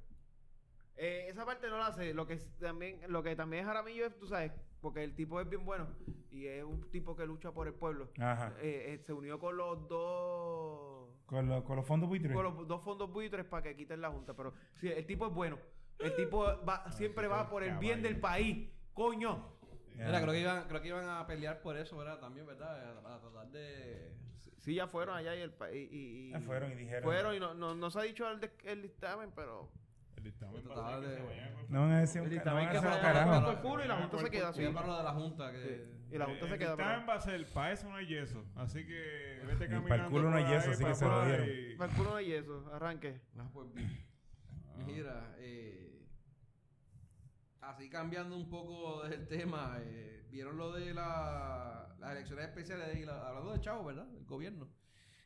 Speaker 1: Eh, esa parte no la sé. Lo que es también, lo que también es Jaramillo es, tú sabes, porque el tipo es bien bueno y es un tipo que lucha por el pueblo.
Speaker 2: Ajá.
Speaker 1: Eh, eh, se unió con los dos
Speaker 2: Con, lo- con los fondos buitres.
Speaker 1: con los dos fondos buitres para que quiten la junta. Pero sí, el tipo es bueno. El tipo va, siempre va por el bien del país. Coño.
Speaker 3: Mira, creo que, iban, creo que iban a pelear por eso, ¿verdad? También, ¿verdad? A, a tratar de...
Speaker 1: Sí, ya fueron allá y el país. Y, y-
Speaker 2: Ya fueron y dijeron.
Speaker 1: Fueron y no, no, no se ha dicho el, des- el dictamen, pero.
Speaker 4: El dictamen
Speaker 3: Trataba
Speaker 4: va a ser que
Speaker 3: de-
Speaker 4: se vayan con-
Speaker 2: No van a decir un,
Speaker 1: El
Speaker 2: no
Speaker 1: dictamen que se vaya a
Speaker 2: carajo.
Speaker 1: por el culo y la junta se queda así.
Speaker 3: Sí, hablarlo de la Junta, que...
Speaker 1: Y la junta
Speaker 4: el
Speaker 1: se queda.
Speaker 4: dictamen
Speaker 1: pero-
Speaker 4: va a ser, para eso no hay yeso. Así que vete
Speaker 2: Y
Speaker 4: caminando.
Speaker 2: para el culo no hay yeso, así que
Speaker 4: para
Speaker 2: se jodieron.
Speaker 4: y-
Speaker 1: Para el culo no hay eso. Arranque.
Speaker 3: Ah, pues.
Speaker 4: Ah.
Speaker 3: Mira, eh, así cambiando un poco del tema, eh, vieron lo de la- las elecciones especiales, y la- hablando de Chavo, ¿verdad? El gobierno.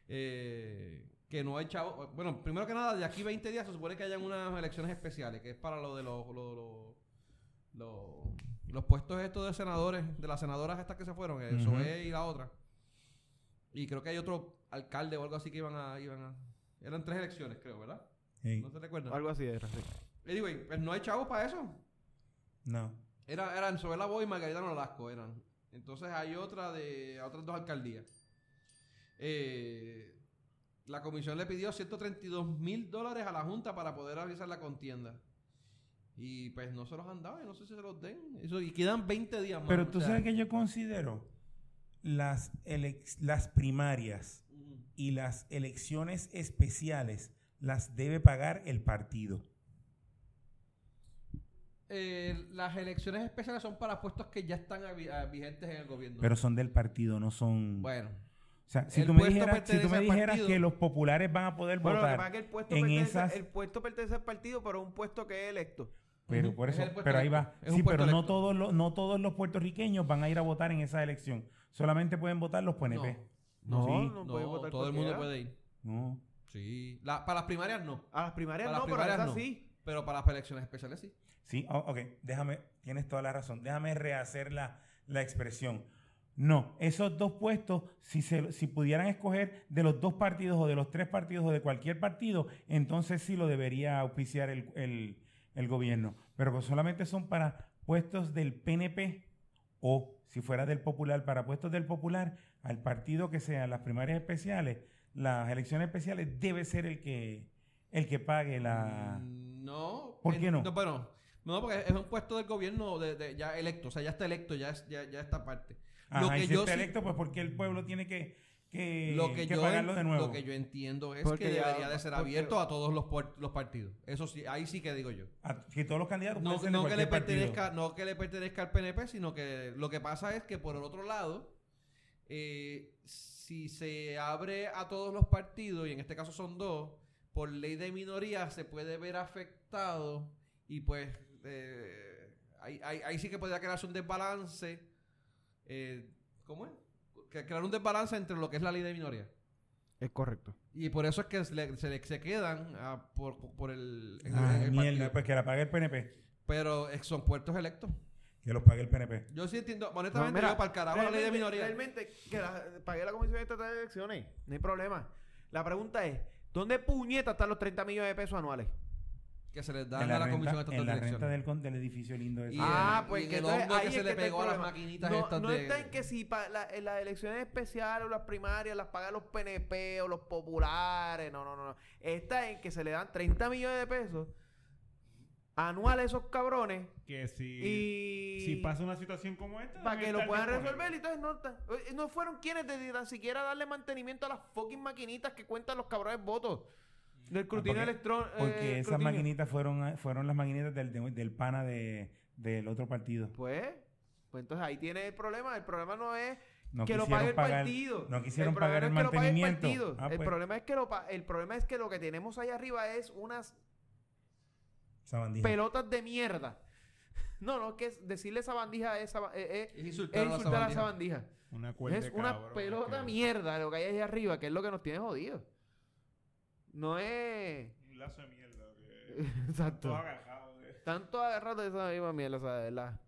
Speaker 3: Eh, que no hay Chavo. Bueno, primero que nada, de aquí 20 días se supone que hayan unas elecciones especiales, que es para lo de los, los, los, puestos estos de senadores, de las senadoras estas que se fueron, el. SOE y la otra. Y creo que hay otro alcalde o algo así que iban a... Iban a eran tres elecciones, creo, ¿verdad?
Speaker 2: Sí.
Speaker 3: ¿No se recuerdan?
Speaker 1: Algo así era. sí.
Speaker 3: Anyway, pues no hay chavos para eso.
Speaker 2: No.
Speaker 3: Era, eran Sobela Boy y Margarita Nolasco eran. Entonces hay otra de otras dos alcaldías. Eh, la comisión le pidió 132 mil dólares a la Junta para poder realizar la contienda. Y pues no se los han dado, y no sé si se los den. Eso, y quedan 20 días más.
Speaker 2: Pero
Speaker 3: o
Speaker 2: tú
Speaker 3: sea,
Speaker 2: sabes que yo considero las, las primarias y las elecciones especiales las debe pagar el partido.
Speaker 3: Eh, las elecciones especiales son para puestos que ya están ah, vigentes en el gobierno.
Speaker 2: Pero son del partido, no son...
Speaker 3: bueno,
Speaker 2: o sea, si tú me dijeras, si tú me dijeras
Speaker 3: partido.
Speaker 2: que los populares van a poder
Speaker 1: Bueno,
Speaker 2: votar,
Speaker 1: que el puesto,
Speaker 2: en
Speaker 1: pertenece,
Speaker 2: esas-
Speaker 1: el puesto pertenece al partido, pero es un puesto que es electo.
Speaker 2: pero por
Speaker 3: es
Speaker 2: eso, pero ahí va.
Speaker 3: es
Speaker 2: Sí, pero no todos los, no todos los puertorriqueños van a ir a votar en esa elección. Solamente pueden votar los PNP.
Speaker 1: No,
Speaker 2: Sí.
Speaker 1: no, puede
Speaker 3: no,
Speaker 1: votar
Speaker 3: todo el mundo puede ir.
Speaker 2: No.
Speaker 3: Sí. La- para las primarias no.
Speaker 1: A las primarias
Speaker 3: Para
Speaker 1: no,
Speaker 3: las
Speaker 1: pero
Speaker 3: primarias
Speaker 1: esas
Speaker 3: no.
Speaker 1: sí.
Speaker 3: Pero para las elecciones especiales sí.
Speaker 2: Sí, oh, ok, déjame, tienes toda la razón. Déjame rehacer la, la expresión. No, esos dos puestos, si, se, si pudieran escoger de los dos partidos o de los tres partidos o de cualquier partido, entonces sí lo debería auspiciar el, el- el gobierno. Pero que solamente son para puestos del PNP o, si fuera del Popular, para puestos del Popular, al partido que sean las primarias especiales, las elecciones especiales, debe ser el que, el que pague la...
Speaker 3: Mm, No.
Speaker 2: ¿Por qué
Speaker 3: en-
Speaker 2: no?
Speaker 3: bueno, no, porque es un puesto del gobierno de, de- ya electo. O sea, ya está electo, ya, es, ya, ya está parte.
Speaker 2: Ajá,
Speaker 3: lo que
Speaker 2: y si
Speaker 3: yo
Speaker 2: está
Speaker 3: sí-
Speaker 2: electo, pues porque el pueblo tiene que, que,
Speaker 3: lo que,
Speaker 2: que
Speaker 3: yo
Speaker 2: pagarlo
Speaker 3: en-
Speaker 2: de nuevo.
Speaker 3: Lo que yo entiendo es
Speaker 1: Porque
Speaker 3: que
Speaker 1: ya-
Speaker 3: debería de ser
Speaker 1: porque-
Speaker 3: abierto a todos los, los partidos. Eso sí, ahí sí que digo yo.
Speaker 2: A- que todos los candidatos
Speaker 3: No,
Speaker 2: pueden ser de
Speaker 3: no que le
Speaker 2: cualquier partido.
Speaker 3: pertenezca, no que le pertenezca al PNP, sino que lo que pasa es que por el otro lado, eh, si se abre a todos los partidos, y en este caso son dos, por ley de minoría se puede ver afectado y pues eh, ahí, ahí- ahí sí que podría crearse un desbalance. eh, ¿Cómo es? Que crear un desbalance entre lo que es la ley de minoría.
Speaker 1: Es correcto.
Speaker 3: Y por eso es que se, le- se, le- se quedan ah, por, por el, en
Speaker 2: Ah,
Speaker 3: el
Speaker 2: mierda, pues que la pague el PNP.
Speaker 3: Pero eh, son puertos electos.
Speaker 2: Que los pague el PNP.
Speaker 3: Yo sí entiendo, honestamente,
Speaker 1: No, mira,
Speaker 3: yo para el carajo la ley de minoría.
Speaker 1: Realmente, que la, pagué la Comisión Estatal de Elecciones. No hay problema. La pregunta es, ¿dónde puñeta están los 30 millones de pesos anuales?
Speaker 3: Que se les
Speaker 2: la
Speaker 3: a la
Speaker 2: renta,
Speaker 3: Comisión Estatal
Speaker 2: en
Speaker 3: de
Speaker 2: la renta del, con- del edificio lindo ese.
Speaker 3: Y
Speaker 1: ah,
Speaker 3: el-
Speaker 1: pues
Speaker 3: y
Speaker 1: que
Speaker 3: el
Speaker 1: entonces ahí
Speaker 3: que
Speaker 1: es
Speaker 3: se le pegó a las maquinitas
Speaker 1: no,
Speaker 3: estas
Speaker 1: no
Speaker 3: de-
Speaker 1: está en que si pa- la- en las elecciones especiales o las primarias las pagan los PNP o los populares. No, no, no. no. Está en que se le dan 30 millones de pesos anuales a esos cabrones
Speaker 4: Que si,
Speaker 1: y...
Speaker 4: si pasa una situación como esta,
Speaker 1: para que lo puedan resolver y entonces no, están- eh, no fueron quienes de tan siquiera darle mantenimiento a las fucking maquinitas que cuentan los cabrones votos del escrutinio
Speaker 2: Ah, porque-
Speaker 1: electrónico.
Speaker 2: Porque esas maquinitas fueron, fueron las maquinitas del, de- del pana de, del otro partido.
Speaker 1: Pues, pues entonces ahí tiene el problema. El problema no es
Speaker 2: No
Speaker 1: que lo pague el
Speaker 2: pagar-
Speaker 1: partido.
Speaker 2: no quisieron
Speaker 1: problema
Speaker 2: pagar el
Speaker 1: es que lo pague
Speaker 2: mantenimiento.
Speaker 1: partido.
Speaker 2: Ah,
Speaker 1: el
Speaker 2: pues.
Speaker 1: problema es que lo el problema es que lo que tenemos ahí arriba es unas
Speaker 2: Sabandija.
Speaker 1: pelotas de mierda. [laughs] No, no, que es decirle esa bandija es, eh, eh,
Speaker 3: Es
Speaker 1: es
Speaker 3: insultar,
Speaker 1: a esa
Speaker 3: sabandija.
Speaker 1: bandija.
Speaker 4: Una cuerda
Speaker 1: Es una
Speaker 4: cabrón,
Speaker 1: pelota mierda lo que hay ahí arriba, que es lo que nos tiene jodidos. No es...
Speaker 4: Un lazo de mierda. Que [laughs]
Speaker 1: Exacto.
Speaker 4: Todo agarrado. de-
Speaker 1: Tanto agarrado de esa misma mierda, o sea, de verdad.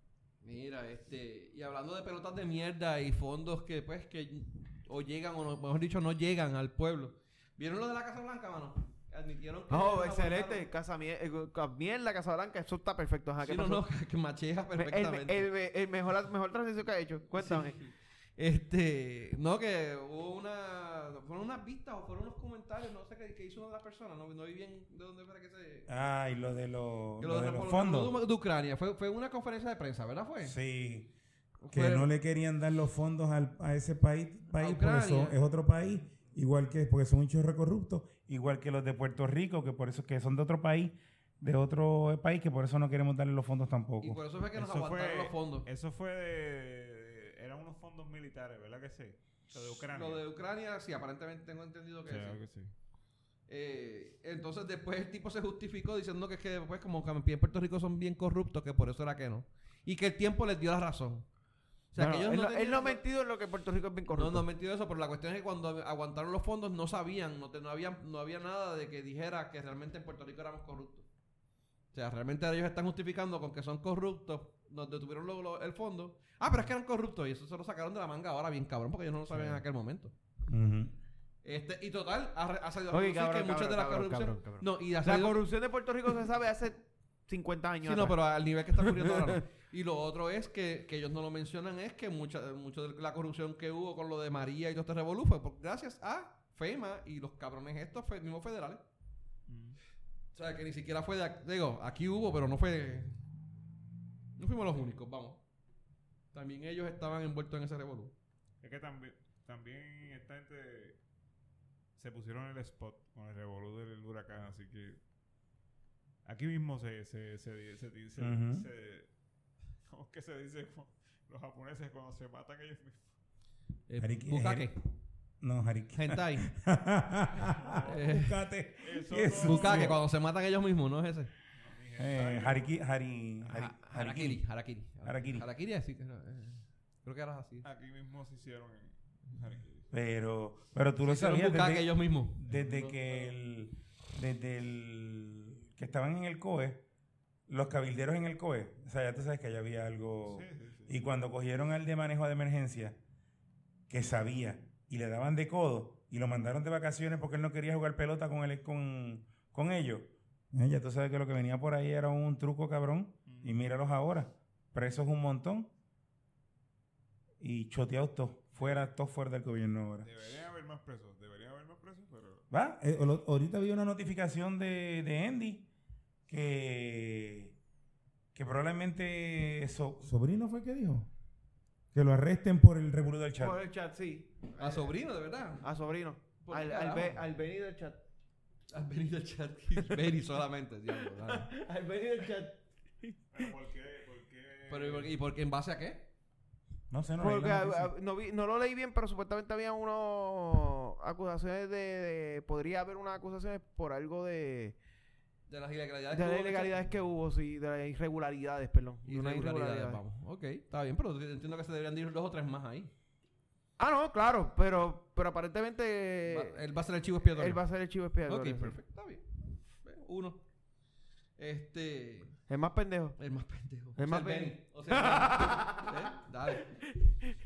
Speaker 3: Mira, este, y hablando de pelotas de mierda y fondos que pues que o llegan o no, mejor dicho no llegan al pueblo. ¿Vieron lo de la Casa Blanca, mano? Admitieron que ellos
Speaker 1: excelente. Casa mierda, mierda, Casa Blanca, eso está perfecto. Ajá, ¿qué
Speaker 3: Sí, no,
Speaker 1: pasó?
Speaker 3: no, [laughs] que
Speaker 1: el,
Speaker 3: perfectamente.
Speaker 1: el, el mejor, la mejor transición que ha hecho. Cuéntame.
Speaker 3: Sí. Este, no, que hubo una, fueron unas vistas o fueron unos comentarios, no sé qué, qué hizo una de las personas, no, no vi bien de dónde fue que se...
Speaker 2: Ah, y lo de, los
Speaker 3: que
Speaker 2: lo de
Speaker 3: de-
Speaker 2: los
Speaker 3: por-
Speaker 2: fondos.
Speaker 3: de, de Ucrania, fue, fue una conferencia de prensa, ¿verdad fue?
Speaker 2: Sí. Que
Speaker 3: Fue-
Speaker 2: no le querían dar los fondos al- a ese país, país por eso es otro país, igual que, porque son un chorro corruptos, igual que los de Puerto Rico, que por eso que son de otro país, de otro país, que por eso no queremos darle los fondos tampoco.
Speaker 3: Y por eso fue que nos
Speaker 4: Eso
Speaker 3: aguantaron
Speaker 4: fue-
Speaker 3: los fondos.
Speaker 4: Eso fue de, fondos militares, ¿verdad que sí? Lo de Ucrania.
Speaker 3: Lo de Ucrania, sí, aparentemente tengo entendido que
Speaker 4: Sí,
Speaker 3: sí.
Speaker 4: claro que sí.
Speaker 3: Eh, entonces después el tipo se justificó diciendo que es que después como que en Puerto Rico son bien corruptos, que por eso era que no. Y que el tiempo les dio la razón. O sea,
Speaker 1: No,
Speaker 3: que
Speaker 1: no,
Speaker 3: ellos
Speaker 1: él,
Speaker 3: no
Speaker 1: él
Speaker 3: tenían-
Speaker 1: no ha mentido en lo que Puerto Rico es bien corrupto.
Speaker 3: No, no ha mentido eso, pero la cuestión es que cuando aguantaron los fondos no sabían, no, te- no, había, no había nada de que dijera que realmente en Puerto Rico éramos corruptos. O sea, realmente ellos están justificando con que son corruptos, nos detuvieron lo- lo- el fondo. Ah, pero es que eran corruptos y eso se lo sacaron de la manga ahora bien cabrón porque ellos no lo sabían
Speaker 4: Sí.
Speaker 3: en aquel momento.
Speaker 2: Ujú.
Speaker 3: Este, y total, ha, ha salido a
Speaker 1: Oye, cabrón,
Speaker 3: que muchas de las
Speaker 1: cabrón,
Speaker 3: corrupciones...
Speaker 1: cabrón, cabrón.
Speaker 3: No, y ha
Speaker 1: La
Speaker 3: salido-
Speaker 1: corrupción de Puerto Rico se sabe hace 50 años.
Speaker 3: Sí, no,
Speaker 1: atrás.
Speaker 3: pero al nivel que está ocurriendo ahora no. [laughs] Y lo otro es que, que ellos no lo mencionan, es que mucha, mucho de la corrupción que hubo con lo de María y todo este revolú fue por- gracias a FEMA y los cabrones estos fe- mismos federales. O sea, que ni siquiera fue de... Digo, aquí hubo, pero no fue... No fuimos los únicos, vamos. También ellos estaban envueltos en ese revolú.
Speaker 4: Es que también, también esta gente se pusieron en el spot con el revolú del huracán, así que aquí mismo se se se, se, se- se-
Speaker 2: Ujú.
Speaker 4: se- ¿cómo es que se dice [laughs] los japoneses cuando se matan ellos mismos?
Speaker 3: Eh, Bukake.
Speaker 2: No, Hariki.
Speaker 3: Hentai. [laughs] Eh,
Speaker 2: Búscate.
Speaker 4: Eso
Speaker 2: ¿Qué es
Speaker 4: no-
Speaker 3: Bukake, cuando se matan ellos mismos, ¿no es ese?
Speaker 2: Eh. Hariki, Hari, Hari-
Speaker 3: Ha- Harakiri. Harakiri.
Speaker 2: Harakiri.
Speaker 3: Harakiri, así que... eh, Creo que era así.
Speaker 4: Aquí mismo se hicieron en Harakiri.
Speaker 2: Pero, pero tú lo sabías
Speaker 3: Bukake
Speaker 2: desde,
Speaker 3: ellos mismos.
Speaker 2: desde que el, desde el que estaban en el COE, los cabilderos en el COE, o sea, ya tú sabes que allá había algo.
Speaker 4: Sí, sí, sí.
Speaker 2: Y cuando cogieron al de manejo de emergencia, que sabía, y le daban de codo, y lo mandaron de vacaciones porque él no quería jugar pelota con, él, con, con ellos, eh, ya tú sabes que lo que venía por ahí era un truco cabrón, y míralos ahora, presos un montón, y choteados todos, fuera, todos fuera del gobierno ahora.
Speaker 4: Deberían haber más presos, deberían haber más presos, pero
Speaker 2: Va, eh, lo- ahorita vi una notificación de, de Andy que, que probablemente so- sobrino fue el que dijo que lo arresten por el revolú del chat.
Speaker 1: Por el chat, sí.
Speaker 3: A sobrino, de verdad.
Speaker 1: A sobrino.
Speaker 3: ¿Por
Speaker 1: Al, al, ve- al Benny del chat.
Speaker 3: Al venir del chat. [laughs] Benny solamente, dale. [laughs]
Speaker 1: Al Benny del chat.
Speaker 4: ¿Pero ¿por qué? ¿Por qué?
Speaker 3: Pero, ¿y por, qué- ¿y por qué? ¿En base a qué?
Speaker 2: No sé, no
Speaker 1: Porque no, vi- no lo leí bien, pero supuestamente había unas acusaciones de, de- Podría haber unas acusaciones por algo de.
Speaker 3: De las ilegalidades.
Speaker 1: De
Speaker 3: que
Speaker 1: las
Speaker 3: hubo
Speaker 1: ilegalidades que hubo, sí. De las irregularidades, perdón. de unas
Speaker 3: Irregularidades, vamos. Ok, está bien, pero entiendo que se deberían de ir dos o tres más ahí.
Speaker 1: Ah, no, claro, pero, pero aparentemente.
Speaker 3: Va- él va a ser el chivo expiatorio.
Speaker 1: él va a ser el chivo expiatorio.
Speaker 3: Ok, perfecto, está bien. Uno. Este.
Speaker 1: El más pendejo.
Speaker 3: El más pendejo.
Speaker 1: El
Speaker 3: O
Speaker 1: más Benny.
Speaker 3: O sea. ¿Eh? [laughs] Dale.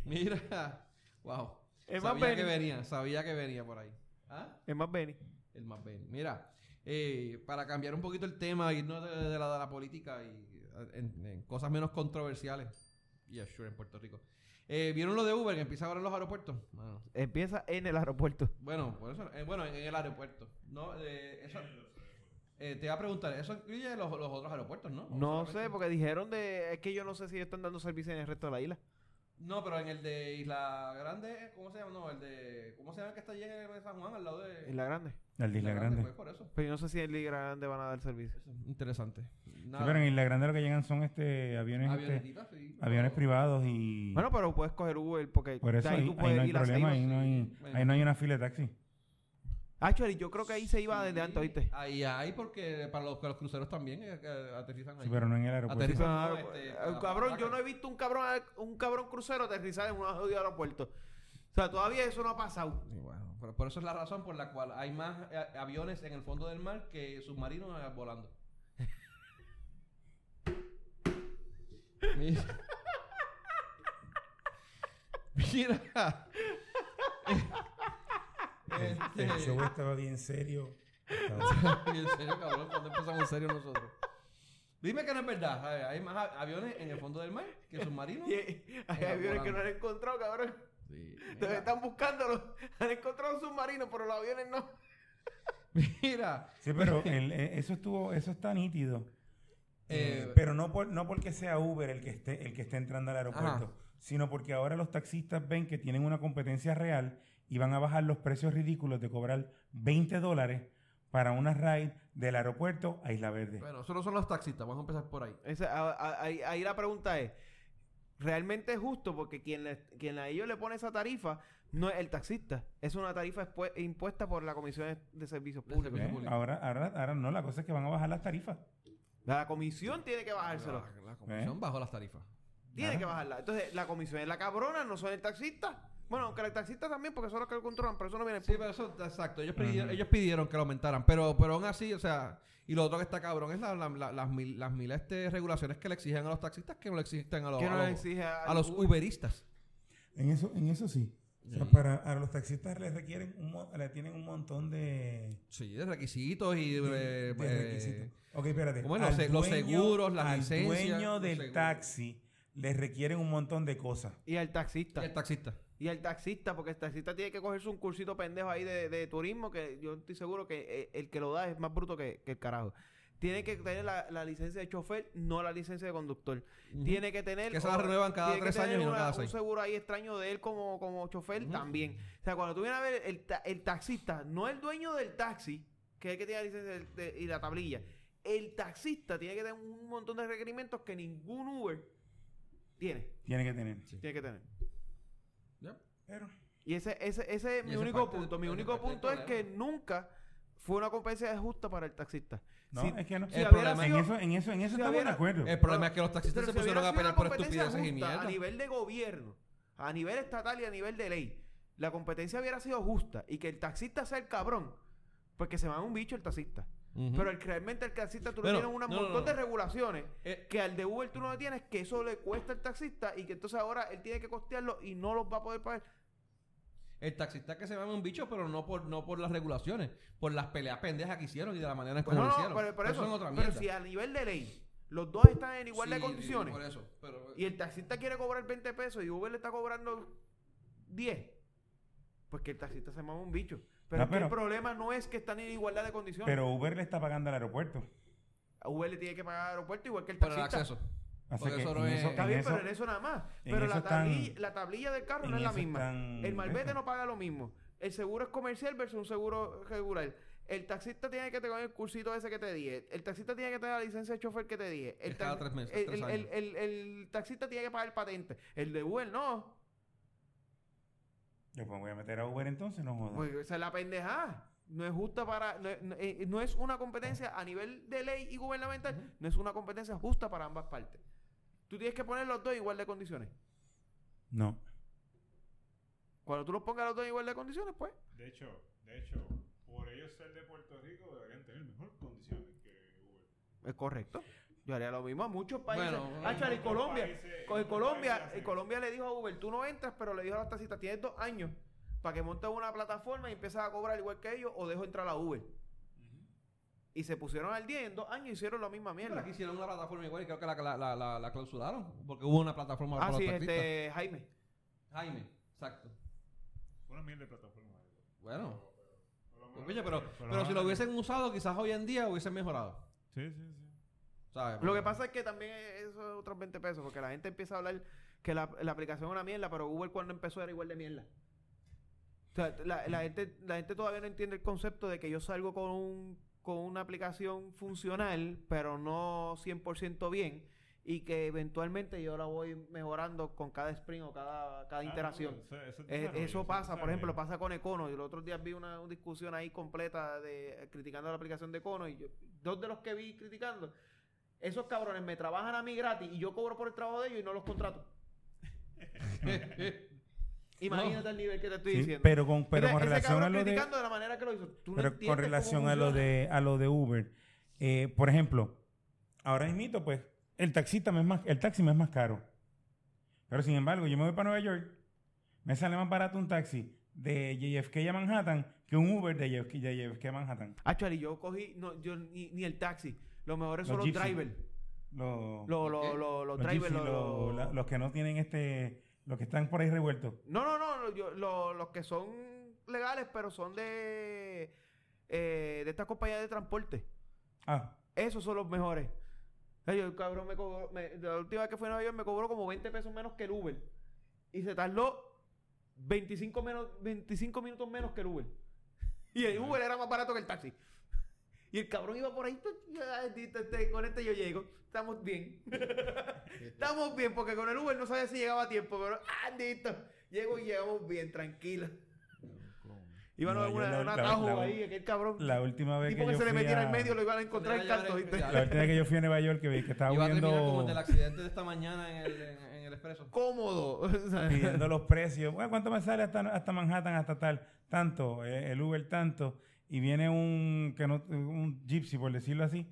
Speaker 3: Mira. Wow.
Speaker 1: El más
Speaker 3: sabía que
Speaker 1: Benny.
Speaker 3: venía, sabía que venía por ahí. ¿Ah?
Speaker 1: El más Benny.
Speaker 3: El más Benny. Mira, eh, para cambiar un poquito el tema, irnos de, de la, de la política y en, en cosas menos controversiales. Yeah, sure, en Puerto Rico. Eh, ¿Vieron lo de Uber que empieza ahora en los aeropuertos? Mano.
Speaker 1: Empieza en el aeropuerto.
Speaker 3: Bueno, por eso, eh, bueno, en, el aeropuerto. No, eh, eso, eh, te iba a preguntar, eso incluye los, los otros aeropuertos, ¿no? ¿O
Speaker 1: No sé, porque dijeron de. Es que yo no sé si están dando servicio en el resto de la isla.
Speaker 3: No, pero en el de Isla Grande, ¿cómo se llama? No, el de. ¿Cómo se llama el que está allí en el San Juan, al lado de.
Speaker 1: En la grande.
Speaker 2: El de Isla Grande.
Speaker 3: Pues por eso.
Speaker 1: Pero yo no sé si en Isla Grande van a dar servicio.
Speaker 3: Eso es interesante.
Speaker 2: Sí, pero en Isla Grande lo que llegan son este aviones, este,
Speaker 3: sí.
Speaker 2: aviones privados y
Speaker 1: Bueno, pero puedes coger Uber porque
Speaker 2: por eso
Speaker 1: de
Speaker 2: ahí,
Speaker 1: tú
Speaker 2: ahí
Speaker 1: puedes
Speaker 2: no hay
Speaker 1: ir a
Speaker 2: problema, ahí no hay,
Speaker 3: Bueno.
Speaker 2: ahí no hay una fila de taxi.
Speaker 1: Actually, yo creo que ahí se iba desde antes, ¿oíste?
Speaker 3: Ahí hay, porque para los, los cruceros también eh, que aterrizan ahí.
Speaker 2: Sí, pero no en el aeropuerto.
Speaker 3: Aterriza-
Speaker 1: Claro,
Speaker 3: no, este,
Speaker 1: eh,
Speaker 3: para-
Speaker 1: cabrón, yo no he visto un cabrón un cabrón crucero aterrizar en un aeropuerto. sea, todavía eso no ha pasado.
Speaker 3: Y bueno, pero por eso es la razón por la cual hay más eh, aviones en el fondo del mar que submarinos eh, volando. Mira. Mira. Este-
Speaker 2: El show estaba bien serio. Estaba- [laughs]
Speaker 3: en serio, cabrón, ¿cuándo empezamos en serio nosotros? Dime que no es verdad. Hay- Hay más aviones en el fondo del mar que submarinos. [laughs]
Speaker 1: Y hay hay aviones que no han encontrado, cabrón.
Speaker 3: Sí,
Speaker 1: Entonces
Speaker 3: mira.
Speaker 1: están buscándolos. Han encontrado un submarino, pero los aviones no. [laughs]
Speaker 3: Mira.
Speaker 2: Sí, pero el- eh, eso estuvo, eso está nítido. Eh,
Speaker 3: Eh,
Speaker 2: pero no por, no porque sea Uber el que esté, el que esté entrando al aeropuerto,
Speaker 3: Ajá.
Speaker 2: sino porque ahora los taxistas ven que tienen una competencia real y van a bajar los precios ridículos de cobrar 20 dólares para una ride del aeropuerto a Isla Verde.
Speaker 3: Bueno, solo son los taxistas. Vamos a empezar por ahí.
Speaker 1: Esa- a- a- ahí, ahí la pregunta es, ¿realmente es justo? Porque quien, le- quien a ellos le pone esa tarifa no es el taxista. Es una tarifa impuesta por la Comisión de Servicios Públicos.
Speaker 2: ¿Eh? Ahora, ahora, ahora no, la cosa es que van a bajar las tarifas.
Speaker 1: La comisión tiene que bajárselo.
Speaker 3: La, la comisión
Speaker 2: ¿Eh?
Speaker 3: bajó las tarifas.
Speaker 1: Tiene que bajarla. Entonces, la comisión es la cabrona, no son el taxista. Bueno, aunque el taxista también, porque son los que lo controlan, pero eso no viene
Speaker 3: Sí, pero eso, exacto. Ellos pidieron, ellos pidieron que lo aumentaran. Pero, pero aún así, o sea, y lo otro que está cabrón es la- la- la- las mil, las mil este, regulaciones que le exigen a los taxistas que no le exigen a los, a los, a los
Speaker 1: Uber.
Speaker 3: uberistas.
Speaker 2: En eso, en eso sí. O sea,
Speaker 3: Sí.
Speaker 2: para a los taxistas les requieren un, le tienen un montón de,
Speaker 3: Sí, de requisitos y...
Speaker 2: de-
Speaker 3: eh,
Speaker 2: de
Speaker 3: eh,
Speaker 2: requisitos. Ok, espérate.
Speaker 3: ¿cómo es? Los
Speaker 2: Al
Speaker 3: se- los seguros, las
Speaker 2: al
Speaker 3: licencias,
Speaker 2: dueño
Speaker 3: los
Speaker 2: del taxi les requieren un montón de cosas.
Speaker 1: Y al
Speaker 3: y
Speaker 1: taxista.
Speaker 3: el taxista.
Speaker 1: Y al taxista, porque el taxista tiene que cogerse un cursito pendejo ahí de, de turismo, que yo estoy seguro que eh, el que lo da es más bruto que, que el carajo. Tiene que tener la, la licencia de chofer, no la licencia de conductor. Tiene que tener...
Speaker 3: Que esa la renuevan cada
Speaker 1: tiene que
Speaker 3: tres
Speaker 1: tener
Speaker 3: años y no
Speaker 1: una-
Speaker 3: cada
Speaker 1: Un
Speaker 3: seis.
Speaker 1: seguro ahí extraño de él como, como chofer también. O sea, cuando tú vienes a ver el, ta- el taxista, no el dueño del taxi, que es el que tiene la licencia de- y la tablilla. El taxista tiene que tener un montón de requerimientos que ningún Uber tiene.
Speaker 2: Tiene que tener.
Speaker 1: Tiene que tener.
Speaker 3: Ya.
Speaker 2: Pero
Speaker 1: Y ese, ese, ese es
Speaker 3: Y
Speaker 1: mi único punto. Mi único punto es que nunca fue una competencia justa para el taxista.
Speaker 2: No, es que no.
Speaker 1: si
Speaker 3: problema-
Speaker 2: en
Speaker 1: sido-
Speaker 2: eso, en eso, en eso
Speaker 1: si
Speaker 2: estamos de
Speaker 1: hubiera-
Speaker 2: acuerdo.
Speaker 3: El problema es que los taxistas se
Speaker 1: si
Speaker 3: pusieron a pelear por estupideces y mierda.
Speaker 1: A nivel de gobierno, a nivel estatal y a nivel de ley, la competencia hubiera sido justa y que el taxista sea el cabrón, porque se va un bicho el taxista. Pero el, realmente el taxista tú
Speaker 3: Bueno,
Speaker 1: le tienes un
Speaker 3: no, no,
Speaker 1: montón
Speaker 3: no.
Speaker 1: de regulaciones
Speaker 3: Eh,
Speaker 1: que al de Uber tú no le tienes, que eso le cuesta al taxista y que entonces ahora él tiene que costearlo y no los va a poder pagar.
Speaker 3: El taxista que se llama un bicho, pero no por, no por las regulaciones, por las peleas pendejas que hicieron y de la manera en
Speaker 1: Pues
Speaker 3: cómo
Speaker 1: no,
Speaker 3: lo
Speaker 1: no,
Speaker 3: hicieron.
Speaker 1: pero, pero eso,
Speaker 3: es otra
Speaker 1: pero si a nivel de ley los dos están en igualdad
Speaker 3: Sí,
Speaker 1: de condiciones
Speaker 3: por eso. Pero,
Speaker 1: y el taxista quiere cobrar 20 pesos y Uber le está cobrando 10, pues que el taxista se mama un bicho. Pero,
Speaker 2: No,
Speaker 1: que
Speaker 2: pero-
Speaker 1: el problema no es que están en igualdad de condiciones.
Speaker 2: Pero Uber le está pagando al aeropuerto.
Speaker 1: A Uber le tiene que pagar al aeropuerto igual que el
Speaker 3: por el
Speaker 1: taxista.
Speaker 3: acceso.
Speaker 2: Así
Speaker 3: Porque
Speaker 2: que
Speaker 3: eso
Speaker 2: en
Speaker 3: no es-
Speaker 2: eso-
Speaker 1: Está
Speaker 2: en
Speaker 1: bien,
Speaker 2: eso-
Speaker 1: pero en eso nada más. Pero la,
Speaker 2: están-
Speaker 1: tablilla, la tablilla del carro no es la misma.
Speaker 2: están-
Speaker 1: El malvete no paga lo mismo. El seguro es comercial versus un seguro regular. El taxista tiene que tener el cursito ese que te dije. El taxista tiene que tener la licencia de chofer que te dije. El,
Speaker 3: Es cada
Speaker 1: tax-
Speaker 3: tres meses,
Speaker 1: el,
Speaker 3: tres
Speaker 1: el-
Speaker 3: años.
Speaker 1: el- el- el taxista tiene que pagar patente. El de Uber no.
Speaker 2: Yo pues voy a meter a Uber entonces, no jodas.
Speaker 1: Pues esa es la pendejada. No es justa para. No, eh, no es una competencia a nivel de ley y gubernamental. No es una competencia justa para ambas partes. Tú tienes que poner los dos igual de condiciones.
Speaker 2: No.
Speaker 1: Cuando tú los pongas los dos igual de condiciones, pues.
Speaker 4: De hecho, de hecho, por ellos ser de Puerto Rico deberían tener mejor condiciones que Uber.
Speaker 1: Es correcto. Yo haría lo mismo a muchos países.
Speaker 3: Bueno,
Speaker 1: Ah, chale, y
Speaker 4: en
Speaker 1: Colombia.
Speaker 4: países-
Speaker 1: Con Colombia,
Speaker 4: países
Speaker 1: Colombia le dijo a Uber, tú no entras, pero le dijo a las taxistas, tienes dos años para que montes una plataforma y empieces a cobrar igual que ellos o dejo entrar a Uber. Y se pusieron al día y en dos años hicieron la misma
Speaker 3: Pero
Speaker 1: mierda.
Speaker 3: aquí hicieron una plataforma igual y creo que la, la, la, la- la clausuraron. Porque hubo una plataforma
Speaker 1: Ah,
Speaker 3: para
Speaker 1: sí,
Speaker 3: los taxistas.
Speaker 1: este, Jaime.
Speaker 3: Jaime, exacto.
Speaker 4: Una mierda de plataforma.
Speaker 3: Bueno. Pero, pero si lo hubiesen usado, quizás hoy en día hubiesen mejorado.
Speaker 4: Sí, sí, sí.
Speaker 3: ¿Sabes?
Speaker 1: Lo que pasa es que también eso es otros 20 pesos, porque la gente empieza a hablar que la, la aplicación es una mierda, pero Uber cuando empezó era igual de mierda. O sea, la, la gente, la gente todavía no entiende el concepto de que yo salgo con, un, con una aplicación funcional, pero no 100% bien, y que eventualmente yo la voy mejorando con cada sprint o cada, cada
Speaker 4: Ah, no,
Speaker 1: interacción.
Speaker 4: eso- eso es
Speaker 1: Eh, eso pasa, por ejemplo, pasa con Econo. Yo los otros días vi una, una discusión ahí completa de criticando la aplicación de Econo y yo, dos de los que vi criticando, esos cabrones me trabajan a mí gratis y yo cobro por el trabajo de ellos y no los contrato. [laughs] [laughs] Imagínate el nivel que te estoy
Speaker 2: Sí,
Speaker 1: diciendo.
Speaker 2: pero con, pero con relación a lo de...
Speaker 1: criticando de la manera que lo hizo. Tú no
Speaker 2: Pero con relación a lo de a lo de Uber, eh, por ejemplo, ahora mismo, pues, el taxista me es más, el taxi me es más caro. Pero sin embargo, yo me voy para Nueva York, me sale más barato un taxi de JFK a Manhattan que un Uber de JFK, de JFK a Manhattan.
Speaker 1: Actually, yo cogí, no, yo ni, ni el taxi. Los mejores son
Speaker 2: Los
Speaker 1: los drivers. Los, Los,
Speaker 2: los,
Speaker 1: drivers.
Speaker 2: gypsy,
Speaker 1: los-
Speaker 2: los que no tienen este, los que están por ahí revueltos.
Speaker 1: No, no, no. yo- lo- los que son legales, pero son de. eh, de estas compañías de transporte.
Speaker 2: Ah,
Speaker 1: Esos son los mejores. El cabrón me cobró. me- la última vez que fui a Nueva York me cobró como 20 pesos menos que el Uber. Y se tardó 25, menos, 25 minutos menos que el Uber. [laughs] Y el Uber era más barato que el taxi. Y el cabrón iba por ahí. Con este yo llego. Estamos bien. [laughs] Estamos bien, porque con el Uber no sabía si llegaba a tiempo. Pero, ah, dito. Llego y llegamos bien, tranquilo. Iban
Speaker 2: No,
Speaker 1: a
Speaker 2: la-
Speaker 1: un atajo ahí, aquel cabrón.
Speaker 2: la última vez que
Speaker 1: que,
Speaker 2: yo
Speaker 1: se le metiera
Speaker 2: a-
Speaker 1: en medio lo iban a encontrar el canto, ¿viste?
Speaker 2: La última vez que yo fui a Nueva York que, vi que estaba
Speaker 3: Iba a terminar como el del
Speaker 2: viendo,
Speaker 3: accidente de esta mañana en el, en, en el expreso.
Speaker 1: Cómodo. [laughs]
Speaker 2: Pidiendo los precios. Bueno, ¿Cuánto me sale hasta, hasta Manhattan, hasta tal? Tanto, eh, el Uber tanto. Y viene un, que no, un gypsy, por decirlo así.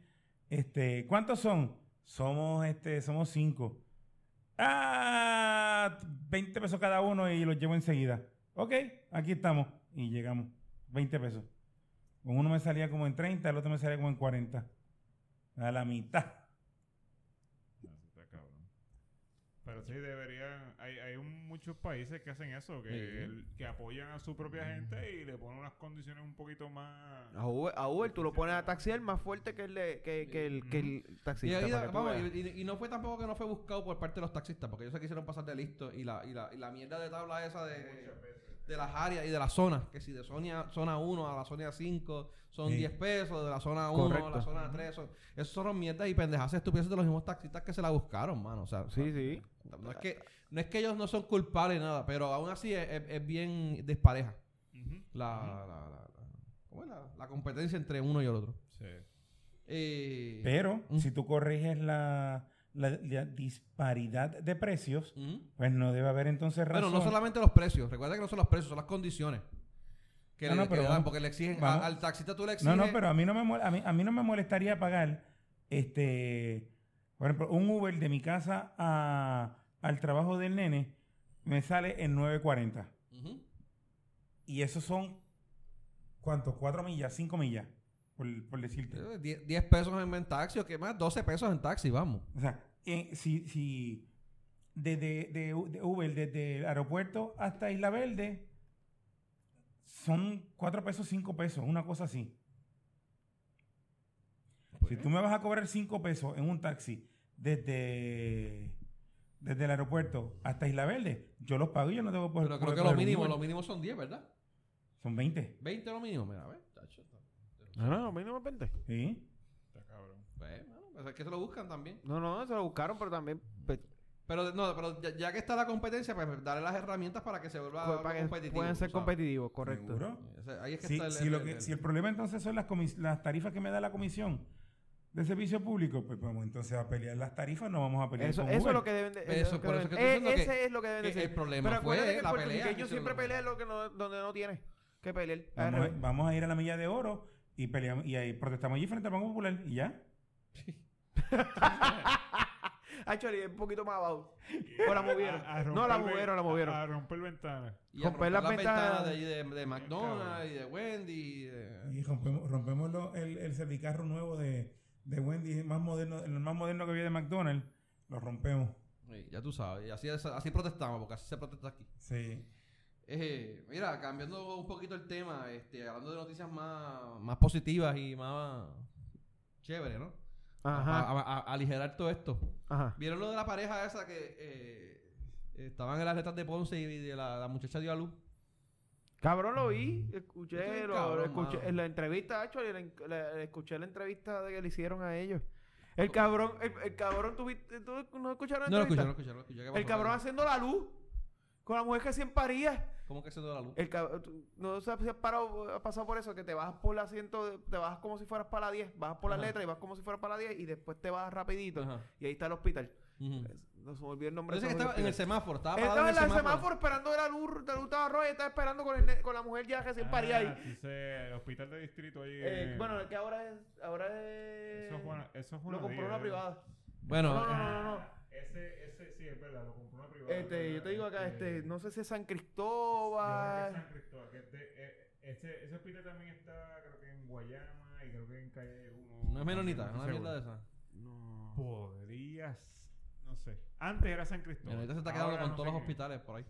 Speaker 2: Este, ¿Cuántos son? Somos, este, somos cinco. Ah, 20 pesos cada uno y los llevo enseguida. Ok, aquí estamos. Y llegamos. 20 pesos. Uno me salía como en 30, el otro me salía como en 40. A la mitad.
Speaker 4: No, eso está cabrón. Pero sí deberían, hay, hay un- muchos países que hacen eso, que,
Speaker 3: Sí.
Speaker 4: el- que apoyan a su propia gente y le ponen unas condiciones un poquito más...
Speaker 1: A Uber, a Uber tú lo pones a taxiar más fuerte que el, de- que, que el, que el
Speaker 3: Y,
Speaker 1: taxista.
Speaker 3: ahí,
Speaker 1: para que tú
Speaker 3: vamos,
Speaker 1: veas.
Speaker 3: y, y- y no fue tampoco que no fue buscado por parte de los taxistas, porque ellos se quisieron pasar de listo y la, y la, y la mierda de tabla esa de, de las áreas y de las zonas, que si de zona, zona 1 a la zona 5 son
Speaker 2: Sí.
Speaker 3: 10 pesos, de la zona 1 a la zona 3 son... Esos son mierdas y pendejas estupideces de los mismos taxistas que se la buscaron, mano. O sea,
Speaker 1: Sí, sí.
Speaker 3: no es que, no es que ellos no son culpables ni nada, pero aún así es, es- es bien despareja
Speaker 4: Ujú.
Speaker 3: la, la, la, la- ¿cómo es la- la competencia entre uno y el otro.
Speaker 4: Sí.
Speaker 3: Eh,
Speaker 2: Pero
Speaker 3: Mm.
Speaker 2: si tú corriges la, la- la disparidad de precios, pues no debe haber entonces razón.
Speaker 3: Bueno, no solamente los precios. Recuerda que no son los precios, son las condiciones. Que
Speaker 2: No,
Speaker 3: le,
Speaker 2: no, pero
Speaker 3: que dan, porque le exigen, a- al taxista tú le exiges.
Speaker 2: No, no, pero a mí no me a mí, a mí no me molestaría pagar este por ejemplo, un Uber de mi casa a, al trabajo del nene me sale en 9.40.
Speaker 3: Ujú.
Speaker 2: Y esos son ¿cuánto? ¿Cuatro millas? ¿Cinco millas? Por, por decirte.
Speaker 3: Eh, die- 10 pesos en, en taxi o qué más, 12 pesos en taxi, vamos.
Speaker 2: O sea, eh, si, si desde de, de Uber, desde el aeropuerto hasta Isla Verde, son cuatro pesos, cinco pesos, una cosa así. Si tú me vas a cobrar cinco pesos en un taxi desde, desde el aeropuerto hasta Isla Verde, yo los pago y yo no tengo por
Speaker 3: Pero creo que lo mínimo, lo mínimo son 10, ¿verdad?
Speaker 2: Son 20.
Speaker 3: 20 lo mínimo, mira, a ver. tacho,
Speaker 1: No, no, a mí no me pende.
Speaker 2: ¿sí?
Speaker 4: Está cabrón.
Speaker 3: Pues, bueno, pues es que se lo buscan también.
Speaker 1: No, no, se lo buscaron, pero también. pues,
Speaker 3: Pero, no, pero ya, ya que está la competencia, pues darle las herramientas para que se vuelva
Speaker 1: para que
Speaker 3: competitivo.
Speaker 1: puedan ser
Speaker 3: sabes.
Speaker 1: competitivos, correcto.
Speaker 2: ¿Seguro?
Speaker 3: Ahí es que
Speaker 2: Si,
Speaker 3: está el,
Speaker 2: si
Speaker 3: el-
Speaker 2: lo que-
Speaker 3: el-
Speaker 2: si el problema entonces son las, comis- las tarifas que me da la comisión de servicio público, pues vamos entonces a pelear las tarifas, no vamos a pelear
Speaker 1: Eso,
Speaker 2: con
Speaker 1: eso es lo que deben de
Speaker 3: eso-
Speaker 1: que
Speaker 3: por eso que estoy diciendo
Speaker 1: eh,
Speaker 3: que-
Speaker 1: Ese es lo que deben de ser.
Speaker 3: el problema
Speaker 1: Pero
Speaker 3: fue
Speaker 1: que
Speaker 3: la
Speaker 1: el
Speaker 3: pelea que hicieron
Speaker 1: siempre pelea lo que no, donde no tiene que pelear.
Speaker 2: Vamos vamos a ir a la milla de oro y peleamos y ahí protestamos allí frente al Banco Popular y ya. [laughs]
Speaker 1: Actually, es un poquito más abajo. O la movieron.
Speaker 4: A- a
Speaker 1: No, la movieron, la movieron.
Speaker 4: A, a romper ventanas.
Speaker 3: y a
Speaker 1: romper
Speaker 3: romper
Speaker 1: las
Speaker 3: las ventanas
Speaker 1: ventanas.
Speaker 3: de, allí de, de McDonald's y de Wendy. y de-
Speaker 2: Y rompemos, rompemos lo- el, el servicarro nuevo de, de Wendy, más moderno, el más moderno que había de McDonald's, lo rompemos.
Speaker 3: Sí, ya tú sabes, y así, así protestamos, porque así se protesta aquí.
Speaker 2: Sí.
Speaker 3: Eh, mira, cambiando un poquito el tema, este, hablando de noticias más, más positivas y más chévere, ¿no?
Speaker 1: Ajá.
Speaker 3: A, a- a aligerar todo esto.
Speaker 1: Ajá.
Speaker 3: ¿Vieron lo de la pareja esa que eh, estaban en las letras de Ponce y de la, la muchacha dio a luz?
Speaker 1: Cabrón, lo vi.
Speaker 3: Esto
Speaker 1: Escuché,
Speaker 3: es
Speaker 1: lo,
Speaker 3: cabrón,
Speaker 1: lo escuché
Speaker 3: mano.
Speaker 1: en la entrevista, la, la- escuché la entrevista de que le hicieron a ellos. El cabrón, el, el cabrón, ¿tú, tú no escucharon la
Speaker 3: No lo escuché,
Speaker 1: entrevista?
Speaker 3: no lo escuché, no lo escuché. ¿Qué
Speaker 1: El cabrón haciendo la luz con la mujer que siempre paría.
Speaker 3: ¿Cómo que se dio la luz?
Speaker 1: El no sé si has, parado, has pasado por eso, que te bajas por el asiento, te bajas como si fueras para la 10, bajas por la letra y vas como si fueras para la 10 y después te bajas rapidito
Speaker 3: Ajá.
Speaker 1: y ahí está el hospital.
Speaker 3: Ujú.
Speaker 1: No se me olvidó el nombre. De
Speaker 3: que estaba en el semáforo, estaba
Speaker 1: Estaba
Speaker 3: en el
Speaker 1: el
Speaker 3: semáforo.
Speaker 1: semáforo esperando la luz, la luz estaba roja y estaba esperando con, el con la mujer ya recién parida
Speaker 4: Ah,
Speaker 1: ahí.
Speaker 4: dice el hospital de distrito ahí.
Speaker 1: Eh,
Speaker 4: en-
Speaker 1: bueno, que ahora es. Ahora es.
Speaker 4: eso fue una, eso
Speaker 1: lo
Speaker 4: una
Speaker 1: compró
Speaker 4: día,
Speaker 1: una
Speaker 4: ¿eh?
Speaker 1: privada.
Speaker 3: Bueno,
Speaker 1: No, no,
Speaker 3: eh,
Speaker 1: no, no, no.
Speaker 4: Sí, es verdad, lo compró una privada.
Speaker 1: Este, yo te digo acá,
Speaker 4: Este,
Speaker 1: este, no sé si es San
Speaker 4: yo creo que es
Speaker 1: Cristóbal.
Speaker 4: San Cristóbal, que es de- eh, ese, ese hospital también está, creo que en Guayama y creo que en Calle 1.
Speaker 3: no es menonita, es
Speaker 4: no
Speaker 3: una
Speaker 4: estoy
Speaker 3: mierda de esa.
Speaker 1: No.
Speaker 4: Podrías, no sé. Antes era San Cristóbal.
Speaker 3: Menonita se está quedando
Speaker 4: Ahora
Speaker 3: con
Speaker 4: no
Speaker 3: todos los
Speaker 4: qué.
Speaker 3: hospitales por ahí.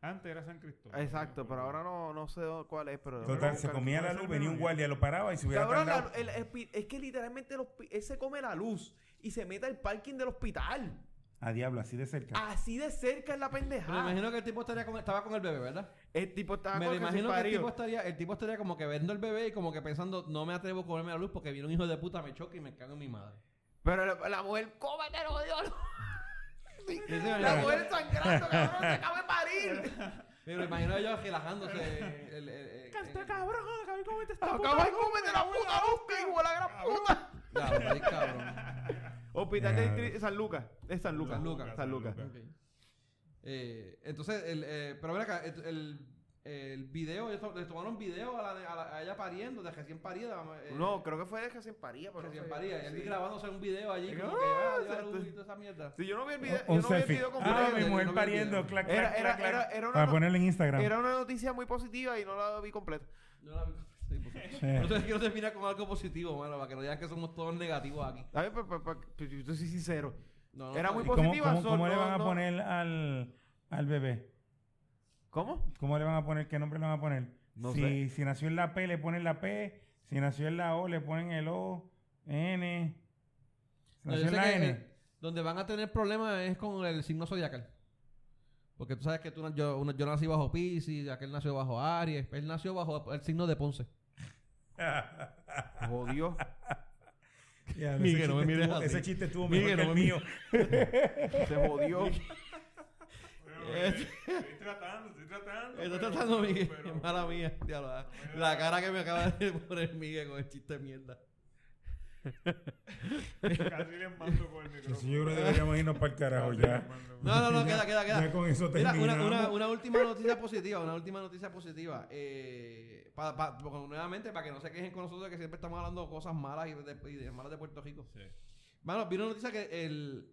Speaker 4: Antes era San Cristóbal.
Speaker 1: Exacto, pero ahora no, no sé cuál es, pero...
Speaker 2: Total, se comía la luz, venía un guardia, lo paraba y se hubiera
Speaker 1: Cabrón, la- el- el pi- es que literalmente el él se come la luz y se mete al parking del hospital.
Speaker 2: A diablo, así de cerca.
Speaker 1: Así de cerca es la
Speaker 3: Pero me
Speaker 1: pendejada.
Speaker 3: imagino que el tipo estaría con, estaba con el bebé, ¿verdad?
Speaker 1: El tipo estaba
Speaker 3: me
Speaker 1: con el
Speaker 3: imagino que el tipo estaría, el tipo estaría como que viendo el bebé y como que pensando, no me atrevo a comerme la luz porque viene un hijo de puta, me choca y me cago en mi madre.
Speaker 1: Pero la, la mujer, cómetelo, Dios. Sí, la mujer sangrando, cabrón, se acaba de parir.
Speaker 3: Pero imagino ellos relajándose. el, el,
Speaker 1: Canta,
Speaker 3: el-
Speaker 1: cabrón, acaba de cometer esta de la puta luz, hijo de la gran puta.
Speaker 3: Ya, cabrón.
Speaker 1: Hospital de
Speaker 2: Ya.
Speaker 1: Distri- San Lucas. Es San Lucas.
Speaker 3: San Lucas,
Speaker 1: San Lucas.
Speaker 3: Ok. Eh, entonces, el, eh, pero ven acá, el, el, el video, ellos to- le tomaron video a, la, a, la- a ella pariendo, de recién parida. eh,
Speaker 1: No, creo que fue de recién paría. pero no
Speaker 3: recién
Speaker 1: sé.
Speaker 3: parida. Y él
Speaker 1: Sí.
Speaker 3: grabándose un video allí,
Speaker 1: Digo,
Speaker 3: como que
Speaker 1: "Ah,
Speaker 3: ah, dio a
Speaker 1: exacto".
Speaker 3: luz y toda esa mierda.
Speaker 1: Sí, yo no vi el video,
Speaker 2: Un
Speaker 1: yo no vi el
Speaker 2: selfie.
Speaker 1: video
Speaker 2: Ah,
Speaker 1: completo.
Speaker 3: yo
Speaker 2: mi
Speaker 3: no
Speaker 2: mujer
Speaker 3: el
Speaker 2: pariendo, clac,
Speaker 1: Era,
Speaker 2: clac,
Speaker 1: era,
Speaker 2: clac,
Speaker 1: era,
Speaker 2: clac.
Speaker 1: era,
Speaker 2: Para
Speaker 1: una,
Speaker 2: ponerlo en Instagram.
Speaker 1: era una noticia muy positiva y no la vi completa.
Speaker 3: Yo la vi- sí, porque-. Por eso quiero terminar con algo positivo, mano, para que no digan que somos todos negativos aquí.
Speaker 1: A ver, pero, pero, pero, pero yo soy sincero.
Speaker 3: No, no,
Speaker 1: Era muy
Speaker 2: ¿Y
Speaker 3: bien.
Speaker 2: cómo,
Speaker 1: positiva,
Speaker 2: cómo- cómo le
Speaker 1: no-
Speaker 2: van a
Speaker 1: no-
Speaker 2: poner al, al bebé?
Speaker 1: ¿Cómo?
Speaker 2: ¿Cómo le van a poner? ¿Qué nombre le van a poner?
Speaker 1: No
Speaker 2: si,
Speaker 1: sé.
Speaker 2: si nació en la P, le ponen la P. Si nació en la O, le ponen el O, N. Si nació en la N.
Speaker 3: eh, donde van a tener problemas es con el signo zodiacal. Porque tú sabes que tú, yo, yo nací bajo Pisces, aquel nació bajo Aries, él nació bajo el signo de Ponce.
Speaker 1: Jodió.
Speaker 2: Ya,
Speaker 3: Miguel,
Speaker 2: ese
Speaker 3: no me
Speaker 2: chiste
Speaker 3: mires así.
Speaker 2: Ese chiste estuvo
Speaker 3: Miguel,
Speaker 2: mejor
Speaker 3: no
Speaker 2: que el
Speaker 3: me
Speaker 2: mío.
Speaker 1: Se jodió.
Speaker 4: Estoy tratando, estoy tratando.
Speaker 3: Estoy
Speaker 4: pero-
Speaker 3: tratando, Miguel.
Speaker 4: pero-
Speaker 3: Mala mía. la cara que me acaba de poner Miguel con el chiste de mierda. [laughs]
Speaker 4: Casi les mando por el micrófono.
Speaker 2: Eso yo creo que deberíamos irnos para el carajo ya.
Speaker 3: No, no, no, queda, queda, queda.
Speaker 2: Ya con eso
Speaker 3: Mira, una, una, una última noticia positiva, una última noticia positiva. Eh, pa- pa- porque nuevamente, para que no se quejen con nosotros, que siempre estamos hablando de cosas malas y de, y de malas de Puerto Rico.
Speaker 4: Sí.
Speaker 3: Mano, vino una noticia que el,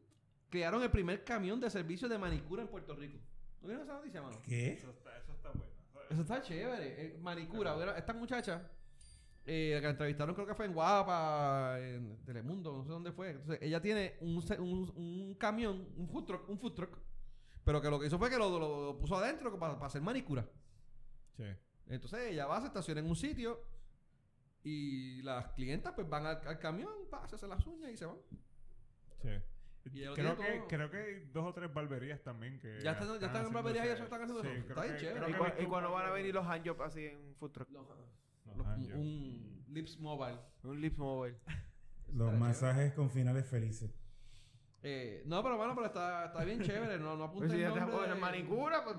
Speaker 3: crearon el primer camión de servicio de manicura en Puerto Rico. ¿No vieron esa noticia, mano?
Speaker 2: ¿Qué?
Speaker 4: Eso está, eso está bueno.
Speaker 3: Eso está chévere. eh, manicura. Esta muchacha, eh, la entrevistaron creo que fue en Guapa, en Telemundo, no sé dónde fue. Entonces, ella tiene un, un, un camión, un food truck, un food truck, pero que lo que hizo fue que lo, lo- lo puso adentro para, para hacer manicura.
Speaker 4: Sí.
Speaker 3: Entonces ella va, se estaciona en un sitio y las clientas pues van al, al camión, pa, se hacen las uñas y se van.
Speaker 4: Sí. Creo que,
Speaker 3: todo.
Speaker 4: creo que hay dos o tres barberías también que.
Speaker 3: Ya están- ya están en barberías y eso están haciendo eso. Está bien chévere.
Speaker 1: ¿Y,
Speaker 4: que
Speaker 1: cua-
Speaker 4: he visto
Speaker 1: y
Speaker 4: un
Speaker 1: cuándo van a venir los handjobs así en food truck?
Speaker 4: Los
Speaker 3: Los- un Lips Mobile.
Speaker 1: Un lips mobile. [laughs]
Speaker 2: Los
Speaker 3: Está
Speaker 2: masajes con finales felices.
Speaker 3: Eh, no, pero bueno, pero está, está bien chévere. No, no
Speaker 1: Pues
Speaker 3: apunte
Speaker 1: si
Speaker 3: el
Speaker 1: ya
Speaker 3: nombre.
Speaker 1: con
Speaker 3: de-
Speaker 1: manicura, pues,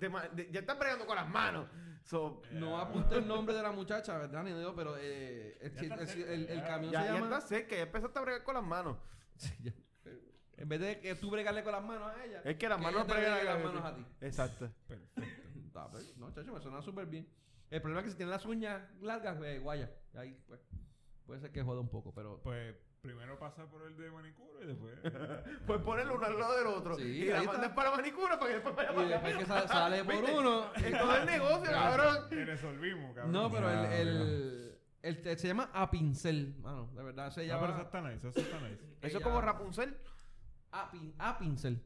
Speaker 1: te ma- de- ya estás bregando con las manos. So,
Speaker 3: No apunte el nombre de la muchacha, ¿verdad? Ni digo, pero eh, el,
Speaker 4: Ya está
Speaker 3: el-
Speaker 4: cerca,
Speaker 3: el- el
Speaker 4: ya.
Speaker 3: camión
Speaker 1: ya,
Speaker 3: se
Speaker 1: ya
Speaker 3: llama.
Speaker 1: estás cerca, ya empezaste a bregar con las manos. [laughs]
Speaker 3: Sí, ya. En vez de que tú bregarle con las manos a ella.
Speaker 1: Es que las manos
Speaker 3: ella te
Speaker 1: bregan
Speaker 3: bregue
Speaker 1: a-
Speaker 3: las manos a ti.
Speaker 1: Exacto.
Speaker 4: Perfecto. [laughs]
Speaker 3: Está, pues, no, chacho, me suena súper bien. El problema es que si tiene las uñas largas, eh, guaya. Ahí, pues, puede ser que joda un poco, pero...
Speaker 4: Pues primero pasa por el de manicura y después. [laughs]
Speaker 1: Pues ponerlo uno al lado del otro.
Speaker 3: Sí,
Speaker 1: y la
Speaker 3: ahí
Speaker 1: mandas para manicura para que después vaya
Speaker 3: Y
Speaker 1: para
Speaker 3: después
Speaker 1: acá.
Speaker 3: que sa- sale por uno...
Speaker 1: Es todo el negocio, cabrón.
Speaker 4: Y resolvimos, cabrón.
Speaker 3: No, pero el, el, el- el- se llama A Pincel, mano, de verdad se
Speaker 4: No, pero eso
Speaker 3: llama
Speaker 4: está nice, eso está nice.
Speaker 1: Eso es como Rapunzel.
Speaker 3: A, Pin- A Pincel.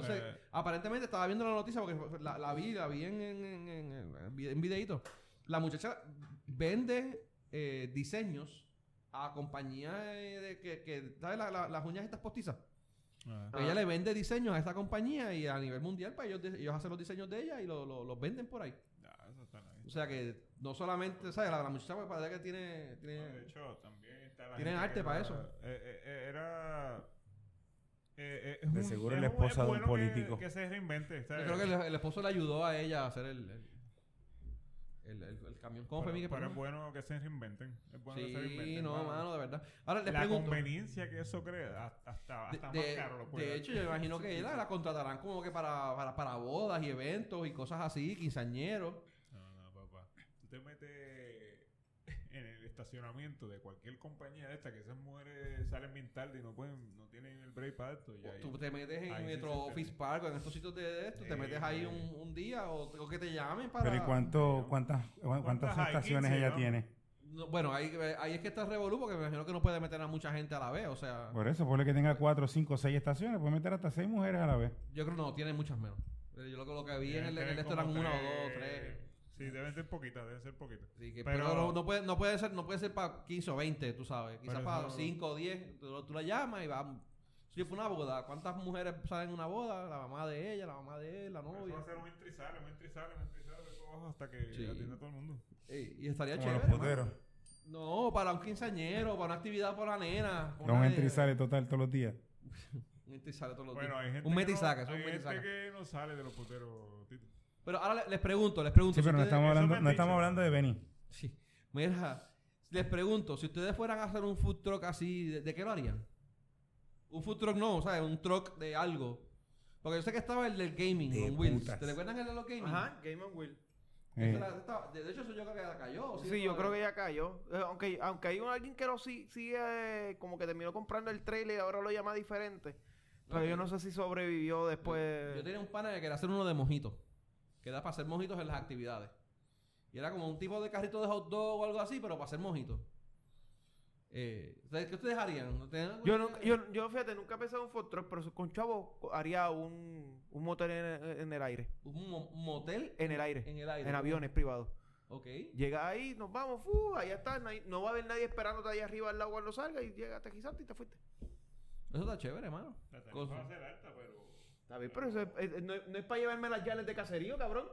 Speaker 3: Entonces,
Speaker 4: Eh.
Speaker 3: aparentemente estaba viendo la noticia porque la, la vi, la vi en, en, en, en, en vide- en videíto. La muchacha vende eh, diseños a compañías de que, que ¿sabes? La- la- las uñas estas postizas.
Speaker 4: Ah.
Speaker 3: Ella le vende diseños a esta compañía y a nivel mundial, pues ellos, ellos hacen los diseños de ella y lo- lo- los venden por ahí.
Speaker 4: Eso está.
Speaker 3: O sea que no solamente, ¿sabes? La, la muchacha pues parece que tiene...
Speaker 4: No,
Speaker 3: tiene
Speaker 4: de hecho, también está la
Speaker 3: Tienen
Speaker 4: gente
Speaker 3: arte para eso.
Speaker 4: eh, era. Eh, eh,
Speaker 2: De
Speaker 4: un-
Speaker 2: seguro
Speaker 4: es
Speaker 2: la
Speaker 4: un-
Speaker 2: esposa
Speaker 4: es
Speaker 2: de un
Speaker 4: que-
Speaker 2: político.
Speaker 4: Que, se reinvente.
Speaker 3: Yo creo que el, el esposo le ayudó a ella a hacer el, el, El, el, el camión. ¿Cómo fue,
Speaker 4: pero,
Speaker 3: Miguel?
Speaker 4: pero es bueno que se reinventen. Es bueno que se
Speaker 3: Sí,
Speaker 4: reinventen.
Speaker 3: no,
Speaker 4: mano.
Speaker 3: mano, de verdad. Ahora les
Speaker 4: La
Speaker 3: pregunto.
Speaker 4: conveniencia que eso crea, hasta, hasta,
Speaker 3: De,
Speaker 4: hasta
Speaker 3: de-
Speaker 4: más caro lo puede
Speaker 3: de
Speaker 4: dar.
Speaker 3: hecho, yo imagino [laughs] que la, la contratarán como que para, para, para bodas y eventos y cosas así, quinceañeros.
Speaker 4: No, no, papá. Tú te metes el estacionamiento de cualquier compañía de esta que esas mujeres salen bien tarde y no pueden, no tienen el break para esto. Y ahí-
Speaker 3: Tú te metes en
Speaker 4: sí
Speaker 3: Metro
Speaker 4: se
Speaker 3: Office. Park o en estos sitios de, esto, te metes ahí un, un día o, o que te llamen para...
Speaker 2: Pero ¿y cuánto, cuántas, cuántas estaciones
Speaker 4: 15,
Speaker 2: ella
Speaker 4: ¿no?
Speaker 2: tiene?
Speaker 3: No, bueno, ahí, ahí es que está revolú porque me imagino que no puede meter a mucha gente a la vez, o sea...
Speaker 2: Por eso, por que tenga cuatro, cinco, seis estaciones, puede meter hasta seis mujeres a la vez.
Speaker 3: Yo creo que no, tiene muchas menos. Eh, Yo lo, que- lo que vi en el, en esto eran
Speaker 4: como
Speaker 3: una o dos, tres.
Speaker 4: Sí, deben ser poquitas, deben ser poquitas.
Speaker 3: Así que,
Speaker 4: Pero-
Speaker 3: pero no, no puede, no puede ser, no puede ser para 15 o 20, tú sabes. Quizás para
Speaker 4: eso-
Speaker 3: 5 o 10. Tú, tú la llamas y va. Si fue una boda, ¿cuántas mujeres salen en una boda? La mamá de ella, la mamá de él, la
Speaker 4: Eso
Speaker 3: novia.
Speaker 4: va a ser un entry sale, un entry sale, un poco, hasta que
Speaker 3: Sí.
Speaker 4: atienda a todo el mundo.
Speaker 3: Ey, y estaría
Speaker 2: Como los
Speaker 3: chévere. mano. No, para un quinceañero, para una actividad por la nena.
Speaker 2: Que un sale total todos los días. [laughs]
Speaker 3: Un entry sale todos los
Speaker 4: Bueno,
Speaker 3: días.
Speaker 4: hay gente
Speaker 3: Un
Speaker 4: que
Speaker 3: metisaca,
Speaker 4: no,
Speaker 3: eso es un
Speaker 4: hay gente que no sale de los puteros, Tito.
Speaker 3: Pero ahora le- les pregunto, les pregunto.
Speaker 2: Sí,
Speaker 3: si
Speaker 2: pero no
Speaker 3: ustedes-
Speaker 2: estamos hablando, no estamos de Benny.
Speaker 3: Sí. Mira, les pregunto, si ustedes fueran a hacer un food truck así, ¿de, de qué lo harían? Un food truck no, ¿sabes? Un truck de algo. Porque yo sé que estaba el del gaming,
Speaker 2: De
Speaker 3: con Wheels. ¿Te recuerdan el de los gaming?
Speaker 1: Ajá, Game on Wheel.
Speaker 2: Eh,
Speaker 3: de hecho, eso yo creo que ya cayó. ¿o
Speaker 1: Sí, yo creo que ya cayó. Eh, aunque, aunque hay un, alguien que lo sí- sigue, eh, como que terminó comprando el trailer y ahora lo llama diferente. Pero yo no sé si sobrevivió después.
Speaker 3: Yo tenía un pana que quería hacer uno de mojitos. Que era para hacer mojitos en las actividades. Y era como un tipo de carrito de hot dog o algo así, pero para hacer mojitos. Eh, ¿ustedes- ¿Qué ustedes harían? ¿No tienen alguna
Speaker 1: Yo, nunca, yo, yo, fíjate, nunca he pensado en un food truck, pero con chavo haría un, un motel en, en el aire.
Speaker 3: Un, mo- motel
Speaker 1: En el aire.
Speaker 3: En el aire.
Speaker 1: En aviones privados.
Speaker 3: Ok.
Speaker 1: Llega ahí, nos vamos, fu, allá está. No, hay- no va a haber nadie esperándote ahí arriba al lado cuando salga y llega, te agisaste y te fuiste.
Speaker 3: Eso está chévere, hermano.
Speaker 1: Está bien, pero eso es- es- no, es- no es para llevarme las llaves de caserío, cabrón.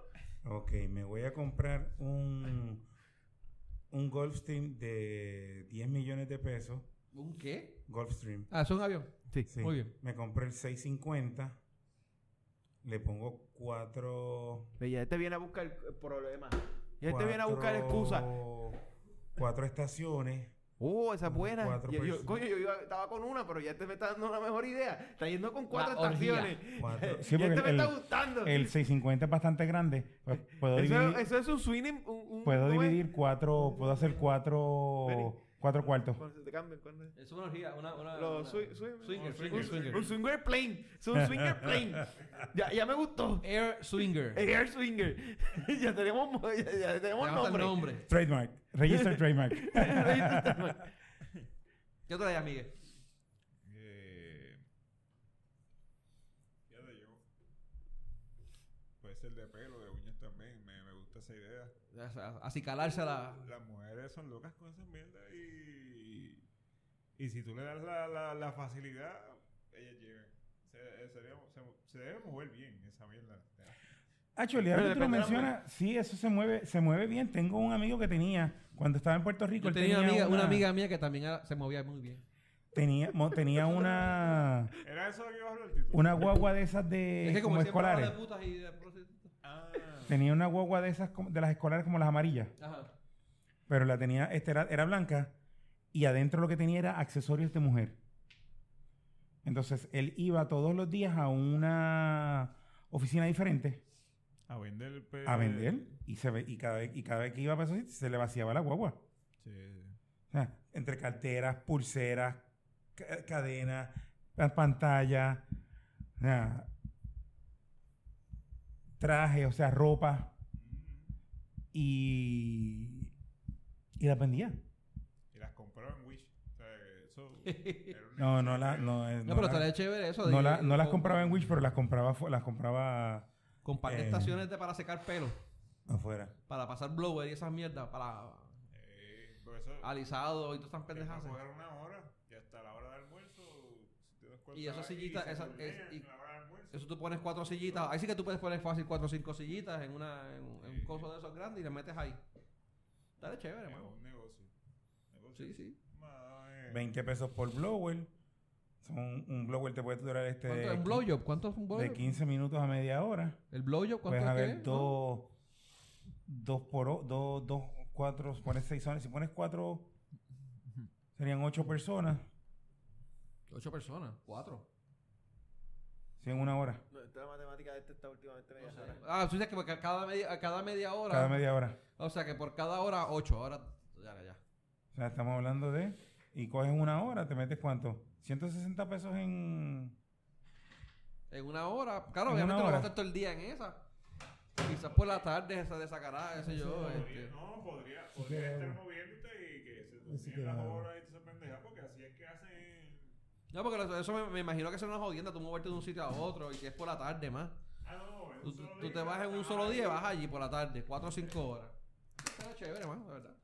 Speaker 2: ok, me voy a comprar un, un Gulfstream de 10 millones de pesos.
Speaker 3: ¿Un qué?
Speaker 2: Gulfstream.
Speaker 3: Ah, es un avión.
Speaker 1: Sí.
Speaker 2: Sí.
Speaker 3: Muy bien.
Speaker 2: Me compré el 650. Le pongo cuatro.
Speaker 1: Ya este viene a buscar el problema. Ya este viene a buscar
Speaker 2: cuatro-
Speaker 1: excusa.
Speaker 2: Cuatro estaciones.
Speaker 1: Oh, esa es buena. Yo, yo- coño, yo iba- estaba con una, pero ya este me está dando una mejor idea. Está yendo con cuatro
Speaker 3: La
Speaker 1: estaciones. [laughs]
Speaker 2: Cuatro-
Speaker 1: Ya este
Speaker 2: porque
Speaker 1: me
Speaker 2: el-
Speaker 1: está gustando.
Speaker 2: El 650 es bastante grande. Pues puedo
Speaker 1: eso,
Speaker 2: dividir,
Speaker 1: eso es un swing. Un, un-
Speaker 2: puedo dividir cuatro. Puedo hacer cuatro. Cuatro cuartos.
Speaker 1: Cuando se te cambia, cuando-
Speaker 3: Es una orgía, una... una,
Speaker 1: Los
Speaker 3: una-
Speaker 1: swi- swing-
Speaker 3: Swinger,
Speaker 4: un
Speaker 3: swinger,
Speaker 4: swinger,
Speaker 3: swinger.
Speaker 1: Un swinger plane. Es un swinger plane. [laughs] Ya, ya me gustó.
Speaker 3: Air swinger. [laughs]
Speaker 1: Air swinger. [laughs] ya tenemos, ya, ya tenemos
Speaker 3: Ya basta el
Speaker 1: nombre.
Speaker 3: nombre.
Speaker 2: Trademark. Register trademark.
Speaker 3: ¿Qué otra hay, Miguel?
Speaker 4: Eh, fíjate yo. Puede ser de pelo, de uñas también. Me, me gusta [laughs] esa idea.
Speaker 3: Así calarse a la...
Speaker 4: Las mujeres son locas con esas mierdas y. Y si tú le das la, la, la facilidad, ellas llegan. Se, eh, sería- se, se debe mover bien esa mierda.
Speaker 2: Actually, ahora que tú lo mencionas, sí, eso se mueve, se mueve bien. Tengo un amigo que tenía, cuando estaba en Puerto Rico,
Speaker 3: Yo
Speaker 2: él
Speaker 3: tenía una amiga, una
Speaker 2: una,
Speaker 3: amiga mía que también se movía muy bien.
Speaker 2: tenía, mo- tenía una, [laughs]
Speaker 4: ¿Era eso de que iba a hablar el título?
Speaker 2: una guagua de esas de
Speaker 3: es que como,
Speaker 2: como escolares.
Speaker 3: de putas y de prostitutas.
Speaker 4: Ah,
Speaker 2: Tenía una guagua de esas de las escolares como las amarillas,
Speaker 3: Ajá.
Speaker 2: pero la tenía, este era, era blanca y adentro lo que tenía era accesorios de mujer. Entonces él iba todos los días a una oficina diferente
Speaker 4: a vender el pe-
Speaker 2: a vender y se ve, y cada vez y cada vez que iba esos sitios, se le vaciaba la guagua.
Speaker 4: Sí.
Speaker 2: O sea, entre carteras, pulseras, ca- cadenas, pa- pantalla, o sea, traje, o sea, ropa. Y, y las vendía.
Speaker 4: Y las compró en Wish. O sea, eso [laughs] era un
Speaker 2: No, no, la, no, eh,
Speaker 3: No,
Speaker 2: no,
Speaker 3: pero estaría chévere eso. de
Speaker 2: no la- no las compraba en Wish, pero las compraba, las compraba
Speaker 3: Con par de
Speaker 2: eh,
Speaker 3: estaciones de para secar pelo.
Speaker 2: afuera.
Speaker 3: Para pasar blower y esas mierdas. Para
Speaker 4: Eh, eso,
Speaker 3: alisado y todas estas
Speaker 4: una hora y hasta la hora del almuerzo. si te das cuenta
Speaker 3: Y esas sillitas,
Speaker 4: se
Speaker 3: esas-
Speaker 4: turnean
Speaker 3: es- y-
Speaker 4: en la hora del almuerzo.
Speaker 3: Eso tú pones cuatro sillitas. Ahí sí que tú puedes poner fácil cuatro o cinco sillitas en, una, en, en un coso de esos grandes y le metes ahí. Dale chévere,
Speaker 4: Es
Speaker 3: mano.
Speaker 4: un negocio. negocio.
Speaker 3: Sí, sí.
Speaker 4: Mae.
Speaker 2: 20 pesos por blower. Son, un blower te puede durar este
Speaker 3: ¿Cuánto es
Speaker 2: de,
Speaker 3: un blowjob? ¿Cuánto es un
Speaker 2: de
Speaker 3: blowjob?
Speaker 2: 15 minutos a media hora.
Speaker 3: ¿El blowjob cuánto
Speaker 2: Puedes
Speaker 3: es que
Speaker 2: haber dos, 2 por 2, 2, 4, pones 6 zonas. Si pones 4, serían 8 personas.
Speaker 3: Ocho personas, cuatro.
Speaker 2: Si en una hora.
Speaker 1: No, esta matemática de este está últimamente media hora.
Speaker 3: Ah, tú dices que por cada media, cada media hora.
Speaker 2: Cada media hora.
Speaker 3: O sea que por cada hora, ocho. Ahora, ya, ya.
Speaker 2: O sea, estamos hablando de. Y coges una hora, te metes cuánto? 160 pesos en.
Speaker 3: En una hora. Claro,
Speaker 2: En
Speaker 3: obviamente no va a estar todo el día en esa. Quizás por la tarde esa de sacará, qué sé yo.
Speaker 4: Podría-
Speaker 3: este.
Speaker 4: No, podría,
Speaker 2: Sí
Speaker 4: podría estar moviéndote y que se
Speaker 2: Sí
Speaker 4: te las horas y se pendeja, porque así es que hacen.
Speaker 3: No, porque eso- me, me imagino que es una jodienda, tú moverte de un sitio a otro y si es por la tarde más.
Speaker 4: Ah, no,
Speaker 3: Tú,
Speaker 4: un
Speaker 3: tú- tú te vas en un solo día y vas allí por la tarde, cuatro o cinco horas. Está chévere, más, de verdad.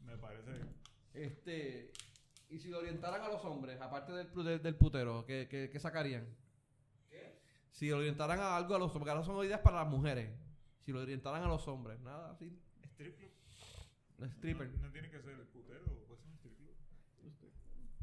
Speaker 4: Me parece bien.
Speaker 3: Este, y si lo orientaran a los hombres, aparte del, del, del putero, ¿qué, qué, qué sacarían? Si lo orientaran a algo a los hombres, porque ahora son ideas para las mujeres. Si lo orientaran a los hombres, nada así.
Speaker 4: Strip club.
Speaker 3: Stripper.
Speaker 4: No, no tiene que ser el putero, puede ser un strip club.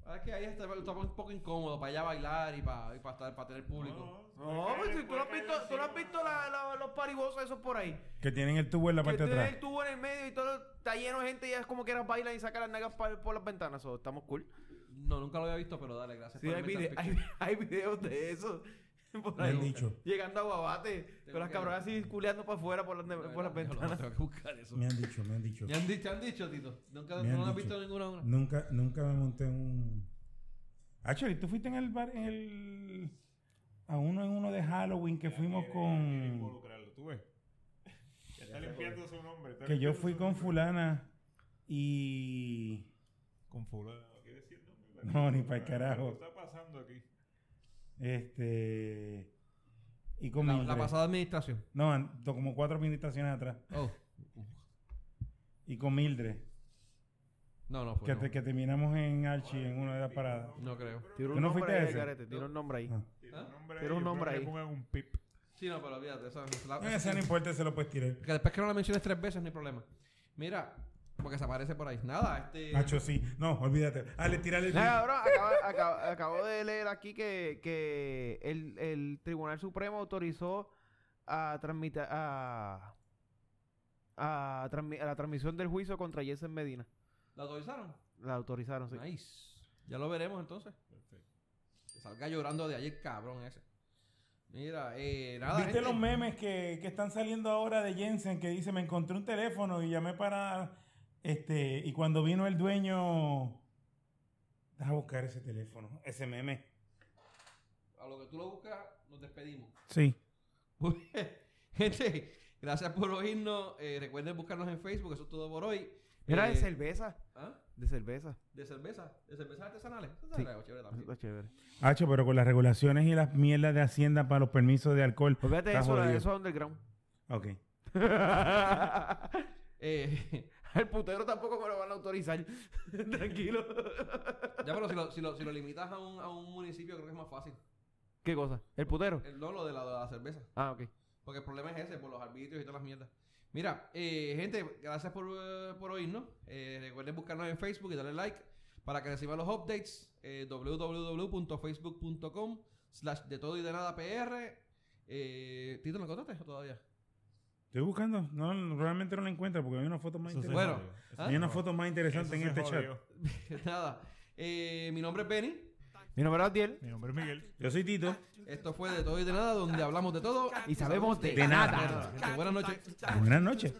Speaker 3: Ah, es que ahí está, está un poco incómodo para allá bailar y para, y para, estar, para tener público.
Speaker 1: No, pues si tú no has visto, tú no has visto la- la- los paribosos esos por ahí.
Speaker 2: Que tienen el tubo en la
Speaker 1: Que
Speaker 2: parte de
Speaker 1: tiene
Speaker 2: atrás.
Speaker 1: el tubo en el medio y todo está lleno de gente y es como quieras bailar y saca las nalgas pa- por las ventanas. So, estamos cool.
Speaker 3: No, nunca lo había visto, pero dale, gracias
Speaker 1: Sí,
Speaker 3: por
Speaker 1: hay, vide- hay, [laughs] hay videos de eso. [laughs] Por
Speaker 2: Me
Speaker 1: ahí.
Speaker 2: han dicho.
Speaker 1: Llegando a Guabate, con las cabronas así culeando para afuera por las, ne- por las ventanas.
Speaker 3: Tengo que buscar eso.
Speaker 2: Me han dicho, me han dicho.
Speaker 3: ¿Te han, dicho, han dicho, Tito? ¿Nunca
Speaker 2: Me
Speaker 3: no has visto ninguna una?
Speaker 2: Nunca, nunca me monté en un. Actually, tú fuiste en el bar, en el. A uno en uno de Halloween que fuimos
Speaker 4: Quiere
Speaker 2: con.
Speaker 4: involucrarlo, tú ves. Ya está limpiando su nombre.
Speaker 2: Que yo fui con
Speaker 4: nombre.
Speaker 2: Fulana y.
Speaker 4: Con fulano, no quiere decir nombre.
Speaker 2: No, ni pa'l carajo.
Speaker 4: ¿Qué está pasando aquí?
Speaker 2: Este. Y con
Speaker 3: La, la pasada administración.
Speaker 2: No, an- como cuatro administraciones atrás.
Speaker 3: Oh.
Speaker 2: Y con Mildred.
Speaker 3: No, no fue.
Speaker 2: que,
Speaker 3: no.
Speaker 2: te- que terminamos en Archie en una de las paradas.
Speaker 3: No creo.
Speaker 2: ¿Tú
Speaker 1: un
Speaker 2: no
Speaker 1: nombre ahí? Garete, tira un nombre ahí.
Speaker 2: Ah.
Speaker 4: Tiene
Speaker 3: ¿Ah?
Speaker 4: un nombre
Speaker 1: Tiene
Speaker 4: ahí, pongan un pip.
Speaker 3: Sí, no, pero olvídate. Esa, la-
Speaker 2: Ese no importa, se lo puedes tirar.
Speaker 3: que después que no la menciones tres veces, no hay problema. Mira, porque se aparece por ahí. Nada, este.
Speaker 2: Nacho, sí. No, olvídate. Dale, tírale el
Speaker 1: Nada, cabrón, acabo de leer aquí que, que el, el Tribunal Supremo autorizó a transmitir a, a, transmi- a la transmisión del juicio contra Jensen Medina.
Speaker 3: ¿La autorizaron?
Speaker 1: La autorizaron, sí.
Speaker 3: Nice. Ya lo veremos entonces. Que salga llorando de ayer, cabrón ese. Mira, eh, nada.
Speaker 2: ¿Viste
Speaker 3: gente.
Speaker 2: los memes que, que están saliendo ahora de Jensen que dice, me encontré un teléfono y llamé para... Este, y cuando vino el dueño... Deja buscar ese teléfono, ese meme.
Speaker 3: A lo que tú lo buscas, nos despedimos.
Speaker 1: Sí. [laughs]
Speaker 3: Gente, gracias por oírnos. Eh, recuerden buscarnos en Facebook, eso es todo por hoy.
Speaker 1: Era
Speaker 3: Eh,
Speaker 1: de cerveza.
Speaker 3: ¿ah?
Speaker 1: De cerveza.
Speaker 3: De cerveza, de cervezas artesanales. Eso
Speaker 1: Sí.
Speaker 3: chévere también.
Speaker 1: Chévere.
Speaker 2: Hacho, pero con las regulaciones y las mierdas de Hacienda para los permisos de alcohol.
Speaker 1: De
Speaker 2: está
Speaker 1: eso, eso es underground.
Speaker 2: Ok. [laughs]
Speaker 3: Eh,
Speaker 1: El putero tampoco me lo van a autorizar. [laughs] Tranquilo.
Speaker 3: ya, pero si lo, si lo, si lo limitas a un, a un municipio, creo que es más fácil.
Speaker 1: ¿Qué cosa? ¿El putero?
Speaker 3: El, no, lo de la, de la cerveza.
Speaker 1: Ah, ok.
Speaker 3: Porque el problema es ese, por los arbitrios y todas las mierdas. Mira, eh, gente, gracias por, eh, por oírnos. Eh, recuerden buscarnos en Facebook y darle like para que reciban los updates. Eh, www.facebook.com slash de todo y de nada PR. Eh, Tito, ¿me contaste o todavía?
Speaker 2: Estoy buscando. No, realmente no la encuentro porque hay una foto más
Speaker 4: Eso
Speaker 2: interesante.
Speaker 3: Bueno,
Speaker 4: jodió.
Speaker 3: ¿ah?
Speaker 2: Hay una foto más interesante en
Speaker 4: Eso
Speaker 2: este chat. [laughs]
Speaker 3: nada. Eh, mi nombre es Benny.
Speaker 1: Mi nombre es Adiel.
Speaker 4: Mi nombre es Miguel.
Speaker 2: Yo soy Tito.
Speaker 3: Esto fue de todo y de nada, donde hablamos de todo
Speaker 1: Y sabemos de
Speaker 2: De nada.
Speaker 3: Gente.
Speaker 2: Buenas noches.
Speaker 5: Buenas noches.